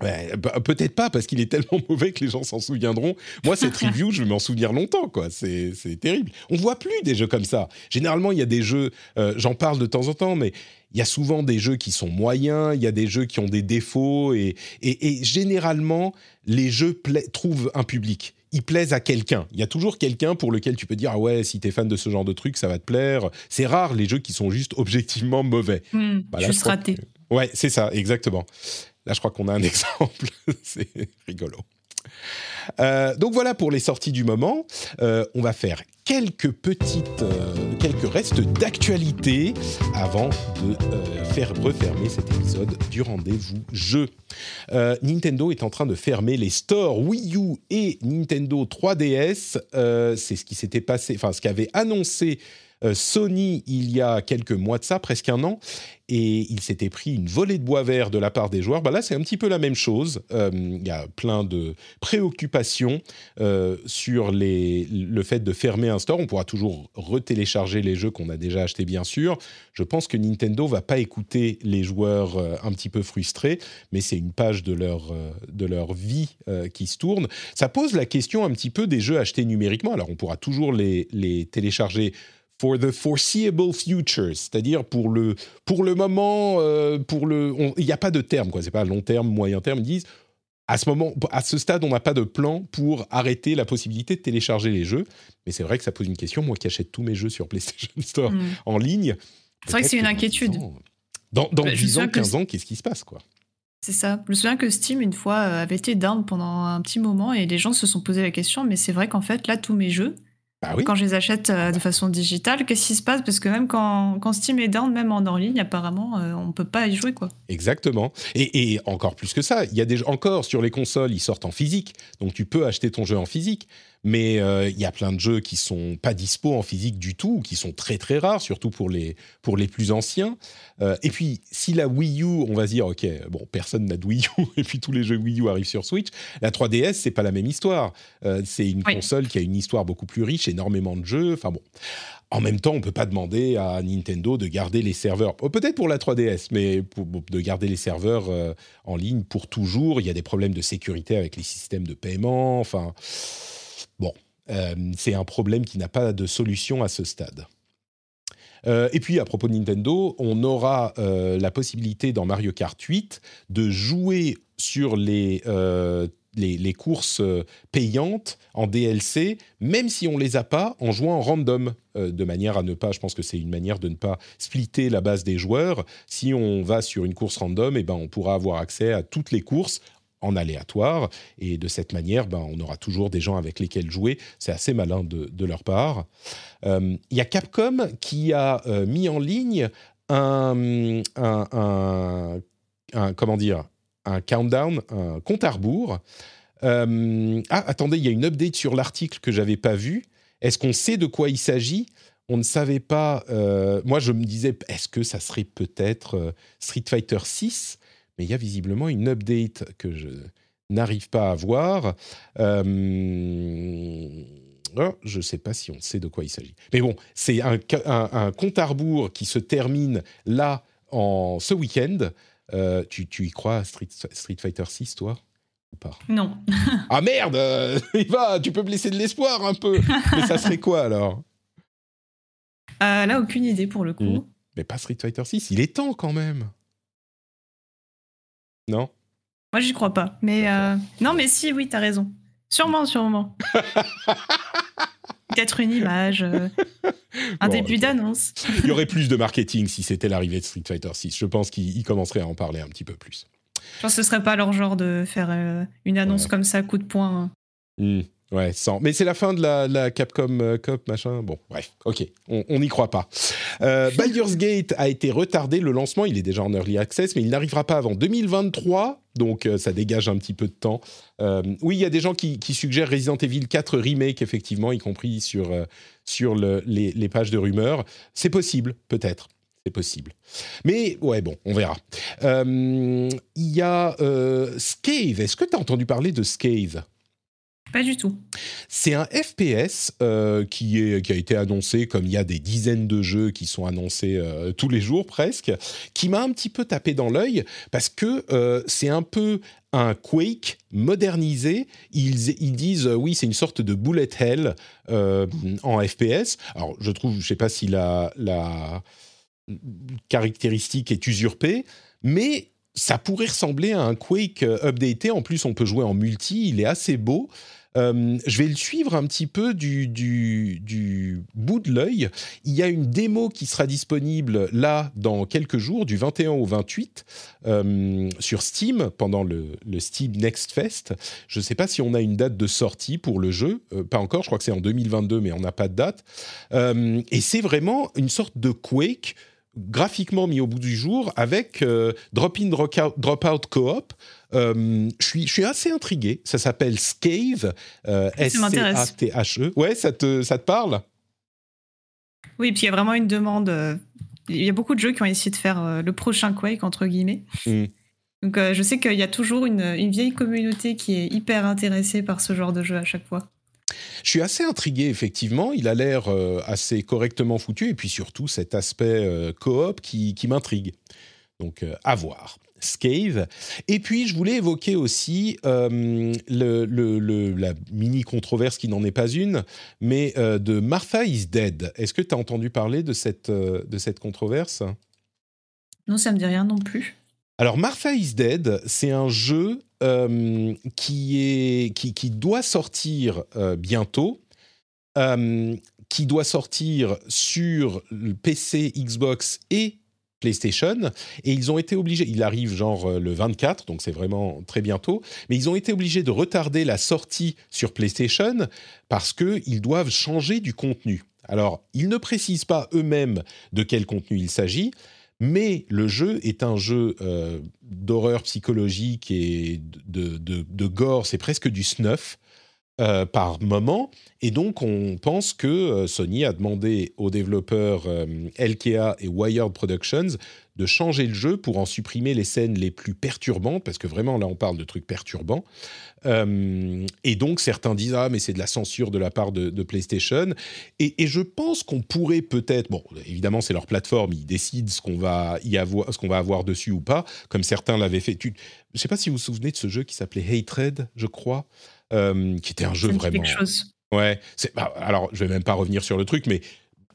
Bah, peut-être pas parce qu'il est tellement mauvais que les gens s'en souviendront. Moi, cette review, je vais m'en souvenir longtemps, quoi. C'est, terrible. On voit plus des jeux comme ça. Généralement, il y a des jeux, euh, j'en parle de temps en temps, mais il y a souvent des jeux qui sont moyens, il y a des jeux qui ont des défauts, et, et, généralement, les jeux trouvent un public. Ils plaisent à quelqu'un. Il y a toujours quelqu'un pour lequel tu peux dire ah ouais, si t'es fan de ce genre de truc, ça va te plaire. C'est rare les jeux qui sont juste objectivement mauvais. Mmh, juste raté. Ouais, c'est ça, exactement. Là, je crois qu'on a un exemple. c'est rigolo. Euh, donc voilà pour les sorties du moment. Euh, on va faire quelques petites, euh, quelques restes d'actualité avant de faire refermer cet épisode du rendez-vous jeu. Nintendo est en train de fermer les stores Wii U et Nintendo 3DS. C'est ce qui s'était passé, enfin ce qu'avait annoncé Sony il y a quelques mois de ça, presque un an, et il s'était pris une volée de bois vert de la part des joueurs. Bah là, c'est un petit peu la même chose. Euh, il y a plein de préoccupations euh, sur le fait de fermer un store. On pourra toujours retélécharger les jeux qu'on a déjà achetés, bien sûr. Je pense que Nintendo va pas écouter les joueurs un petit peu frustrés, mais c'est une page de leur, de leur vie qui se tourne. Ça pose la question un petit peu des jeux achetés numériquement. Alors, on pourra toujours les, les télécharger for the foreseeable future, c'est-à-dire pour le, pour le moment, euh, pour le, il n'y a pas de terme, quoi. C'est pas long terme, moyen terme. Ils disent à ce moment, à ce stade, on n'a pas de plan pour arrêter la possibilité de télécharger les jeux. Mais c'est vrai que ça pose une question. Moi qui achète tous mes jeux sur PlayStation Store Mm. en ligne. C'est vrai que c'est une inquiétude. 10 ans, Dans, dans Bah, je 10 ans, sais que 15 ans, qu'est-ce qui se passe, quoi? C'est ça. Je me souviens que Steam, une fois, euh, avait été down pendant un petit moment et les gens se sont posé la question, mais c'est vrai qu'en fait, là, tous mes jeux, Bah oui. quand je les achète euh, de façon digitale, qu'est-ce qui se passe? Parce que même quand, quand Steam est down, même en hors ligne, apparemment, euh, on peut pas y jouer, quoi. Exactement. Et, et encore plus que ça, il y a des encore sur les consoles, ils sortent en physique, donc tu peux acheter ton jeu en physique. Mais euh, il y a plein de jeux qui sont pas dispo en physique du tout, ou qui sont très très rares, surtout pour les pour les plus anciens. Euh, et puis si la Wii U, on va se dire ok, bon personne n'a de Wii U, et puis tous les jeux Wii U arrivent sur Switch. La 3DS, c'est pas la même histoire. Euh, c'est une Oui. console qui a une histoire beaucoup plus riche, énormément de jeux. Enfin bon. En même temps, on peut pas demander à Nintendo de garder les serveurs. Oh, Peut-être pour la 3DS, mais pour- de garder les serveurs en ligne pour toujours. Il y a des problèmes de sécurité avec les systèmes de paiement. Enfin, c'est un problème qui n'a pas de solution à ce stade. Euh, et puis, à propos de Nintendo, on aura euh, la possibilité dans Mario Kart 8 de jouer sur les, euh, les, courses euh, payantes en DLC, même si on les a pas, en jouant en random, euh, de manière à ne pas, je pense que c'est une manière de ne pas splitter la base des joueurs. Si on va sur une course random, eh ben, on pourra avoir accès à toutes les courses en aléatoire, et de cette manière, ben, on aura toujours des gens avec lesquels jouer. C'est assez malin de, leur part. Euh, Il y a Capcom qui a euh, mis en ligne un, un, un- comment dire, un countdown, un compte à rebours. Euh, ah, attendez, il y a une update sur l'article que j'avais pas vu. Est-ce qu'on sait de quoi il s'agit? On ne savait pas. euh, moi, je me disais, est-ce que ça serait peut-être euh, Street Fighter 6 Mais il y a visiblement une update que je n'arrive pas à voir. Euh, oh, je ne sais pas si on sait de quoi il s'agit. Mais bon, c'est un, un- un compte à rebours qui se termine là, en, ce week-end. Euh, tu, tu y crois à Street, Street Fighter 6, toi? Ou pas? Non. Ah merde euh, Il va, tu peux me laisser de l'espoir un peu. Mais ça serait quoi alors? Euh, là, aucune idée pour le coup. Mhm. Mais pas Street Fighter 6, il est temps quand même. Non? Moi, j'y crois pas. Mais euh, non, mais si, oui, t'as raison. Sûrement, sûrement. Peut-être une image, euh, un Bon, début d'annonce. Il y aurait plus de marketing si c'était l'arrivée de Street Fighter 6. Je pense qu'ils commenceraient à en parler un petit peu plus. Je pense que ce serait pas leur genre de faire euh, une annonce Ouais. comme ça, coup de poing. hein. Ouais, sans. Mais c'est la fin de la, la Capcom euh, Cup, machin. Bon, bref, ok, on n'y croit pas. Euh, Baldur's Gate a été retardé, le lancement, il est déjà en early access, mais il n'arrivera pas avant 2023, donc euh, ça dégage un petit peu de temps. Euh, oui, il y a des gens qui, qui suggèrent Resident Evil 4 Remake, effectivement, y compris sur, euh, sur le- les, les pages de rumeurs. C'est possible, peut-être. C'est possible. Mais ouais, bon, on verra. Euh, Il y a euh, Scave. Est-ce que tu as entendu parler de Scave? Pas du tout. c'est un FPS euh, qui, a été annoncé comme il y a des dizaines de jeux qui sont annoncés euh, tous les jours presque, qui m'a un petit peu tapé dans l'œil parce que euh, c'est un peu un Quake modernisé. Ils, disent oui, c'est une sorte de bullet hell en FPS. Alors je trouve, je sais pas si la caractéristique est usurpée, mais ça pourrait ressembler à un Quake euh, updaté. En plus, on peut jouer en multi. Il est assez beau. Euh, je vais le suivre un petit peu du, bout de l'œil. Il y a une démo qui sera disponible là dans quelques jours, du 21 au 28, euh, sur Steam pendant le, Steam Next Fest. Je ne sais pas si on a une date de sortie pour le jeu. Pas encore, je crois que c'est en 2022, mais on n'a pas de date. Et c'est vraiment une sorte de Quake graphiquement mis au bout du jour avec euh, drop-in, drop-out coop. Euh, je suis, je suis assez intrigué. Ça s'appelle Scave, euh. S-C-A-T-H-E. Ouais, ça te, ça te parle? Oui, puis il y a vraiment une demande. Il y a beaucoup de jeux qui ont essayé de faire le prochain Quake, entre guillemets. Mm. Donc je sais qu'il y a toujours une, une, vieille communauté qui est hyper intéressée par ce genre de jeu à chaque fois. Je suis assez intrigué, effectivement. Il a l'air euh, assez correctement foutu. Et puis surtout, cet aspect euh, coop qui, m'intrigue. Donc, euh, à voir. Scave. Et puis, je voulais évoquer aussi le, la mini controverse qui n'en est pas une, mais de Martha is Dead. Est-ce que tu as entendu parler de cette, de cette controverse? Non, ça me dit rien non plus. Alors, Martha is Dead, c'est un jeu euh, qui, est, qui, doit sortir euh, bientôt, euh, qui doit sortir sur PC, Xbox et PlayStation, et ils ont été obligés, il arrive genre le 24, donc c'est vraiment très bientôt, mais ils ont été obligés de retarder la sortie sur PlayStation parce qu'ils doivent changer du contenu. Alors, ils ne précisent pas eux-mêmes de quel contenu il s'agit, mais le jeu est un jeu euh, d'horreur psychologique et de, gore, c'est presque du snuff. Euh, par moment. Et donc, on pense que euh, Sony a demandé aux développeurs LKA et Wired Productions de changer le jeu pour en supprimer les scènes les plus perturbantes, parce que vraiment, là, on parle de trucs perturbants. Euh, et donc certains disent ah mais c'est de la censure de la part de, PlayStation. Et, je pense qu'on pourrait peut-être bon évidemment c'est leur plateforme ils décident ce qu'on va y avoir ce qu'on va avoir dessus ou pas comme certains l'avaient fait. Tu, je sais pas si vous vous souvenez de ce jeu qui s'appelait Hatred je crois euh, qui était un jeu vraiment. Quelque chose. Ouais, bah, alors je vais même pas revenir sur le truc, mais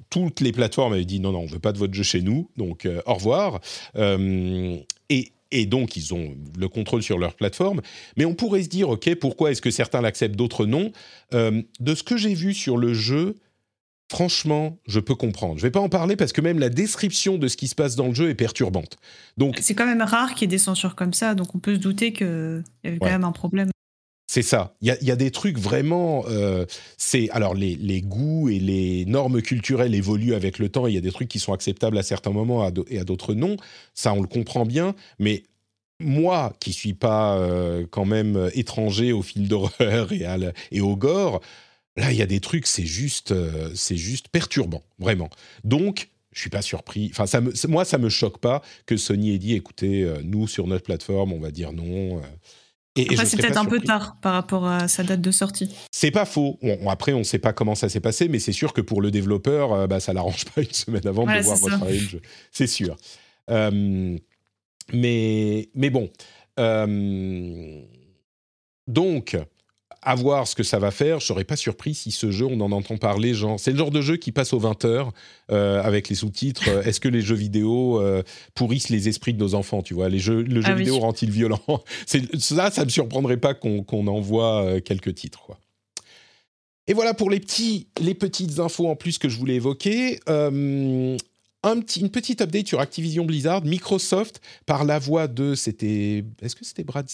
toutes les plateformes avaient dit non, non, on veut pas de votre jeu chez nous, donc euh, au revoir. et, et donc ils ont le contrôle sur leur plateforme. Mais on pourrait se dire, ok, pourquoi est-ce que certains l'acceptent, d'autres non? Euh, De ce que j'ai vu sur le jeu, franchement, je peux comprendre. Je vais pas en parler parce que même la description de ce qui se passe dans le jeu est perturbante. Donc c'est quand même rare qu'il y ait des censures comme ça, donc on peut se douter qu'il y avait quand même un problème. C'est ça. Il y, a, des trucs vraiment. Euh, c'est alors les, goûts et les normes culturelles évoluent avec le temps. Il y a des trucs qui sont acceptables à certains moments et à d'autres non. Ça, on le comprend bien. Mais moi, qui suis pas euh, quand même étranger au film d'horreur et, et au gore, là, il y a des trucs. C'est juste, euh, c'est juste perturbant, vraiment. Donc, je suis pas surpris. Enfin, ça me, moi, ça me choque pas que Sony ait dit, écoutez, nous sur notre plateforme, on va dire non. Et, c'est peut-être un peu tard par rapport à sa date de sortie. C'est pas faux. après, on ne sait pas comment ça s'est passé, mais c'est sûr que pour le développeur, euh, bah, ça l'arrange pas une semaine avant de voir votre jeu. C'est sûr. Euh, mais, mais bon. Euh, donc, à voir ce que ça va faire. Je serais pas surpris si ce jeu, on en entend parler. Genre, c'est le genre de jeu qui passe aux 20 heures euh, avec les sous-titres. Euh, est-ce que les jeux vidéo euh, pourrissent les esprits de nos enfants Tu vois, les jeux, le jeu ah vidéo rend-il violent? Ça, ça me surprendrait pas qu'on envoie quelques titres. Quoi. Et voilà pour les petits, les petites infos en plus que je voulais évoquer. Un petit, une petite update sur Activision Blizzard, Microsoft, par la voix de, c'était, est-ce que c'était Brad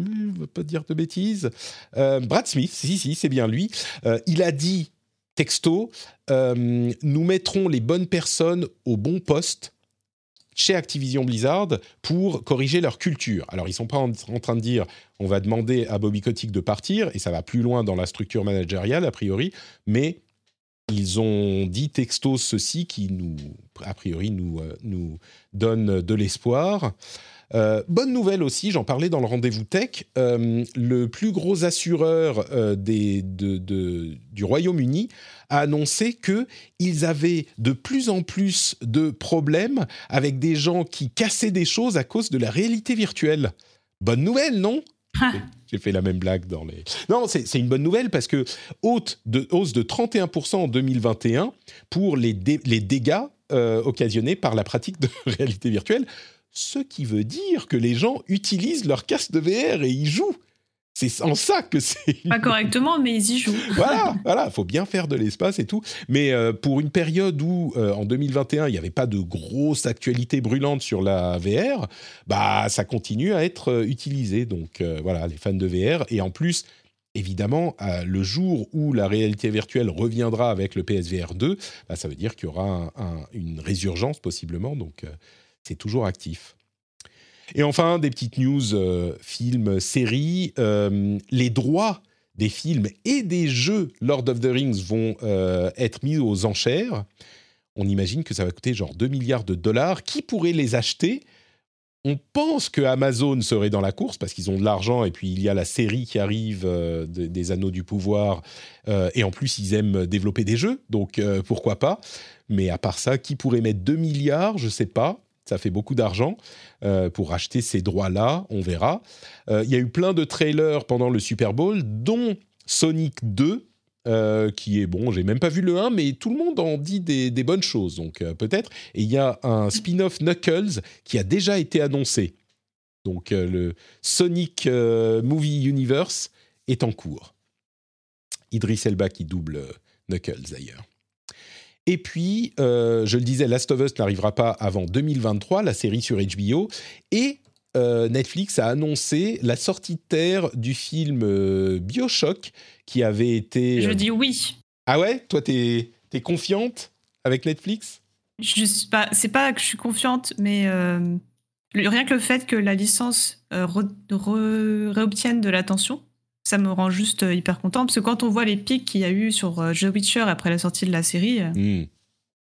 ne veux pas dire de bêtises. Euh, Brad Smith, si, si, c'est bien lui. Euh, il a dit, texto, euh, nous mettrons les bonnes personnes au bon poste chez Activision Blizzard pour corriger leur culture. Alors, ils ne sont pas en, train de dire on va demander à Bobby Kotick de partir, et ça va plus loin dans la structure managériale, a priori, mais ils ont dit texto ceci qui, nous, a priori, nous, nous donne de l'espoir. Euh, bonne nouvelle aussi, j'en parlais dans le rendez-vous tech, euh, le plus gros assureur euh, des, du Royaume-Uni a annoncé qu'ils avaient de plus en plus de problèmes avec des gens qui cassaient des choses à cause de la réalité virtuelle. Bonne nouvelle, non. J'ai fait la même blague dans les. Non, c'est une bonne nouvelle parce que haute de, hausse de 31% en 2021 pour les, les dégâts occasionnés par la pratique de réalité virtuelle ce qui veut dire que les gens utilisent leur casque de VR et y jouent. C'est en ça que c'est. Pas correctement, mais ils y jouent. voilà, voilà, faut bien faire de l'espace et tout. Mais euh, pour une période où, euh, en 2021, il n'y avait pas de grosse actualité brûlante sur la VR, bah, ça continue à être euh, utilisé. Donc voilà, les fans de VR. Et en plus, évidemment, le jour où la réalité virtuelle reviendra avec le PSVR 2, bah, ça veut dire qu'il y aura une résurgence possiblement. Donc c'est toujours actif. Et enfin, des petites news euh, films, séries. Euh, les droits des films et des jeux Lord of the Rings vont euh, être mis aux enchères. On imagine que ça va coûter genre 2 milliards de dollars. Qui pourrait les acheter? On pense que Amazon serait dans la course parce qu'ils ont de l'argent et puis il y a la série qui arrive de- des Anneaux du Pouvoir et en plus ils aiment développer des jeux, donc pourquoi pas? Mais à part ça, qui pourrait mettre 2 milliards? Je sais pas. Ça fait beaucoup d'argent euh, pour acheter ces droits-là, on verra. Euh, Il y a eu plein de trailers pendant le Super Bowl, dont Sonic 2, euh, qui est bon, j'ai même pas vu le 1, mais tout le monde en dit des, des bonnes choses, donc peut-être. Et il y a un spin-off Knuckles qui a déjà été annoncé. Donc le Sonic Movie Universe est en cours. Idris Elba qui double Knuckles d'ailleurs. Et puis, euh, je le disais, Last of Us n'arrivera pas avant 2023, la série sur HBO. Et euh, Netflix a annoncé la sortie de terre du film euh, Bioshock qui avait été. Je dis oui. Ah ouais? Toi, t'es es confiante avec Netflix? Je suis pas, c'est pas que je suis confiante, mais euh, rien que le fait que la licence euh, réobtienne de l'attention, ça me rend juste euh, hyper content. Parce que quand on voit les pics qu'il y a eu sur euh, The Witcher après la sortie de la série, euh, Hmm.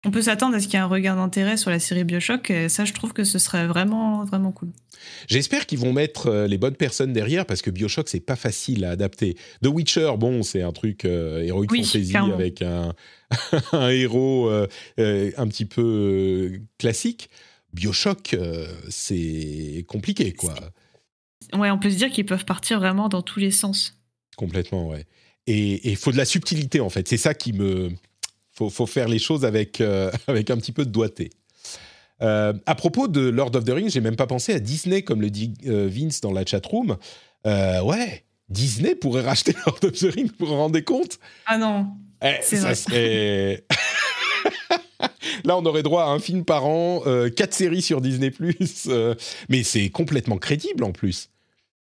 on peut s'attendre à ce qu'il y ait un regard d'intérêt sur la série Bioshock. Et ça, je trouve que ce serait vraiment, vraiment cool. J'espère qu'ils vont mettre les bonnes personnes derrière parce que Bioshock c'est pas facile à adapter. The Witcher, bon, c'est un truc euh, heroic Oui, fantasy clairement. avec un, un héros euh, euh, un petit peu classique. Bioshock, c'est compliqué, quoi. Ouais, on peut se dire qu'ils peuvent partir vraiment dans tous les sens. Complètement, ouais. Et il faut de la subtilité, en fait. C'est ça qui me. faut, faut faire les choses avec, euh, avec un petit peu de doigté. Euh, à propos de Lord of the Rings, j'ai même pas pensé à Disney, comme le dit euh, Vince dans la chatroom. Ouais, Disney pourrait racheter Lord of the Rings, vous vous rendez compte Ah non, Eh, C'est Ça vrai. serait. Là, on aurait droit à un film par an, euh, quatre séries sur Disney+. euh, mais c'est complètement crédible en plus.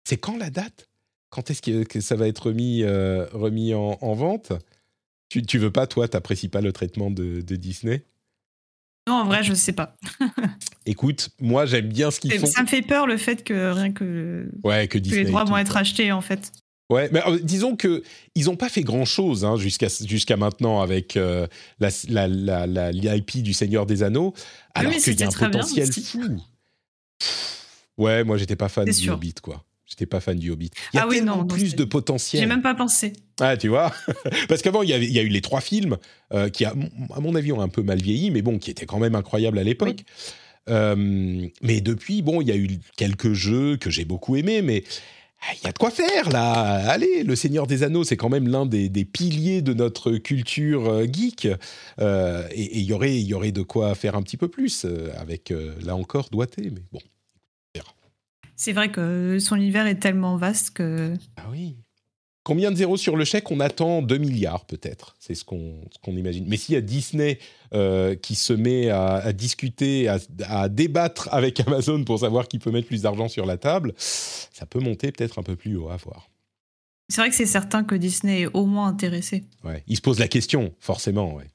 C'est quand la date? Quand est-ce que, que ça va être remis, euh, remis en, en vente? Tu, tu veux pas, toi, t'apprécies pas le traitement de, de Disney? Non, en vrai, je sais pas. Écoute, moi, j'aime bien ce qu'ils font. Ça me fait peur le fait que rien que, Ouais, que que Disney. les droits vont être achetés en fait. Ouais, mais euh, disons que ils n'ont pas fait grand chose hein, jusqu'à jusqu'à maintenant avec euh, la la la la- l'IP du Seigneur des Anneaux, alors oui, qu'il y a un bien potentiel fou. Ouais, moi j'étais pas fan C'est du sûr. Hobbit quoi. J'étais pas fan du Hobbit. Il y a Ah oui, tellement non, plus c'est- de potentiel. J'ai même pas pensé. Ah, tu vois? Parce qu'avant, il y, avait- il y a eu les trois films euh, qui, à, mon- à mon avis, ont un peu mal vieilli, mais bon, qui étaient quand même incroyables à l'époque. Mais depuis, bon, il y a eu quelques jeux que j'ai beaucoup aimés, mais il y a de quoi faire, là Allez, Le Seigneur des Anneaux, c'est quand même l'un des, des piliers de notre culture euh, geek. Euh, et il y aurait, y aurait de quoi faire un petit peu plus, euh, avec, là encore, doigté, mais bon. C'est vrai que son univers est tellement vaste que. Ah oui. Combien de zéros sur le chèque On attend 2 milliards peut-être. C'est ce qu'on ce imagine. Mais s'il y a Disney euh, qui se met à, à discuter, à, à débattre avec Amazon pour savoir qui peut mettre plus d'argent sur la table, ça peut monter peut-être un peu plus haut à voir. C'est vrai que c'est certain que Disney est au moins intéressé. Ouais. Il se pose la question, forcément. Ouais.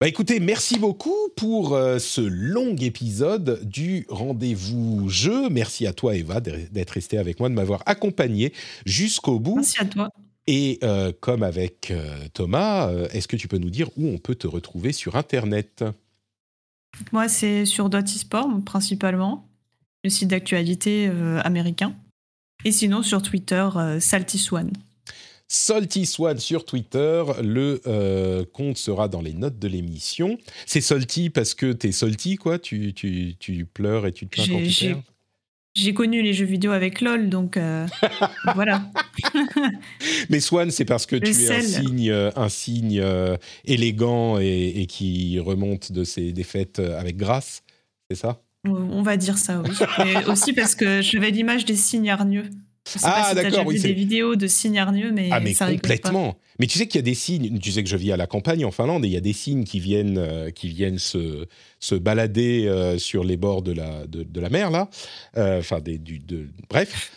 Bah écoutez, merci beaucoup pour euh, ce long épisode du rendez-vous jeu. Merci à toi Eva d'être restée avec moi, de m'avoir accompagné jusqu'au bout. Merci à toi. Et euh, comme avec euh, Thomas, est-ce que tu peux nous dire où on peut te retrouver sur Internet? Moi, c'est sur Dotisport principalement, le site d'actualité américain. Et sinon, sur Twitter, euh, Salty Swan. Sur Twitter. Le euh, compte sera dans les notes de l'émission. C'est Salty parce que t'es salty, quoi. Tu, tu, tu pleures et tu te plains quand tu perds. J'ai connu les jeux vidéo avec LoL, donc euh, voilà. Mais Swan, c'est parce que Le tu es un signe, euh, un signe euh, élégant et, et qui remonte de ses défaites avec grâce. C'est ça? On- va dire ça, oui. Mais aussi parce que j'avais l'image des signes hargneux. Je sais Ah, pas si d'accord, oui, vu des vidéos de signes hargneux, mais, Ah mais ça pas. complètement. Mais tu sais qu'il y a des signes. Tu sais que je vis à la campagne en Finlande et il y a des signes qui viennent euh, qui viennent se se balader euh, sur les bords de la de, de la mer là. Euh, Enfin des du de bref.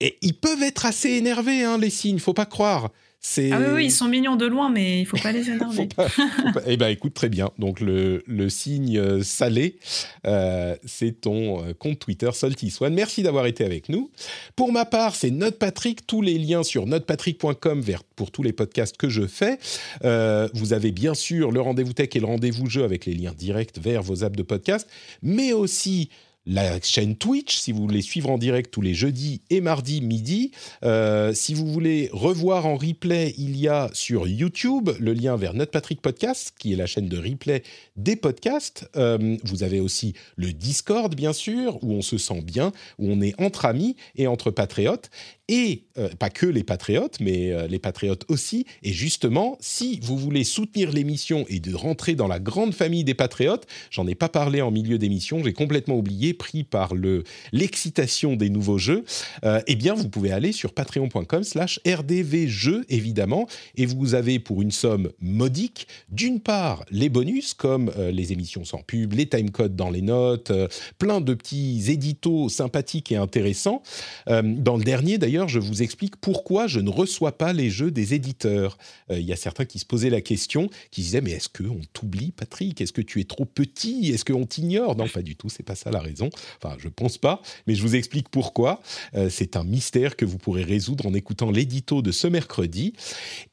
Et ils peuvent être assez énervés, hein, les signes, faut pas croire. Ah oui, oui, ils sont mignons de loin, mais il faut pas les énerver. Eh bien, écoute, très bien. Donc, le, le signe euh, salé, euh, c'est ton euh, compte Twitter Salty Swan. Merci d'avoir été avec nous. Pour ma part, c'est NotePatrick. Tous les liens sur notepatrick.com pour tous les podcasts que je fais. vous avez bien sûr le rendez-vous tech et le rendez-vous jeu avec les liens directs vers vos apps de podcast, mais aussi la chaîne Twitch, si vous voulez suivre en direct tous les jeudis et mardis midi. Euh, si vous voulez revoir en replay, il y a sur YouTube le lien vers Notre Patrick Podcast, qui est la chaîne de replay des podcasts. Euh, vous avez aussi le Discord, bien sûr, où on se sent bien, où on est entre amis et entre patriotes et euh, pas que les patriotes, mais euh, les patriotes aussi. Et justement, si vous voulez soutenir l'émission et de rentrer dans la grande famille des patriotes, j'en ai pas parlé en milieu d'émission, j'ai complètement oublié, pris par le l'excitation des nouveaux jeux. Euh, eh bien, vous pouvez aller sur patreon.com/slash rdvjeux évidemment, et vous avez pour une somme modique, d'une part les bonus comme les émissions sans pub, les timecodes dans les notes, plein de petits éditos sympathiques et intéressants. dans le dernier, d'ailleurs je vous explique pourquoi je ne reçois pas les jeux des éditeurs. Euh, il y a certains qui se posaient la question, qui disaient mais est-ce qu'on t'oublie, Patrick? Est-ce que tu es trop petit? Est-ce qu'on t'ignore? Non, pas du tout. C'est pas ça la raison. Enfin, je pense pas, mais je vous explique pourquoi. Euh, c'est un mystère que vous pourrez résoudre en écoutant l'édito de ce mercredi.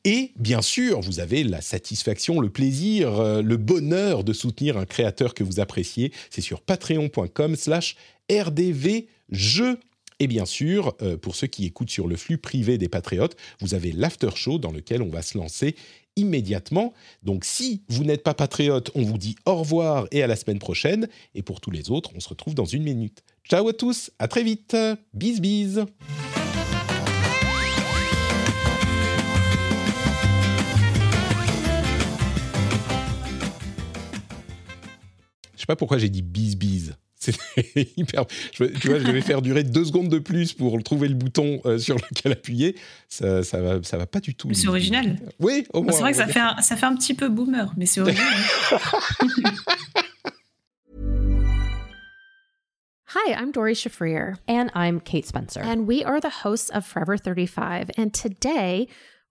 Et bien sûr, vous avez la satisfaction, le plaisir, euh, le bonheur de soutenir un créateur que vous appréciez. C'est sur patreon.com/slash rdvjeux. Et bien sûr, euh, pour ceux qui écoutent sur le flux privé des Patriotes, vous avez l'after show dans lequel on va se lancer immédiatement. Donc si vous n'êtes pas patriote, on vous dit au revoir et à la semaine prochaine. Et pour tous les autres, on se retrouve dans une minute. Ciao à tous, à très vite. Bis bis. Je sais pas pourquoi j'ai dit bis bis. C'est hyper. tu vois, je vais faire durer deux secondes de plus pour trouver le bouton euh, sur lequel appuyer. Ça, ça va, ça va pas du tout. C'est original. Oui, au moins. C'est vrai que ça fait, un, ça fait un petit peu boomer, mais c'est original. Hi, I'm Dory Shafrir. And I'm Kate Spencer. And we are the hosts of Forever 35. And today,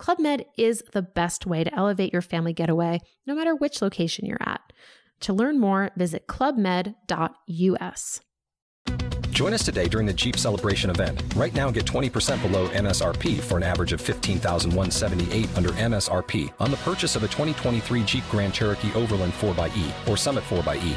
Club Med is the best way to elevate your family getaway, no matter which location you're at. To learn more, visit clubmed.us. Join us today during the Jeep Celebration event. Right now, get 20% below MSRP for an average of 15178 under MSRP on the purchase of a 2023 Jeep Grand Cherokee Overland 4xE or Summit 4xE.